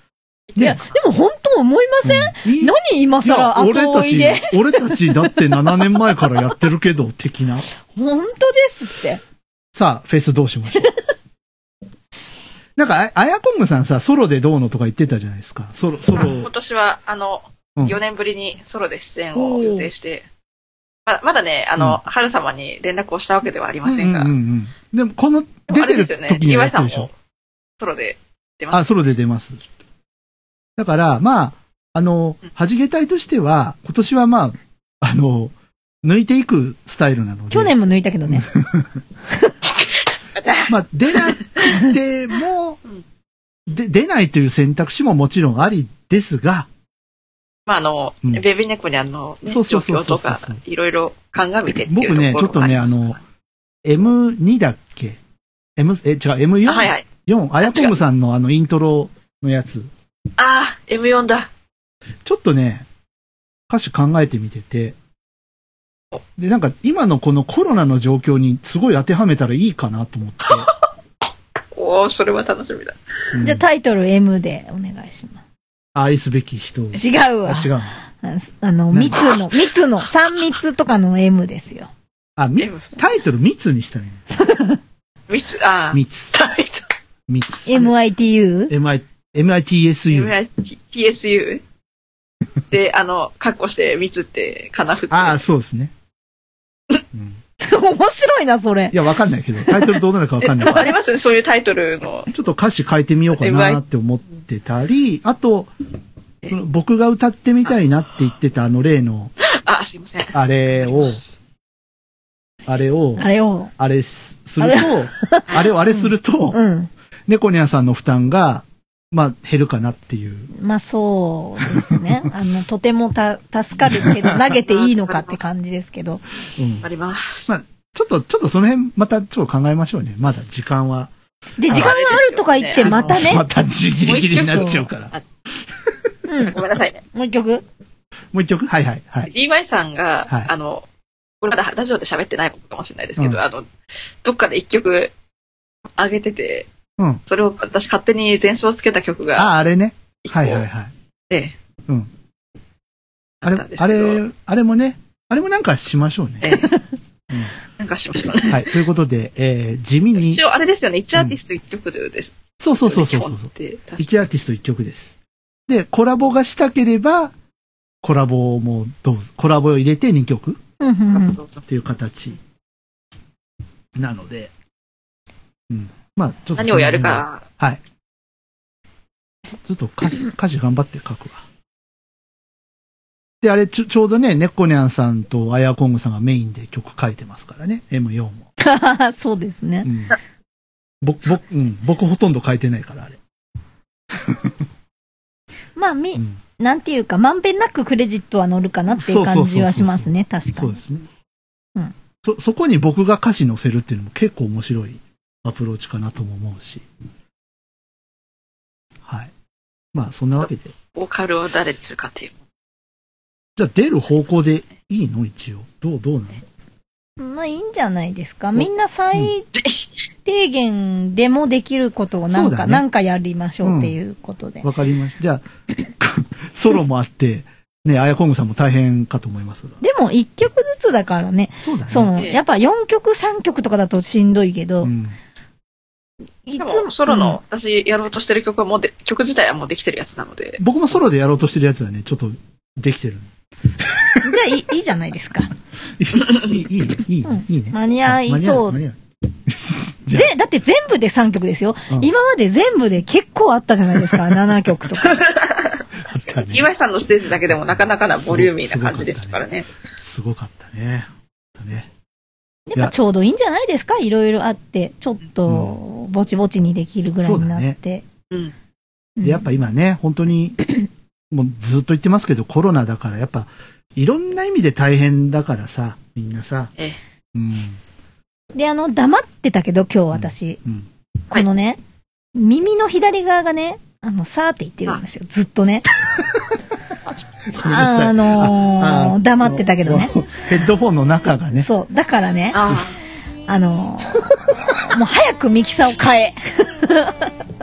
Speaker 4: いや、でも本当思いません、
Speaker 1: うんいい
Speaker 4: 何今更後
Speaker 1: 俺たち
Speaker 4: 追いで？、
Speaker 1: 俺たちだって7年前からやってるけど、的な。
Speaker 4: 本当ですって。
Speaker 1: さあ、フェスどうしましょう？なんか、ああやこんぐさんさ、ソロでどうのとか言ってたじゃないですか。ソロ、ソ
Speaker 2: あ
Speaker 1: ロ。
Speaker 2: 今年は、あの、
Speaker 1: うん
Speaker 2: 4年ぶりにソロで出演を予定して、ままだね、あの、春様に連絡をしたわけではありませんが、
Speaker 1: うんうんうん。でも、この、出てる
Speaker 2: れですよね、
Speaker 1: 時には
Speaker 2: 岩井さんも
Speaker 1: やってるでしょ？
Speaker 2: ソロで出ます。
Speaker 1: あ、ソロで出ます。だから、まあ、あの
Speaker 2: うん、
Speaker 1: 弾け隊としては、今年はまあ、あの、抜いていくスタイルなので。
Speaker 4: 去年も抜いたけどね。
Speaker 1: まあ、出なくても、で、出ないという選択肢ももちろんありですが、
Speaker 2: まあ、あの、
Speaker 1: うん。
Speaker 2: ベビーネコにあの、ね
Speaker 1: そうそ
Speaker 2: 状
Speaker 1: うそう
Speaker 2: とか、いろいろ鑑みてって
Speaker 1: 僕ね、ちょっとね、あの、M2 だっけ ?M、え、違う、M4?
Speaker 2: あはいはい。
Speaker 1: 4、あやこむさんのあのイントロのやつ、
Speaker 2: ああ、M4 だ。
Speaker 1: ちょっとね、歌詞考えてみてて、で、なんか今のこのコロナの状況にすごい当てはめたらいいかなと思って。
Speaker 2: おおそれは楽しみだ。
Speaker 1: うん
Speaker 4: じゃあタイトル M でお願いしま
Speaker 1: 愛すべき人を。
Speaker 4: す。違うわ
Speaker 1: あ、。違うの。
Speaker 4: ああの、密の、密の、三密とかの M ですよ。
Speaker 1: あ、み
Speaker 2: M
Speaker 1: タイトル密にしたらいいの
Speaker 2: みつ、ああ。
Speaker 1: 密。
Speaker 2: タイト
Speaker 1: 密。
Speaker 4: MITU?
Speaker 1: MI、MITSU。
Speaker 2: TSU? で、あの、カッコして、みつって、かなふって。
Speaker 1: ああ、そうですね。うん
Speaker 4: 面白いな、それ
Speaker 1: い。や、わかんないけど、タイトルどうなるかわかんない
Speaker 2: え ありますそういうタイトルの。
Speaker 1: ちょっと歌詞変えてみようかなって思ってたり、あと、その僕が歌ってみたいなって言ってたあの例の、
Speaker 2: あ、すいません。
Speaker 1: あれを、あれを、
Speaker 4: あれを。
Speaker 1: あれすすると、あれをあれすると、
Speaker 4: うん。
Speaker 1: 猫ニャンさんの負担が、まあ、減るかなっていう。
Speaker 4: まあそうですね。あの、とてもた、助かるけど、投げていいのかって感じですけど。
Speaker 1: うん
Speaker 2: あ。ります。
Speaker 1: まあちょっと、ちょっとその辺、またちょっと考えましょうね。まだ時間は。
Speaker 4: で、時間があるとか言って、またね。
Speaker 1: またギリギリになっちゃうから。
Speaker 4: うん。
Speaker 2: ごめんなさいね。
Speaker 4: もう一曲？
Speaker 1: もう一曲？はいはいはい。
Speaker 2: DY さんが、
Speaker 1: はい
Speaker 2: あの、これまだラジオで喋ってないことかもしれないですけど、
Speaker 1: うん
Speaker 2: あの、どっかで一曲上げてて、
Speaker 1: うん。
Speaker 2: それを私勝手に前奏つけた曲が、
Speaker 1: あ、あれね。はいはいはい。
Speaker 2: ええ
Speaker 1: うん。あれ
Speaker 2: あ
Speaker 1: れ、あれもね、あれもなんかしましょうね。
Speaker 2: ええ なんかしましょうね。
Speaker 1: はい。ということで、えー、地味に
Speaker 2: 一、応あれですよね、1アーティスト1曲です。
Speaker 1: そうそうそうそうそう
Speaker 2: 基本って確か
Speaker 1: 1アーティスト1曲です。で、コラボがしたければ、コラボもどうぞ。コラボを入れて2曲
Speaker 4: うんうんうん。
Speaker 1: っていう形なので、うん。まあ、ちょっと
Speaker 2: 何をやる。か、
Speaker 1: はい。ちょっと歌詞、歌詞頑張って書くわ。で、あれちょ、ちょうどね、ネッコニャンさんとアヤコングさんがメインで曲書いてますからね、M4 も。
Speaker 4: そうですね
Speaker 1: う。ん。僕、僕、うん、僕ほとんど書いてないから、あれ。
Speaker 4: まあ、み
Speaker 1: う、ん。
Speaker 4: なんていうか、まんべんなくクレジットは乗るかなっていう感じはしますね、確かに
Speaker 1: そうで。すね。
Speaker 4: うん。
Speaker 1: そ、そこに僕が歌詞載せるっていうのも結構面白いアプローチかなとも思うし。はい。まあ、そんなわけで。
Speaker 2: ボーカルを誰にするかっていう。
Speaker 1: じゃあ出る方向でいいの？一応。どう、どうなの？
Speaker 4: まあいいんじゃないですか。みんな最低限でもできることをなんか、
Speaker 1: ね
Speaker 4: なんかやりましょうっていうことで。
Speaker 1: わかりました。じゃあ、ソロもあって、ね、あやこんぐさんも大変かと思いますが。
Speaker 4: でも一曲ずつだからね。
Speaker 1: そうだね。
Speaker 4: その、
Speaker 2: ええ
Speaker 4: やっぱ4曲3曲とかだとしんどいけど、
Speaker 1: うん。
Speaker 4: い
Speaker 2: でも、ソロの、私やろうとしてる曲はもうで、曲自体はもうできてるやつなので、
Speaker 1: 僕もソロでやろうとしてるやつはね、ちょっとできてる。
Speaker 4: う んじゃあいいいいじゃないですか。
Speaker 1: いい、いい、いいね、いいね、いいね。
Speaker 4: 間に合いそうぜ、だって全部で3曲ですよ。
Speaker 1: うん
Speaker 4: 今まで全部で結構あったじゃないですか。7曲とか。
Speaker 1: ね
Speaker 2: 岩井さんのステージだけでもなかなかなボリューミーな感じでしたからね。
Speaker 1: すごかったね。ね
Speaker 4: やっぱちょうどいいんじゃないですか？いろいろあって、ちょっと、ぼちぼちにできるぐらいになって。
Speaker 2: うん。
Speaker 4: うん
Speaker 1: でやっぱ今ね、本当に、もうずっと言ってますけど、コロナだから、やっぱ、いろんな意味で大変だからさ、みんなさ。
Speaker 2: ええ
Speaker 1: うん。
Speaker 4: で、あの、黙ってたけど、今日私。
Speaker 1: うん。
Speaker 4: このね、耳の左側がね、あの、さーって言ってるんですよ。ずっとね。あのー
Speaker 1: ああ
Speaker 4: 黙ってたけどね。
Speaker 1: ヘッドフォンの中がね。
Speaker 4: そう。だからね、
Speaker 2: あ
Speaker 4: あのーもう早くミキサーを変え。
Speaker 2: あ、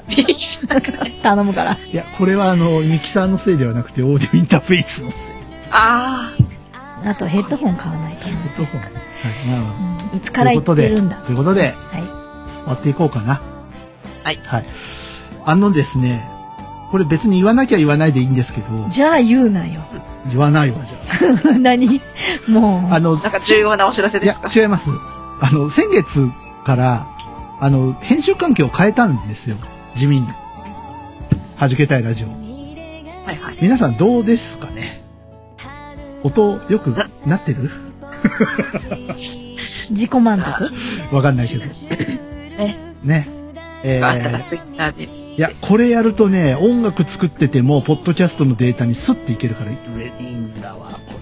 Speaker 2: ミキサー。
Speaker 4: 頼むから。
Speaker 1: いや、これはあの、ミキサーのせいではなくて、オーディオインターフェースのせい。
Speaker 2: あ
Speaker 4: あとヘッドホン買わないと。
Speaker 1: ヘッドフォン。はい。まあ
Speaker 4: うんいつから言ってるんだ。
Speaker 1: ということで、
Speaker 4: はい。
Speaker 1: 終わっていこうかな。
Speaker 2: はい
Speaker 1: はい。あのですね、これ別に言わなきゃ言わないでいいんですけど、
Speaker 4: じゃあ言うなよ。
Speaker 1: 言わないわ、じゃ
Speaker 4: 何？もう。
Speaker 1: あ。あの、
Speaker 2: あ、なんか重要なお知らせですか、
Speaker 1: 違います。あの、先月から、あの、編集環境を変えたんですよ。地味に。弾けたいラジオ。
Speaker 2: はいはい。
Speaker 1: 皆さんどうですかね？音良くなってる？
Speaker 4: 自己満足？
Speaker 1: わかんないけど。
Speaker 2: ね。
Speaker 1: ね。え
Speaker 2: あったら
Speaker 1: ー、
Speaker 2: ツイッターで。
Speaker 1: いや、これやるとね、音楽作ってても、ポッドキャストのデータにスッていけるから、いいんだわ、こ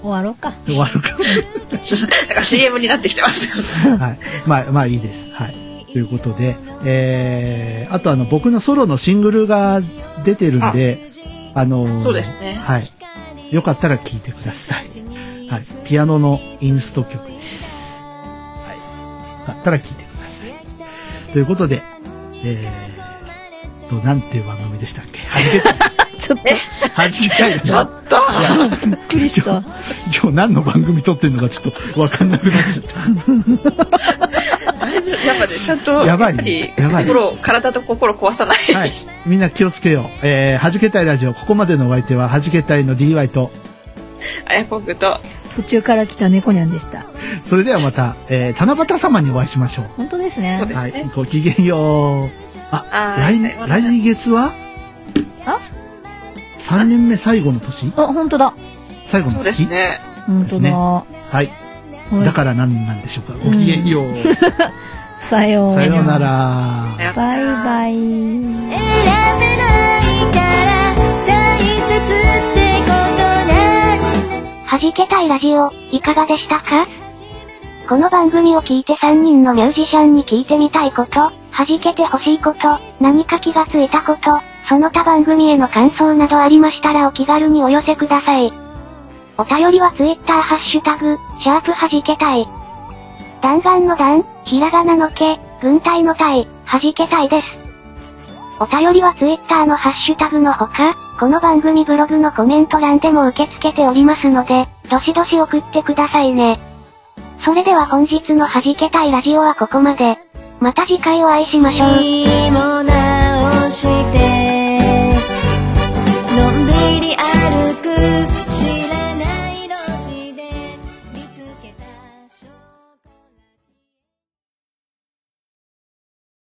Speaker 4: 終わろうか。
Speaker 1: れ。終わるか。
Speaker 2: なんか CM になってきてますよ。
Speaker 1: はい。まあ、まあいいです。はい。ということで、えー、あとあの、僕のソロのシングルが出てるんで、あのー
Speaker 2: そうですね
Speaker 1: はい。よかったら聴いてください。はい。ピアノのインスト曲です。はい。よかったら聴いてください。ということで、えー、と、なんていう番組でしたっけ？はじけたい。
Speaker 4: ちょっと、
Speaker 1: はじけたい。
Speaker 2: ちょっと
Speaker 4: びっくりした。
Speaker 1: 今日何の番組撮ってんのかちょっとわかんなくなっちゃった。
Speaker 2: 大丈夫？やっぱね、ちゃんと、
Speaker 1: やばい
Speaker 2: っぱり
Speaker 1: やばい
Speaker 2: 体と心を壊さない。
Speaker 1: はい。みんな気をつけよう。えー、はじけたいラジオ、ここまでのお相手は、はじけたいの DY と、
Speaker 2: あやこんぐと、
Speaker 4: 途中から来た猫にゃんでした。
Speaker 1: それではまた、えー、七夕様にお会いしましょう。
Speaker 4: 本当ですね
Speaker 1: はい
Speaker 2: ね。。
Speaker 1: ごきげんよう。あ、来
Speaker 2: はいさよう、なら
Speaker 1: 来月は？
Speaker 4: あ
Speaker 1: ?3 年目最後の年？
Speaker 4: あ、本当だ。
Speaker 1: 最後の
Speaker 2: そうです
Speaker 1: 月
Speaker 2: ね。
Speaker 4: 本当だ。
Speaker 1: はい。
Speaker 4: はい
Speaker 1: だから何なんでしょうか？ごきげんよう。
Speaker 4: さよう
Speaker 1: さようなら。
Speaker 2: さようなら
Speaker 4: バイバイ。
Speaker 7: はじけたいラジオ、いかがでしたか？この番組を聞いて3人のミュージシャンに聞いてみたいこと、はじけてほしいこと、何か気がついたこと、その他番組への感想などありましたらお気軽にお寄せください。お便りは Twitter ハッシュタグ、シャープはじけたい。弾丸の弾、ひらがなのけ、軍隊の隊、はじけたいです。お便りは Twitter のハッシュタグのほか、この番組ブログのコメント欄でも受け付けておりますので、どしどし送ってくださいね。それでは本日の弾けたいラジオはここまで。また次回お会いしましょう。
Speaker 3: いいも